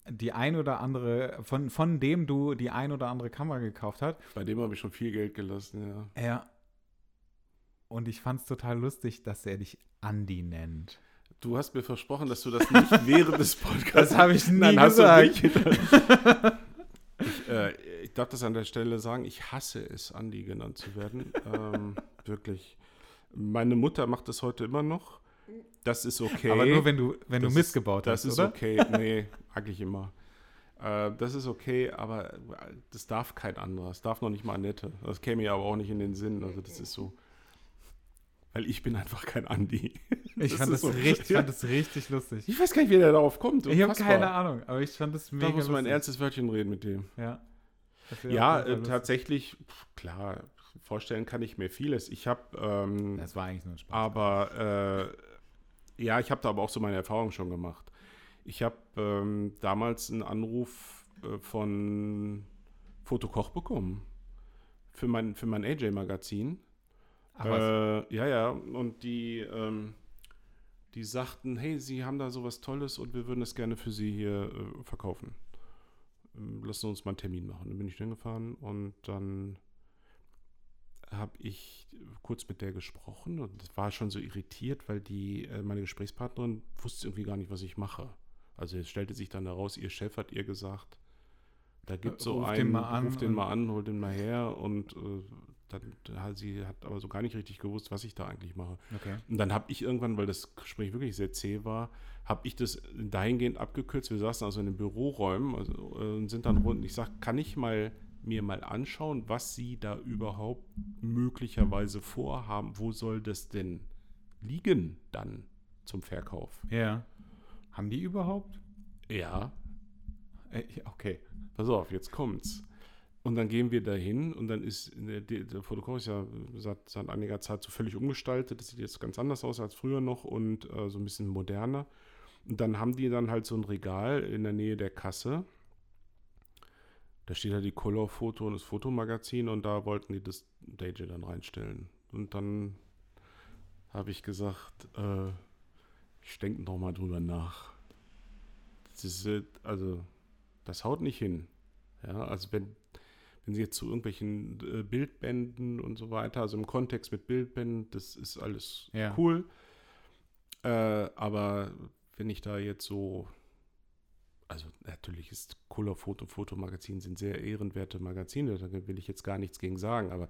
die ein oder andere, von, von dem du die ein oder andere Kamera gekauft hast. Bei dem habe ich schon viel Geld gelassen, ja. Ja. Und ich fand es total lustig, dass er dich Andi nennt. Du hast mir versprochen, dass du das nicht während des Podcasts. Das habe ich nie Nein, hast gesagt. du nicht. ich äh, ich darf das an der Stelle sagen, ich hasse es, Andi genannt zu werden. ähm, wirklich. Meine Mutter macht das heute immer noch. Das ist okay. Aber nur wenn du, wenn Das du ist- missgebaut Das hast, ist oder? okay. Nee, eigentlich immer. Äh, das ist okay, aber das darf kein anderer. Das darf noch nicht mal Annette. Das käme mir aber auch nicht in den Sinn. Also das ist so. Weil ich bin einfach kein Andi. Ich Das fand ist das, so- richtig, Ja. fand das richtig lustig. Ich weiß gar nicht, wie der darauf kommt. Ich habe keine Ahnung, aber ich fand das mega Da muss man ein ernstes Wörtchen reden mit dem. Ja, Das Ja, äh, tatsächlich, klar, vorstellen kann ich mir vieles. Ich habe, ähm, Das war eigentlich nur ein Spaß. aber äh, ja, ich habe da aber auch so meine Erfahrungen schon gemacht. Ich habe ähm, damals einen Anruf äh, von Fotokoch bekommen für mein, für mein AJ-Magazin. Äh, ja, ja, und die, ähm, die sagten, hey, sie haben da sowas Tolles und wir würden es gerne für sie hier äh, verkaufen. Ähm, Lassen Sie uns mal einen Termin machen. Dann bin ich hingefahren und dann habe ich kurz mit der gesprochen und war schon so irritiert, weil die, äh, meine Gesprächspartnerin wusste irgendwie gar nicht, was ich mache. Also es stellte sich dann heraus, ihr Chef hat ihr gesagt, da gibt es so Ruf einen, den mal an ruf den mal an, hol den mal her und äh, dann, hat sie hat aber so gar nicht richtig gewusst, was ich da eigentlich mache. Okay. Und dann habe ich irgendwann, weil das Gespräch wirklich sehr zäh war, habe ich das dahingehend abgekürzt. Wir saßen also in den Büroräumen also, äh, und sind dann rund. Ich sage, kann ich mal mir mal anschauen, was Sie da überhaupt möglicherweise vorhaben? Wo soll das denn liegen dann zum Verkauf? Ja. Haben die überhaupt? Ja, Äh, okay. pass auf, jetzt kommt's. Und dann gehen wir dahin und dann ist der, der, der Fotokor ist ja seit, seit einiger Zeit so völlig umgestaltet. Das sieht jetzt ganz anders aus als früher noch und äh, so ein bisschen moderner. Und dann haben die dann halt so ein Regal in der Nähe der Kasse. Da steht ja die Color Foto und das Fotomagazin und da wollten die das DJ dann reinstellen. Und dann habe ich gesagt, äh, ich denke noch mal drüber nach. Das ist, äh, also, das haut nicht hin. Ja, also wenn, wenn sie jetzt zu irgendwelchen äh, Bildbänden und so weiter, also im Kontext mit Bildbänden, das ist alles Ja. cool. Äh, aber wenn ich da jetzt so, also natürlich ist Color Foto, Fotomagazin sind sehr ehrenwerte Magazine, da will ich jetzt gar nichts gegen sagen, aber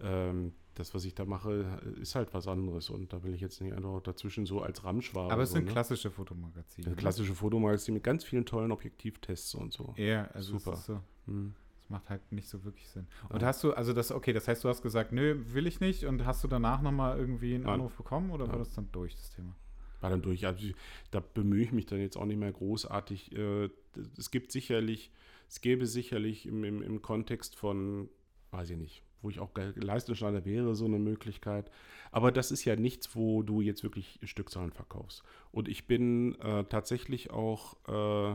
ähm, das, was ich da mache, ist halt was anderes und da will ich jetzt nicht einfach dazwischen so als Ramschwabe. Aber es so, sind ne? klassische Fotomagazine. Ein klassische Fotomagazin mit ganz vielen tollen Objektivtests und so. Ja, also Super. Es ist so. Hm. Das macht halt nicht so wirklich Sinn. Und Ja. hast du, also das, okay, das heißt, du hast gesagt, nö, will ich nicht. Und hast du danach nochmal irgendwie einen Nein. Anruf bekommen oder war Nein. das dann durch, das Thema? War dann durch. Also da bemühe ich mich dann jetzt auch nicht mehr großartig. Äh, Es gibt sicherlich, es gäbe sicherlich im, im, im Kontext von, weiß ich nicht, wo ich auch Leistungsschneider wäre, so eine Möglichkeit. Aber das ist ja nichts, wo du jetzt wirklich Stückzahlen verkaufst. Und ich bin äh, tatsächlich auch, äh,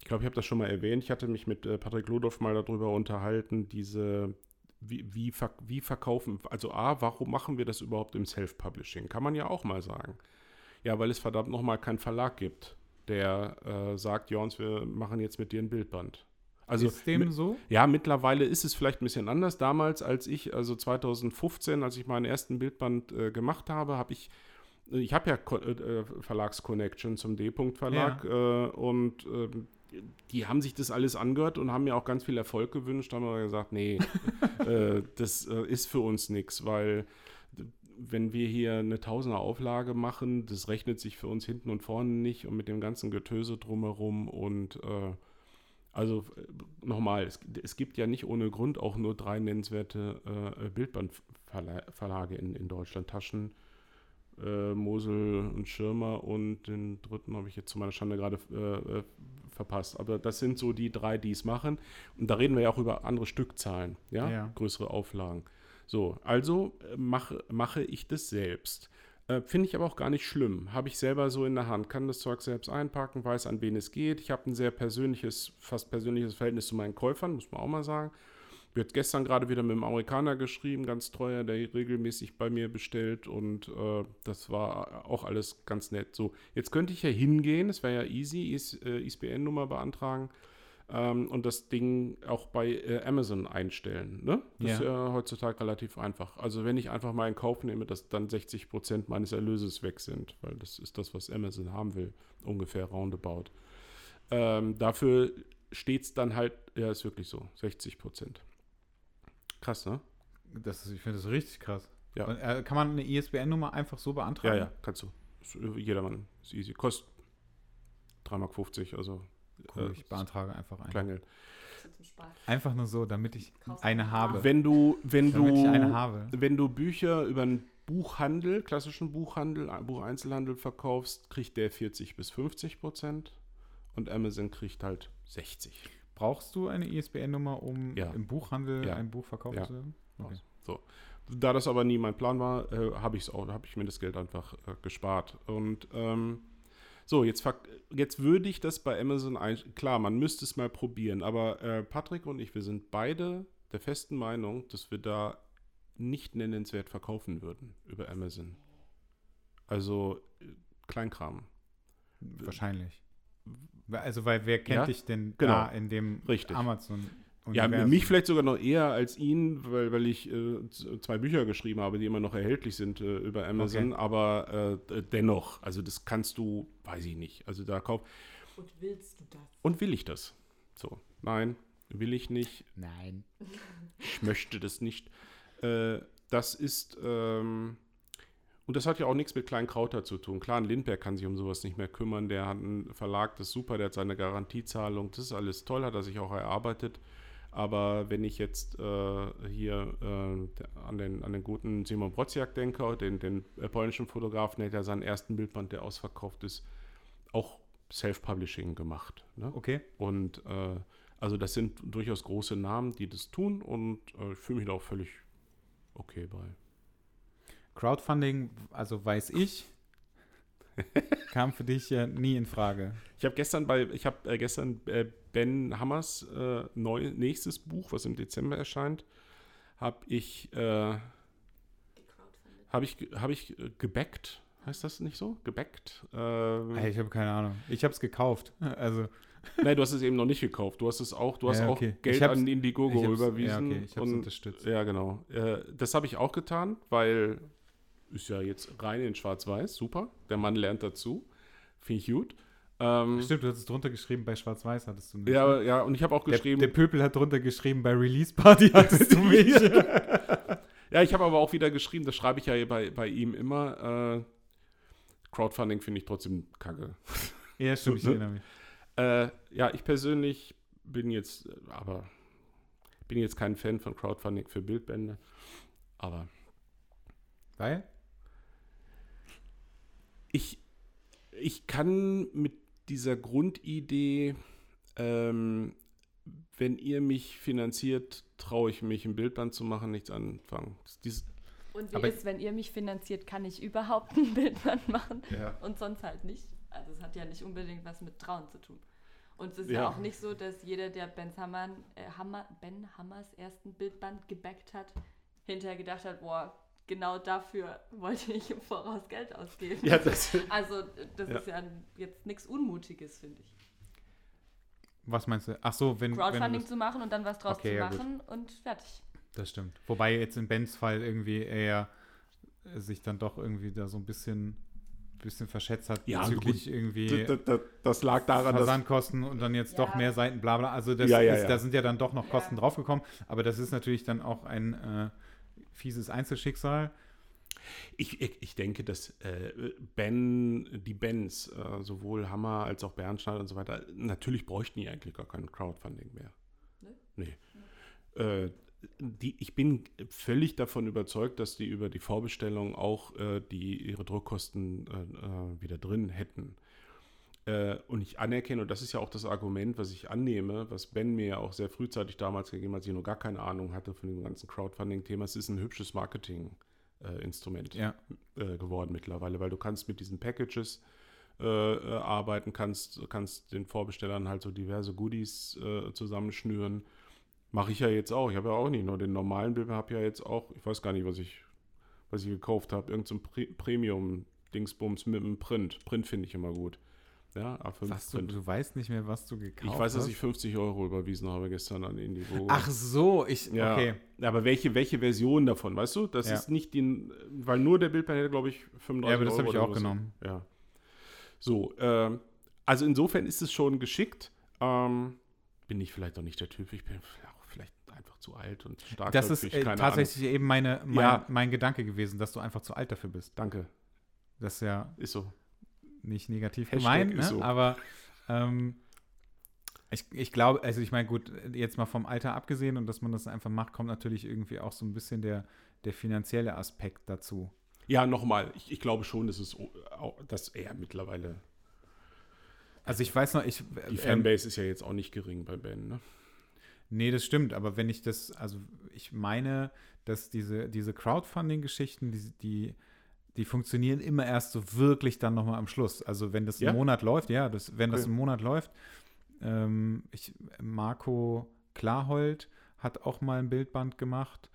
ich glaube, ich habe das schon mal erwähnt, ich hatte mich mit äh, Patrick Lodorf mal darüber unterhalten, diese, wie, wie, wie verkaufen, also A, warum machen wir das überhaupt im Self-Publishing? Kann man ja auch mal sagen. Ja, weil es verdammt nochmal keinen Verlag gibt, der äh, sagt, Jons, wir machen jetzt mit dir ein Bildband. Also ist dem so? ja, mittlerweile ist es vielleicht ein bisschen anders. Damals, als ich, also 2015, als ich meinen ersten Bildband äh, gemacht habe, habe ich, ich habe ja Ko äh, Verlagsconnection zum D-Punkt-Verlag äh, und ähm, die haben sich das alles angehört und haben mir auch ganz viel Erfolg gewünscht, haben aber gesagt, nee, äh, das äh, ist für uns nichts, weil wenn wir hier eine Tausender Auflage machen, das rechnet sich für uns hinten und vorne nicht und mit dem ganzen Getöse drumherum und äh, also nochmal, es, es gibt ja nicht ohne Grund auch nur drei nennenswerte äh, Bildbandverlage in, in Deutschland. Taschen, äh, äh, Mosel und Schirmer und den dritten habe ich jetzt zu meiner Schande gerade äh, äh, verpasst. Aber das sind so die drei, die es machen. Und da reden wir ja auch über andere Stückzahlen, ja, Ja. größere Auflagen. So, also äh, mache, mache ich das selbst. Äh, Finde ich aber auch gar nicht schlimm. Habe ich selber so in der Hand, kann das Zeug selbst einpacken, weiß, an wen es geht. Ich habe ein sehr persönliches, fast persönliches Verhältnis zu meinen Käufern, muss man auch mal sagen. Wird gestern gerade wieder mit einem Amerikaner geschrieben, ganz treuer, der regelmäßig bei mir bestellt und äh, das war auch alles ganz nett. So, jetzt könnte ich ja hingehen, es wäre ja easy, IS, äh, ISBN-Nummer beantragen ähm, und das Ding auch bei äh, Amazon einstellen. Ne? Das Ja. ist ja heutzutage relativ einfach. Also wenn ich einfach mal in Kauf nehme, dass dann 60 Prozent meines Erlöses weg sind, weil das ist das, was Amazon haben will, ungefähr roundabout. Ähm, dafür steht es dann halt, ja, ist wirklich so, 60 Prozent. Krass, ne? Das ist, ich finde das richtig krass. Ja. Und, äh, kann man eine ISBN-Nummer einfach so Ja, beantragen? ja, kannst du. Ist, äh, jedermann, ist easy. Kostet 3,50 Mark, also Cool, äh, ich beantrage einfach ein. Spaß. Einfach nur so, damit ich eine du- habe. Wenn du, wenn damit ich eine du, habe. wenn du Bücher über einen Buchhandel, klassischen Buchhandel, Bucheinzelhandel verkaufst, kriegt der 40 bis 50 Prozent und Amazon kriegt halt 60. Brauchst du eine ISBN-Nummer, um Ja. im Buchhandel Ja. ein Buch verkaufen Ja. zu können? Okay. So. Da das aber nie mein Plan war, äh, habe ich es auch, habe ich mir das Geld einfach äh, gespart. Und ähm, so, jetzt, jetzt würde ich das bei Amazon ein. Klar, man müsste es mal probieren, aber äh, Patrick und ich, wir sind beide der festen Meinung, dass wir da nicht nennenswert verkaufen würden über Amazon. Also äh, Kleinkram. Wahrscheinlich. Also, weil wer kennt Ja, dich denn genau. da in dem Richtig. Amazon? Ja, mich vielleicht sogar noch eher als ihn, weil, weil ich äh, zwei Bücher geschrieben habe, die immer noch erhältlich sind äh, über Amazon. Okay. Aber äh, dennoch, also das kannst du, weiß ich nicht. Also da kauf. Und willst du das? Und will ich das? So, nein, will ich nicht. Nein. Ich möchte das nicht. Äh, das ist, ähm, und das hat ja auch nichts mit Klein Krauter zu tun. Klar, ein Lindberg kann sich um sowas nicht mehr kümmern. Der hat einen Verlag, das ist super, der hat seine Garantiezahlung. Das ist alles toll, hat er sich auch erarbeitet. Aber wenn ich jetzt äh, hier äh, an, den, an den guten Simon Brodziak denke, den, den äh, polnischen Fotografen, der hat ja seinen ersten Bildband, der ausverkauft ist, auch Self-Publishing gemacht. Ne? Okay. Und äh, also das sind durchaus große Namen, die das tun und äh, ich fühle mich da auch völlig okay bei. Crowdfunding, also weiß ich, kam für dich ja nie in Frage. Ich habe gestern bei, ich habe äh, gestern äh, Ben Hammers äh, neu, nächstes Buch, was im Dezember erscheint, habe ich, äh, habe ich, habe ich äh, gebackt. Heißt das nicht so? Gebackt? Ähm, Ey, ich habe keine Ahnung. Ich habe es gekauft. Also, Nein, du hast es eben noch nicht gekauft. Du hast es auch, du hast Ja, auch okay. Geld Ich hab's- an Indiegogo überwiesen. Ja, okay, ich habe es unterstützt. Ja, genau. Äh, das habe ich auch getan, weil ist ja jetzt rein in Schwarz-Weiß, super. Der Mann lernt dazu. Finde ich gut. Ähm, Stimmt, du hast es drunter geschrieben, bei Schwarz-Weiß hattest du mich. ja, ja, und ich habe auch der, geschrieben. der Pöpel hat drunter geschrieben, bei Release Party hattest du mich. ja, ich habe aber auch wieder geschrieben, das schreibe ich ja bei, bei ihm immer. Äh, Crowdfunding finde ich trotzdem kacke. ja, stimmt, ich Ne? erinnere mich. Äh, ja, ich persönlich bin jetzt, aber bin jetzt kein Fan von Crowdfunding für Bildbände. Aber Weil? Ich, ich kann mit dieser Grundidee, ähm, wenn ihr mich finanziert, traue ich mich, ein Bildband zu machen, nichts anfangen. Dieses, Und wie Aber- ist, wenn ihr mich finanziert, kann ich überhaupt ein Bildband machen ja. und sonst halt nicht? Also es hat ja nicht unbedingt was mit Trauen zu tun. Und es ist ja, Ja. auch nicht so, dass jeder, der Ben, Hammern, äh, Hammer, ben Hammers ersten Bildband gebackt hat, hinterher gedacht hat, boah, genau dafür wollte ich im Voraus Geld ausgeben. Ja, das, Also das Ja. ist ja jetzt nichts Unmutiges, finde ich. Was meinst du? Ach so, wenn, wenn du Crowdfunding das, zu machen und dann was draus Okay, zu ja, gut. machen und fertig. Das stimmt. Wobei jetzt in Bens Fall irgendwie er sich dann doch irgendwie da so ein bisschen, bisschen verschätzt hat Ja, bezüglich irgendwie das, das, das lag daran, dass Versandkosten und dann jetzt doch Ja. mehr Seiten, bla bla. Also das Ja, ja, ist, ja. da sind ja dann doch noch Ja. Kosten draufgekommen. Aber das ist natürlich dann auch ein äh, fieses Einzelschicksal. Ich, ich, ich denke, dass äh, Ben, die Bands, äh, sowohl Hammer als auch Bernstein und so weiter, natürlich bräuchten die eigentlich gar kein Crowdfunding mehr. Ne? Nee. Äh, die, ich bin völlig davon überzeugt, dass die über die Vorbestellung auch äh, die, ihre Druckkosten äh, äh, wieder drin hätten. Äh, und ich anerkenne, und das ist ja auch das Argument, was ich annehme, was Ben mir ja auch sehr frühzeitig damals gegeben hat, als ich noch gar keine Ahnung hatte von dem ganzen Crowdfunding-Thema. Es ist ein hübsches Marketing-Instrument Ja. äh, geworden mittlerweile, weil du kannst mit diesen Packages äh, äh, arbeiten, kannst, kannst den Vorbestellern halt so diverse Goodies äh, zusammenschnüren. Mache ich ja jetzt auch. Ich habe ja auch nicht nur den normalen Bild, habe ja jetzt auch, ich weiß gar nicht, was ich, was ich gekauft habe, irgendein so Pre Premium-Dingsbums mit einem Print. Print finde ich immer gut. Ja, A5 Was, du, du weißt nicht mehr, was du gekauft Ich weiß, dass hast? ich 50 Euro überwiesen habe gestern an Indiegogo. Ach so, ich. Ja, Okay. aber welche, welche Version davon, weißt du? Das Ja. ist nicht die, weil nur der Bildplan hätte, glaube ich, 35 Ja, aber das Euro habe ich auch genommen. Ja. So, ähm, also insofern ist es schon geschickt. Ähm, bin ich vielleicht auch nicht der Typ. Ich bin auch vielleicht einfach zu alt und stark. Das ist äh, tatsächlich eben meine, mein, Ja. mein Gedanke gewesen, dass du einfach zu alt dafür bist. Danke, Das ist ja ist so. Nicht negativ Hashtag gemeint, ne? so. aber ähm, ich, ich glaube, also ich meine, gut, jetzt mal vom Alter abgesehen und dass man das einfach macht, kommt natürlich irgendwie auch so ein bisschen der, der finanzielle Aspekt dazu. Ja, nochmal, ich, ich glaube schon, dass es auch, dass er mittlerweile. Also ich weiß noch, ich Die ähm, Fanbase ist ja jetzt auch nicht gering bei Ben, ne? Nee, das stimmt, aber wenn ich das, also ich meine, dass diese, diese Crowdfunding-Geschichten, die, die, die funktionieren immer erst so wirklich dann nochmal am Schluss. Also wenn das Ja? einen Monat läuft, ja, das, wenn das Okay. einen Monat läuft, ähm, ich, Marco Klarhold hat auch mal ein Bildband gemacht,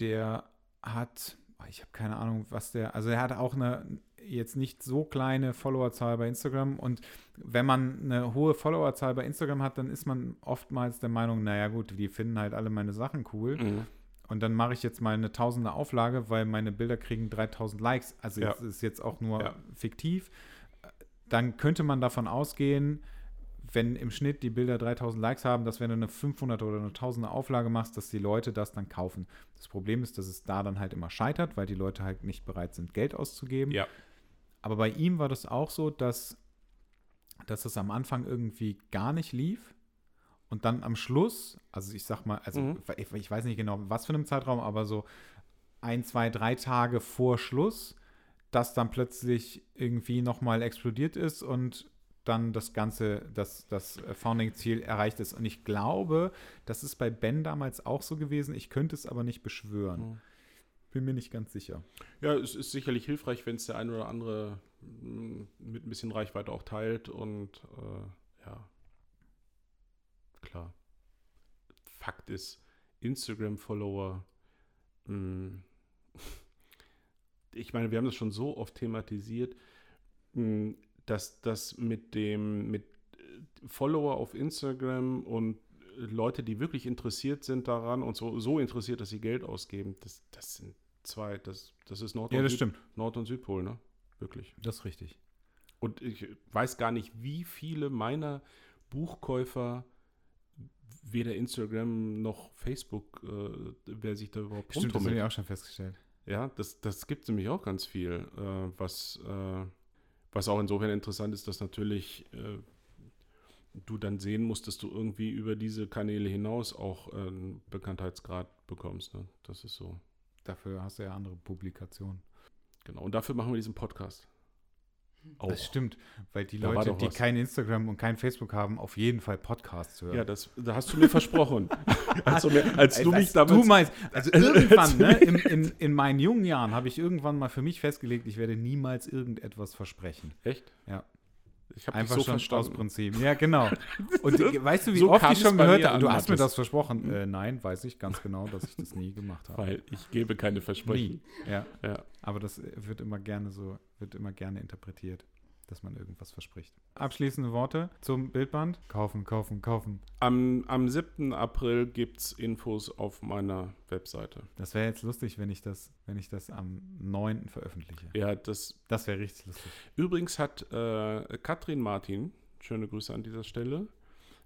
der hat, ich habe keine Ahnung, was der, also er hat auch eine jetzt nicht so kleine Followerzahl bei Instagram und wenn man eine hohe Followerzahl bei Instagram hat, dann ist man oftmals der Meinung, naja gut, die finden halt alle meine Sachen cool Mhm. Und dann mache ich jetzt mal eine tausende Auflage, weil meine Bilder kriegen 3000 Likes. Also Ja. jetzt ist jetzt auch nur Ja. fiktiv. Dann könnte man davon ausgehen, wenn im Schnitt die Bilder 3000 Likes haben, dass wenn du eine 500 oder eine 1000 Auflage machst, dass die Leute das dann kaufen. Das Problem ist, dass es da dann halt immer scheitert, weil die Leute halt nicht bereit sind, Geld auszugeben. Ja. Aber bei ihm war das auch so, dass, dass es am Anfang irgendwie gar nicht lief. Und dann am Schluss, also ich sag mal, also Mhm. ich, ich weiß nicht genau, was für einem Zeitraum, aber so ein, zwei, drei Tage vor Schluss, dass dann plötzlich irgendwie nochmal explodiert ist und dann das Ganze, das, das Founding-Ziel erreicht ist. Und ich glaube, das ist bei Ben damals auch so gewesen. Ich könnte es aber nicht beschwören. Mhm. Bin mir nicht ganz sicher. Ja, es ist sicherlich hilfreich, wenn es der eine oder andere mh, mit ein bisschen Reichweite auch teilt und äh, ja, klar. Fakt ist, Instagram-Follower, mh, ich meine, wir haben das schon so oft thematisiert, mh, dass das mit dem, mit äh, Follower auf Instagram und äh, Leute, die wirklich interessiert sind daran und so, so interessiert, dass sie Geld ausgeben, das, das sind zwei, das, das ist Nord, Ja, und, das Süd, stimmt. Nord und Südpol, ne? Wirklich. Das ist richtig. Und ich weiß gar nicht, wie viele meiner Buchkäufer weder Instagram noch Facebook, äh, wer sich da überhaupt Stimmt, das habe ich auch schon festgestellt. Ja, das, das gibt nämlich auch ganz viel, äh, was, äh, was auch insofern interessant ist, dass natürlich äh, du dann sehen musst, dass du irgendwie über diese Kanäle hinaus auch äh, einen Bekanntheitsgrad bekommst. Ne? Das ist so. Dafür hast du ja andere Publikationen. Genau. Und dafür machen wir diesen Podcast. Auch. Das stimmt, weil die Da Leute, die was. kein Instagram und kein Facebook haben, auf jeden Fall Podcasts hören. Ja, das, da hast du mir versprochen. als du, mir, als du mich damals. du meinst, also irgendwann, ne, in, in, in meinen jungen Jahren habe ich irgendwann mal für mich festgelegt, ich werde niemals irgendetwas versprechen. Echt? Ja. Ich habe Einfach so schon aus. Prinzip. Ja, genau. Und äh, weißt du, wie So oft ich schon gehört habe, du hast mir das versprochen. Äh, nein, weiß ich ganz genau, dass ich das nie gemacht habe. Weil ich gebe keine Versprechen. Nie. Ja. Ja. Aber das äh, wird immer gerne so, wird immer gerne interpretiert, dass man irgendwas verspricht. Abschließende Worte zum Bildband. Kaufen, kaufen, kaufen. Am, am 7. April gibt es Infos auf meiner Webseite. Das wäre jetzt lustig, wenn ich das, wenn ich das am 9. veröffentliche. Ja, das. Das wäre richtig lustig. Übrigens hat äh, Katrin Martin, schöne Grüße an dieser Stelle,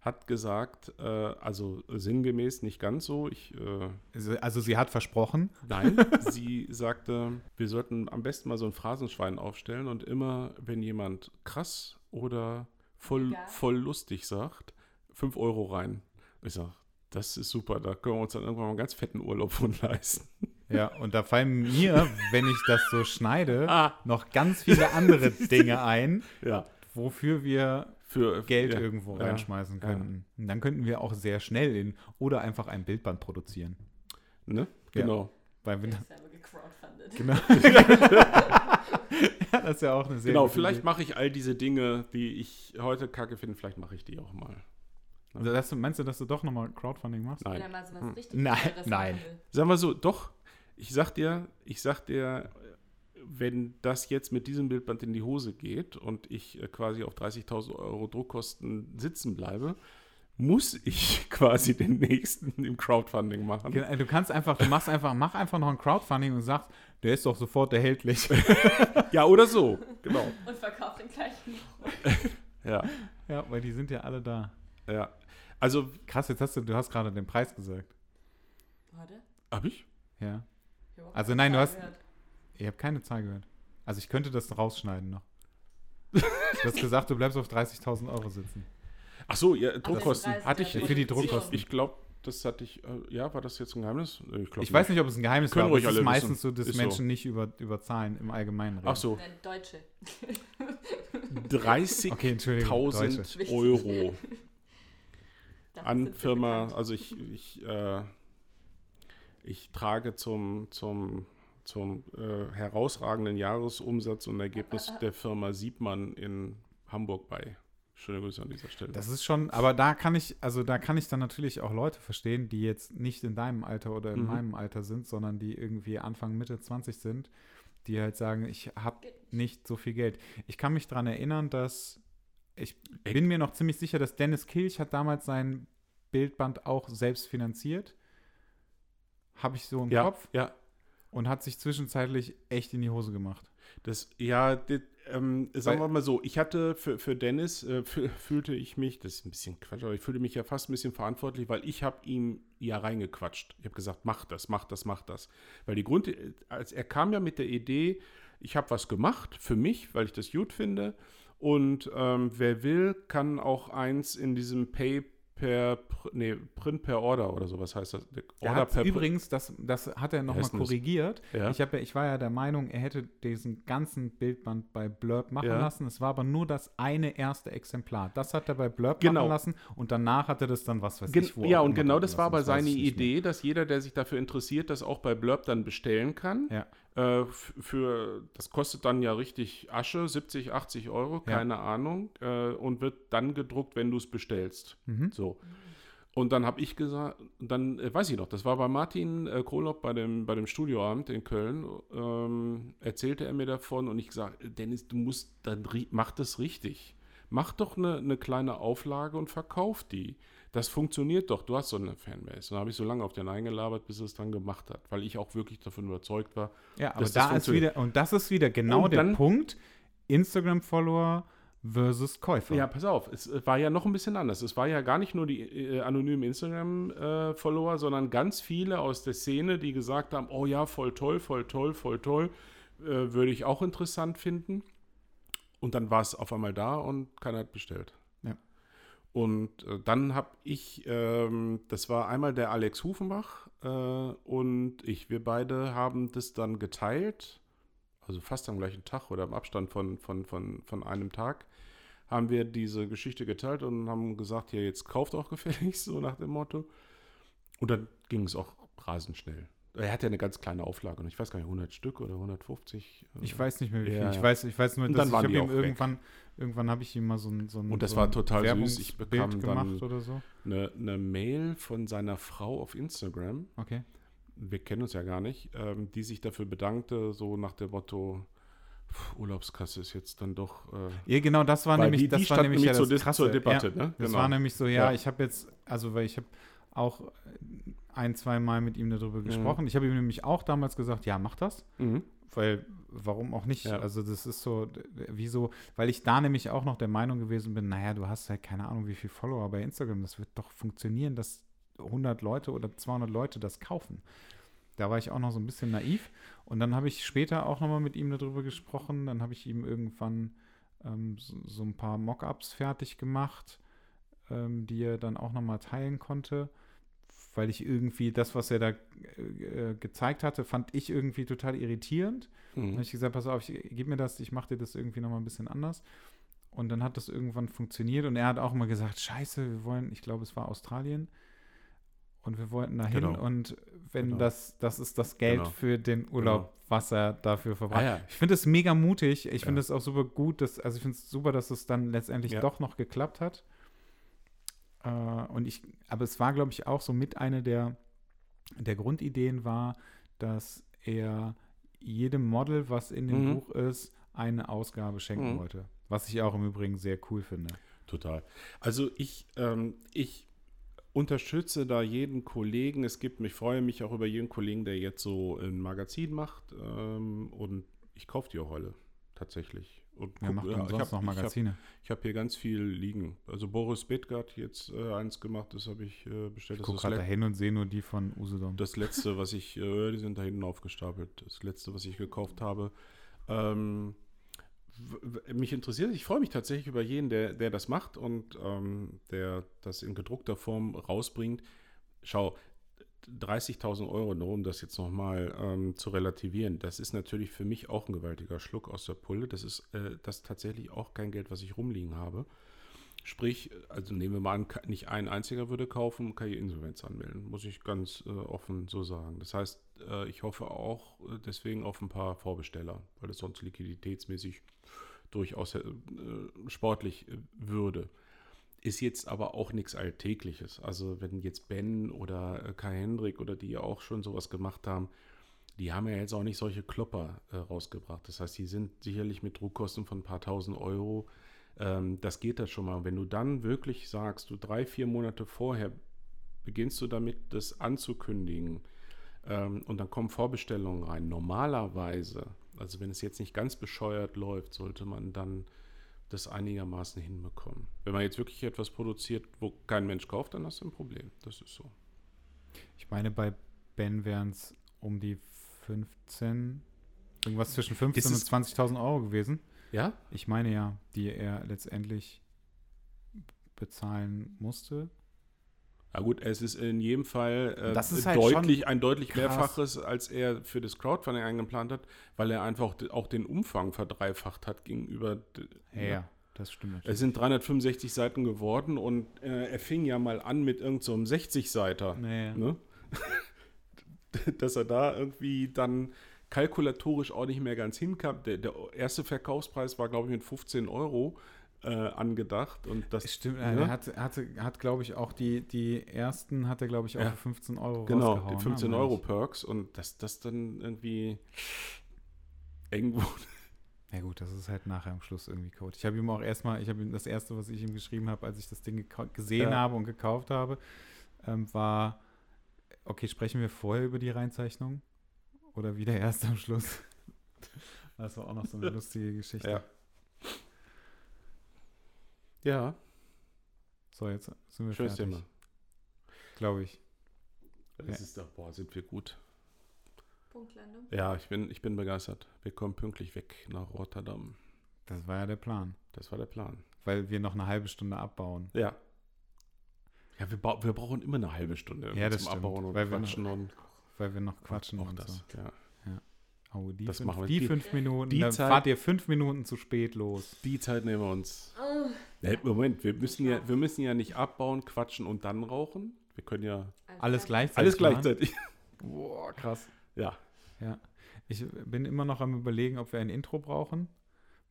hat gesagt, äh, also sinngemäß nicht ganz so. Ich, äh, Also, also sie hat versprochen. nein, sie sagte, wir sollten am besten mal so ein Phrasenschwein aufstellen und immer, wenn jemand krass oder voll, voll lustig sagt, 5 Euro rein. Ich sag, Das ist super. Da können wir uns dann irgendwann mal einen ganz fetten Urlaub von leisten. Ja, und da fallen mir, wenn ich das so schneide, Ah. noch ganz viele andere Dinge ein, Ja. wofür wir Für Geld ja. irgendwo Ja. reinschmeißen Ja. könnten. Und dann könnten wir auch sehr schnell in oder einfach ein Bildband produzieren. Ne? Ja. Genau. Weil wir, Das genau. ja, das ist ja auch eine sehr Genau, vielleicht mache ich all diese Dinge, die ich heute kacke finde, vielleicht mache ich die auch mal. Also, dass du, meinst du, dass du doch nochmal Crowdfunding machst? Nein. Hm. richtig Nein, nein. Sagen wir so, doch, ich sag dir, ich sag dir, wenn das jetzt mit diesem Bildband in die Hose geht und ich äh, quasi auf 30.000 Euro Druckkosten sitzen bleibe, muss ich quasi den nächsten im Crowdfunding machen. Genau, Du kannst einfach, du machst einfach, mach einfach noch ein Crowdfunding und sagst, der ist doch sofort erhältlich. Ja, oder so, genau. Und verkauft den gleichen. Ja, ja, weil die sind ja alle da. ja. Also, Krass, jetzt hast du, du hast gerade den Preis gesagt. Warte. hab ich? Ja. Also nein, du hast-. Ich habe keine Zahl gehört. Also ich könnte das rausschneiden noch. Du hast gesagt, du bleibst auf 30.000 Euro sitzen. Ach so, ja, Druckkosten. Preis Hatte ich, Für ich, die. Druckkosten. ich glaube, das hatte ich, äh, ja, war das jetzt ein Geheimnis? Ich, glaub Ich weiß nicht, ob es ein Geheimnis Können war, aber ruhig es ist meistens wissen. so, dass Ist so. Menschen nicht über, über Zahlen im Allgemeinen reden. Ach so, Nein, Deutsche. 30.000 Okay. Euro. An Firma, also ich, ich, äh, ich trage zum, zum, zum äh, herausragenden Jahresumsatz und Ergebnis der Firma Siebmann in Hamburg bei. Schöne Grüße an dieser Stelle. Das ist schon, aber da kann ich, also da kann ich dann natürlich auch Leute verstehen, die jetzt nicht in deinem Alter oder in Mhm. meinem Alter sind, sondern die irgendwie Anfang, Mitte 20 sind, die halt sagen, ich habe nicht so viel Geld. Ich kann mich daran erinnern, dass ich Echt? bin mir noch ziemlich sicher, dass Dennis Kilch hat damals sein Bildband auch selbst finanziert. Habe ich so im ja, Kopf ja, und hat sich zwischenzeitlich echt in die Hose gemacht. das, ja, das, ähm, sagen Weil- wir mal so, ich hatte für, für Dennis, äh, fü- fühlte ich mich, das ist ein bisschen Quatsch, aber ich fühlte mich ja fast ein bisschen verantwortlich, weil ich habe ihm ja reingequatscht. Ich habe gesagt, mach das, mach das, mach das. Weil die Grund, als er kam ja mit der Idee, ich habe was gemacht für mich, weil ich das gut finde. Und ähm, wer will, kann auch eins in diesem Pay per, nee, Print per Order oder sowas heißt das. Er Order per übrigens, das, das hat er nochmal korrigiert. Ja. Ich, ja, ich war ja der Meinung, er hätte diesen ganzen Bildband bei Blurb machen Ja. lassen. Es war aber nur das eine erste Exemplar. Das hat er bei Blurb Genau. machen lassen und danach hat er das dann, was weiß Gen ich, wo ja, und genau das war aber seine. Idee, dass jeder, der sich dafür interessiert, das auch bei Blurb dann bestellen kann. Ja. Äh, für, das kostet dann ja richtig Asche, 70, 80 Euro, Ja. keine Ahnung, äh, und wird dann gedruckt, wenn du es bestellst. Mhm. So. Und dann habe ich gesagt, dann äh, weiß ich noch, das war bei Martin äh, Krolop bei dem, bei dem Studioabend in Köln, ähm, erzählte er mir davon und ich gesagt, Dennis, du musst dann, mach das richtig. Mach doch eine, eine kleine Auflage und verkauf die. Das funktioniert doch, du hast so eine Fanbase. Und dann habe ich so lange auf den eingelabert, bis es dann gemacht hat, weil ich auch wirklich davon überzeugt war. Ja, aber da ist wieder, und das ist wieder genau Und der dann- Punkt, Instagram-Follower versus Käufer. Ja, pass auf, es äh, war ja noch ein bisschen anders. Es war ja gar nicht nur die äh, anonymen Instagram-Follower, sondern ganz viele aus der Szene, die gesagt haben, oh ja, voll toll, voll toll, voll toll, äh, würde ich auch interessant finden. Und dann war es auf einmal da und keiner hat bestellt. Und äh, dann habe ich, ähm, das war einmal der Alex Hufenbach äh, und ich, wir beide haben das dann geteilt, also fast am gleichen Tag oder im Abstand von, von, von, von einem Tag, haben wir diese Geschichte geteilt und haben gesagt, ja, jetzt kauft auch gefälligst, so nach dem Motto. Und dann ging es auch rasend schnell. Er hat ja eine ganz kleine Auflage und ich weiß gar nicht, 100 Stück oder 150. Ich weiß nicht mehr, wie viel. Ja, ich, weiß, ich weiß nur, dass dann ich habe ihm weg. irgendwann, irgendwann habe ich ihm mal so ein, so ein, Und das so war total süß. Ich bekam dann- gemacht oder so. Eine, eine Mail von seiner Frau auf Instagram, Okay. wir kennen uns ja gar nicht, ähm, die sich dafür bedankte, so nach dem Motto, Urlaubskasse ist jetzt dann doch. Äh, Ja, genau, das war nämlich, die- das die war nämlich ja zur das Dis- Krasse. zur Debatte, ja, ne? Das Genau. war nämlich so, ja, Ja. ich habe jetzt, also weil ich habe auch ein, zwei Mal mit ihm Mhm. darüber gesprochen. Ich habe ihm nämlich auch damals gesagt, ja, mach das. mhm. Weil, warum auch nicht? Ja. Also, das ist so, wieso, weil ich da nämlich auch noch der Meinung gewesen bin, naja, du hast halt keine Ahnung, wie viel Follower bei Instagram, das wird doch funktionieren, dass 100 Leute oder 200 Leute das kaufen. Da war ich auch noch so ein bisschen naiv. Und dann habe ich später auch nochmal mit ihm darüber gesprochen. Dann habe ich ihm irgendwann ähm, so, so ein paar Mockups fertig gemacht, ähm, die er dann auch nochmal teilen konnte. Weil ich irgendwie das, was er da äh, gezeigt hatte, fand ich irgendwie total irritierend. Dann Mhm. habe ich gesagt, pass auf, ich, gib mir das, ich mache dir das irgendwie nochmal ein bisschen anders. Und dann hat das irgendwann funktioniert und er hat auch mal gesagt, scheiße, wir wollen, ich glaube, es war Australien und wir wollten dahin Genau. und wenn Genau. das, das ist das Geld Genau. für den Urlaub, was er dafür verbraucht. Ah, ja. Ich finde es mega mutig. Ich finde Ja. es auch super gut, dass, also ich finde es super, dass es dann letztendlich Ja. doch noch geklappt hat. Äh, und ich, aber es war, glaube ich, auch so mit einer der, der Grundideen war, dass er jedem Model, was in dem Mhm. Buch ist, eine Ausgabe schenken Mhm. wollte. Was ich auch im Übrigen sehr cool finde. Total. Also ich, ähm, ich unterstütze da jeden Kollegen. Es gibt, ich freue mich auch über jeden Kollegen, der jetzt so ein Magazin macht. Ähm, und ich kaufe die auch alle, tatsächlich. Und Wer guck- macht ja, denn ich sonst hab- noch hab- Magazine? Ich habe hier ganz viel liegen. Also Boris Bedgard jetzt äh, eins gemacht, das habe ich äh, bestellt. Ich gucke gerade dahin und sehe nur die von Usedom. das letzte, was ich, äh, die sind da hinten aufgestapelt. Das letzte, was ich gekauft habe. Ähm, mich interessiert, ich freue mich tatsächlich über jeden, der, der das macht und ähm, der das in gedruckter Form rausbringt. Schau, 30.000 Euro, nur um das jetzt nochmal ähm, zu relativieren, das ist natürlich für mich auch ein gewaltiger Schluck aus der Pulle. Das ist äh, das tatsächlich auch kein Geld, was ich rumliegen habe. Sprich, also nehmen wir mal an, nicht ein einziger würde kaufen, kann ich Insolvenz anmelden, muss ich ganz äh, offen so sagen. Das heißt, äh, ich hoffe auch äh, deswegen auf ein paar Vorbesteller, weil es sonst liquiditätsmäßig durchaus äh, sportlich äh, würde. Ist jetzt aber auch nichts Alltägliches. Also wenn jetzt Ben oder äh, Kai Hendrik oder die auch schon sowas gemacht haben, die haben ja jetzt auch nicht solche Klopper äh, rausgebracht. Das heißt, die sind sicherlich mit Druckkosten von ein paar tausend Euro. Ähm, das geht das schon mal. Wenn du dann wirklich sagst, du drei, vier Monate vorher beginnst du damit, das anzukündigen ähm, und dann kommen Vorbestellungen rein. Normalerweise, also wenn es jetzt nicht ganz bescheuert läuft, sollte man dann das einigermaßen hinbekommen. Wenn man jetzt wirklich etwas produziert, wo kein Mensch kauft, dann hast du ein Problem. Das ist so. Ich meine, bei Ben wären es um die 15, irgendwas zwischen 15 Ist es- und 20.000 Euro gewesen. Ja? Ich meine ja, die er letztendlich bezahlen musste. Ja gut, es ist in jedem Fall äh, halt deutlich, ein deutlich krass. mehrfaches, als er für das Crowdfunding eingeplant hat, weil er einfach auch den Umfang verdreifacht hat gegenüber. Ja, ja das stimmt. natürlich. Es sind 365 Seiten geworden und äh, er fing ja mal an mit irgendeinem so einem 60-Seiter. Nee. Ne? Dass er da irgendwie dann kalkulatorisch auch nicht mehr ganz hinkam. Der, der erste Verkaufspreis war, glaube ich, mit 15 Euro äh, angedacht. Und das Stimmt, ne? er hat, hatte, hat glaube ich, auch die, die ersten hat er, glaube ich, auch Ja. für 15 Euro Genau, die 15 ne, Euro. Perks und dass das dann irgendwie eng wurde. Ja gut, das ist halt nachher am Schluss irgendwie Code. Ich habe ihm auch erstmal, ich habe ihm das erste, was ich ihm geschrieben habe, als ich das Ding gesehen Ja. habe und gekauft habe, ähm, war, okay, sprechen wir vorher über die Reinzeichnung oder wieder erst am Schluss? Das war auch noch so eine lustige Geschichte. Ja. Ja, So, jetzt sind wir schönes fertig, Thema. glaube ich. Das Ja. ist doch, boah, sind wir gut. Punktlandung. Ja, ich bin, ich bin begeistert. Wir kommen pünktlich weg nach Rotterdam. Das war ja der Plan, Das war der Plan. weil wir noch eine halbe Stunde abbauen. Ja. Ja, wir, wir brauchen immer eine halbe Stunde Ja, das zum stimmt, Abbauen und weil wir Quatschen und Weil wir noch quatschen auch und das. so. Ja. Oh, die, Das fünf, machen wir. die, Die- fünf Minuten, die dann Zeit- fahrt ihr fünf Minuten zu spät los. Die Zeit nehmen wir uns. Oh, Nee, Moment, wir müssen, ja, wir müssen ja nicht abbauen, quatschen und dann rauchen. Wir können ja Alles gleichzeitig. alles gleichzeitig. Boah, krass. Ja. Ja. Ich bin immer noch am überlegen, ob wir ein Intro brauchen.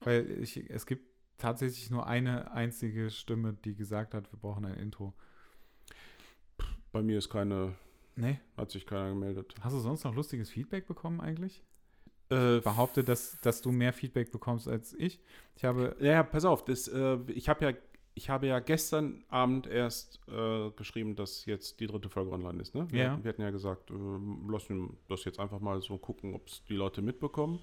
Weil ich, es gibt tatsächlich nur eine einzige Stimme, die gesagt hat, wir brauchen ein Intro. Bei mir ist keine, Nee. hat sich keiner gemeldet. Hast du sonst noch lustiges Feedback bekommen eigentlich? Äh, behaupte, dass, dass du mehr Feedback bekommst als ich. Ich habe. Ja, pass auf, das, äh, ich habe ja, ich habe ja gestern Abend erst äh, geschrieben, dass jetzt die dritte Folge online ist. Ne? Wir, Ja. wir hatten ja gesagt, äh, lassen das jetzt einfach mal so gucken, ob es die Leute mitbekommen.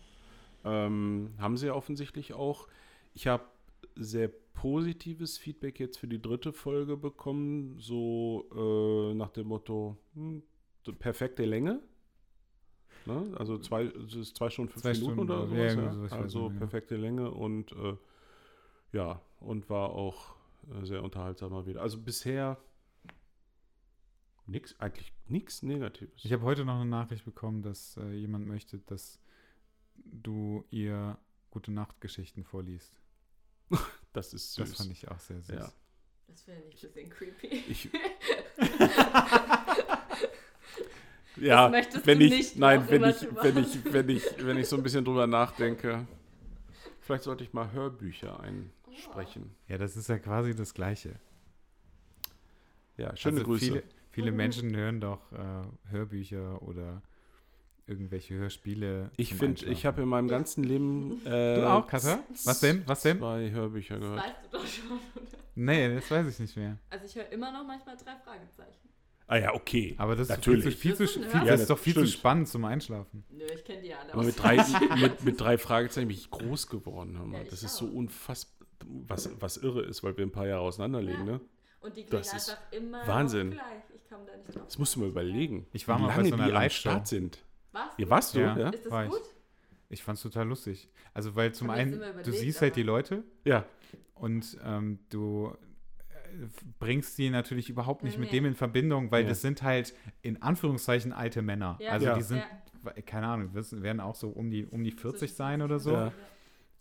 Ähm, haben sie ja offensichtlich auch. Ich habe sehr positives Feedback jetzt für die dritte Folge bekommen, so äh, nach dem Motto, hm, perfekte Länge. Ne? Also zwei, es ist zwei Stunden, fünf Zwei Minuten Stunden, oder ja, sowas. Ja, so, ich weiß also nicht genau. perfekte Länge und äh, ja, und war auch äh, sehr unterhaltsam mal wieder. Also bisher Nix, eigentlich nichts Negatives. Ich habe heute noch eine Nachricht bekommen, dass äh, jemand möchte, dass du ihr gute Nachtgeschichten vorliest. das ist Das süß. fand ich auch sehr süß. Ja. Das finde ich ein bisschen creepy. Ich, ja, möchtest wenn du ich, nicht nein, wenn ich, wenn ich, wenn ich, wenn ich so ein bisschen drüber nachdenke, vielleicht sollte ich mal Hörbücher einsprechen. Ja, das ist ja quasi das Gleiche. Ja, schöne Also Grüße. Viele, viele Menschen hören doch äh, Hörbücher oder irgendwelche Hörspiele. ich finde, ich habe in meinem ganzen Leben äh, Du auch, Katha? Was denn? Was denn? zwei Hörbücher Das gehört. weißt du doch schon, oder? Nee, das weiß ich nicht mehr. Also ich höre immer noch manchmal drei Fragezeichen. Ah ja, okay. Aber das Natürlich. ist viel zu, viel zu, viel, ein das ist doch viel zu Stimmt. spannend zum Einschlafen. Nö, ich kenne die alle. Aber mit drei, mit, mit drei Fragezeichen bin ich groß geworden. Hör mal. Ja, ich das ist so unfassbar, was, was irre ist, weil wir ein paar Jahre auseinanderlegen. Ja. Ne? Und die klingen Das ist einfach immer Wahnsinn. gleich. Ich komme da nicht drauf. Das musst du mal überlegen. Ich war wie mal bei lange so einer Live-Show. Start sind. Was? Ja, warst du? Ja. Ja. Ist das war ich. gut? Ich fand's total lustig. Also, weil zum Hab ich einen, du siehst halt die Leute ja. und ähm, du bringst die natürlich überhaupt nicht mit Nee. dem in Verbindung, weil Ja. das sind halt in Anführungszeichen alte Männer. Ja. Also Ja. die sind, Ja. keine Ahnung, werden auch so um die, um die 40 Zwischen sein oder so. Ja.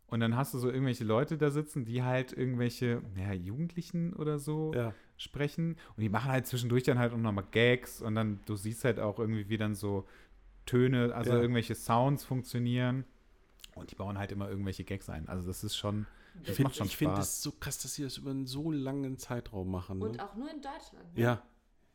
Und dann hast du so irgendwelche Leute da sitzen, die halt irgendwelche ja, Jugendlichen oder so ja. sprechen. Und die machen halt zwischendurch dann halt auch nochmal Gags und dann, du siehst halt auch irgendwie, wie dann so Töne, also Ja. irgendwelche Sounds funktionieren. Und die bauen halt immer irgendwelche Gags ein. Also das ist schon, das finde macht schon ich find Spaß. das so krass, dass sie das über einen so langen Zeitraum machen. Ne? Und auch nur in Deutschland. ne? ja,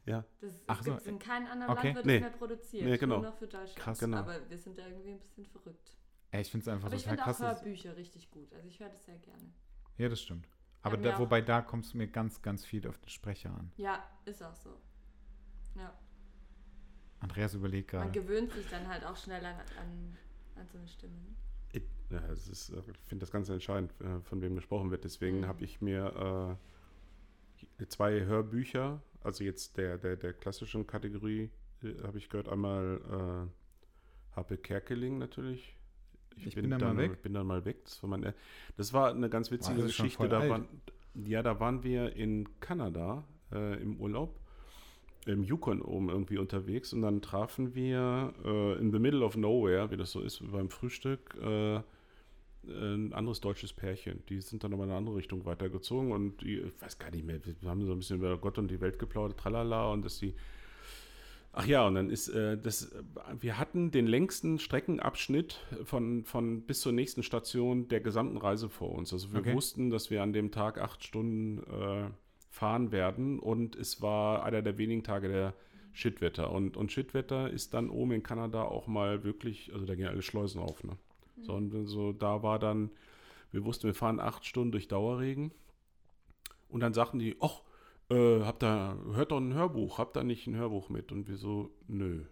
ja. Das Ach so, in keinem anderen okay. Land wird Nee. es mehr produziert. Nee, genau. Nur noch für Deutschland. Krass. Genau. Aber wir sind da irgendwie ein bisschen verrückt. ey, ich finde es einfach Aber ich total finde auch krass. dass- Hörbücher richtig gut. Also ich höre das sehr gerne. Ja, das stimmt. Aber da, auch- wobei da kommst du mir ganz, ganz viel auf den Sprecher an. Ja, ist auch so. Ja. Andreas überlegt Man gerade. gewöhnt sich dann halt auch schnell an, an, an so eine Stimme. ne? Ich, ja, es ist, äh, ich finde das ganz entscheidend, äh, von wem gesprochen wird. Deswegen Mhm. habe ich mir äh, zwei Hörbücher, also jetzt der, der, der klassischen Kategorie, äh, habe ich gehört, einmal äh, Happe Kerkeling natürlich. Ich bin dann mal weg. bin dann mal weg. Das war, mein, das war eine ganz witzige schon Geschichte. Da waren, ja, da waren wir in Kanada äh, im Urlaub, im Yukon oben irgendwie unterwegs und dann trafen wir äh, in the middle of nowhere, wie das so ist beim Frühstück, äh, ein anderes deutsches Pärchen. Die sind dann aber in eine andere Richtung weitergezogen und die, ich weiß gar nicht mehr, wir haben so ein bisschen über Gott und die Welt geplaudert, tralala und dass die Ach ja, und dann ist äh, das, äh, wir hatten den längsten Streckenabschnitt von, von bis zur nächsten Station der gesamten Reise vor uns. Also wir Okay. wussten, dass wir an dem Tag acht Stunden äh, fahren werden und es war einer der wenigen Tage der Shitwetter. Und, und Shitwetter ist dann oben in Kanada auch mal wirklich, also da gehen alle Schleusen auf. Ne? So, und dann so, da war dann, wir wussten, wir fahren acht Stunden durch Dauerregen. Und dann sagten die, ach, äh, habt ihr, hört doch ein Hörbuch, habt ihr nicht ein Hörbuch mit? Und wir so, nö.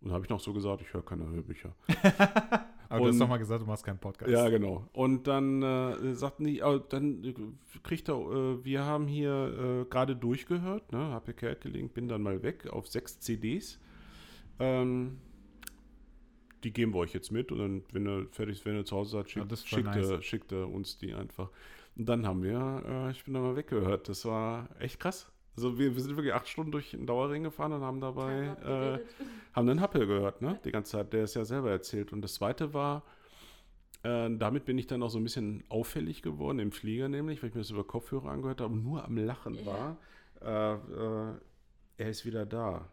Und da habe ich noch so gesagt, ich höre keine Hörbücher. Aber du hast und- doch mal gesagt, du machst keinen Podcast. Ja, genau. Und dann äh, sagten die, oh, dann kriegt er, äh, wir haben hier äh, gerade durchgehört, ne, hab hier Kehrt gelingt, bin dann mal weg auf sechs CDs. Ähm, die geben wir euch jetzt mit und dann, wenn ihr fertig ist, wenn ihr zu Hause seid, Ja, schickt, das ist voll schickt, nice. er, schickt er uns die einfach. Und dann haben wir, äh, ich bin dann mal weggehört. Das war echt krass. Also wir, wir sind wirklich acht Stunden durch den Dauerring gefahren und haben dabei Ja, äh, haben den Happel gehört, ne? Die ganze Zeit, der es ja selber erzählt. Und das zweite war, äh, damit bin ich dann auch so ein bisschen auffällig geworden, im Flieger nämlich, weil ich mir das über Kopfhörer angehört habe und nur am Lachen Ja. war. Äh, äh, er ist wieder da.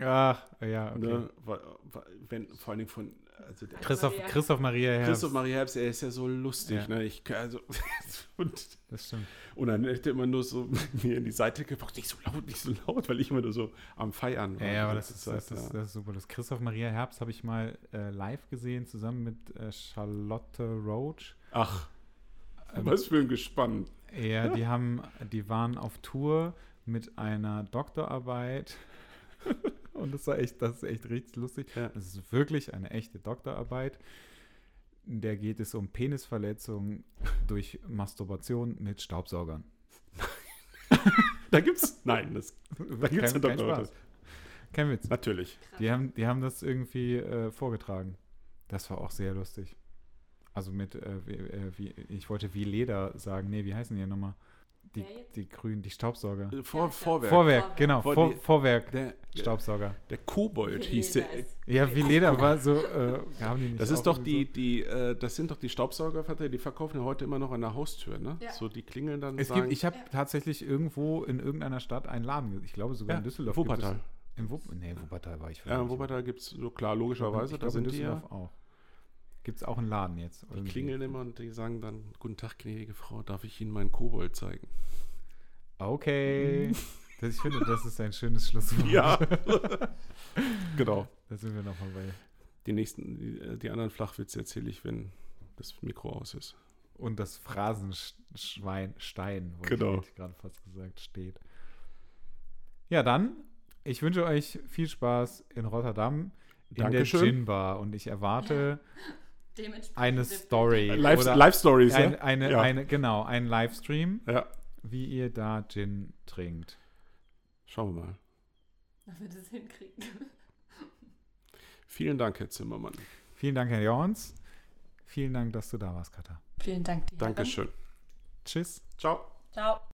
Ach, ja, okay. Ne? Weil, weil, wenn, vor allen Dingen von also der Christoph, Maria. Christoph Maria Herbst. Christoph Maria Herbst, er ist ja so lustig, Ja. ne? Ich, also, und, Das stimmt. und dann hat er immer nur so mir in die Seite gebracht, nicht so laut, nicht so laut, weil ich immer nur so am Feiern Ja, ja, aber das ganze ist, das, ist, ja. das ist super. Das Christoph Maria Herbst habe ich mal äh, live gesehen, zusammen mit äh, Charlotte Roach. Ach, Ähm, was für ein Gespann. Ja, die haben, die waren auf Tour mit einer Doktorarbeit. Und das war echt, das ist echt richtig lustig. Ja. Das ist wirklich eine echte Doktorarbeit. In der geht es um Penisverletzungen durch Masturbation mit Staubsaugern. Da gibt's, nein, das, da gibt's kein, ja kein. Kein Witz. Natürlich. Die haben, die haben das irgendwie äh, vorgetragen. Das war auch sehr lustig. Also mit, äh, wie, äh, wie, ich wollte wie Leder sagen. Nee, wie heißen die nochmal? Die, die grünen, die Staubsauger. Äh, Vor, Ja. Vorwerk. Vorwerk, genau. Vor Vor, die- Vorwerk, Der, Staubsauger. der Kobold hieß der. Ja, wie Leder war so. Äh, haben die nicht Das ist doch die, die, äh, das sind doch die Staubsaugerverträge, die verkaufen ja heute immer noch an der Haustür, ne? Ja. So, die klingeln dann. So. Es sagen, gibt, ich habe Ja. tatsächlich irgendwo in irgendeiner Stadt einen Laden. Ich glaube sogar ja, in Düsseldorf. Wuppertal. Gibt es, in Wupp, nee, Wuppertal war ich Ja, in. Wuppertal gibt es so klar, logischerweise, ich da glaube, in sind die ja. Düsseldorf auch. Gibt es auch einen Laden jetzt? Die irgendwie. klingeln immer und die sagen dann: Guten Tag, gnädige Frau, darf ich Ihnen meinen Kobold zeigen? Okay. Das, ich finde, das ist ein schönes Schlusswort. Ja. genau. Da sind wir nochmal bei. Die nächsten, die, äh, die anderen Flachwitze erzähle ich, wenn das Mikro aus ist. Und das Phrasenschwein, Stein, wollte Genau. ich gerade fast gesagt, steht. Ja, dann, ich wünsche euch viel Spaß in Rotterdam in Dankeschön. der Gin Bar und ich erwarte eine Story. Live, oder Live Stories, ein, ja? eine, Ja. eine, genau, ein Livestream, Ja, wie ihr da Gin trinkt. schauen wir mal. Ob wir das hinkriegen. Vielen Dank, Herr Zimmermann. Vielen Dank, Herr Jorns. Vielen Dank, dass du da warst, Katha. Vielen Dank dir. Dankeschön. Tschüss. Ciao. Ciao.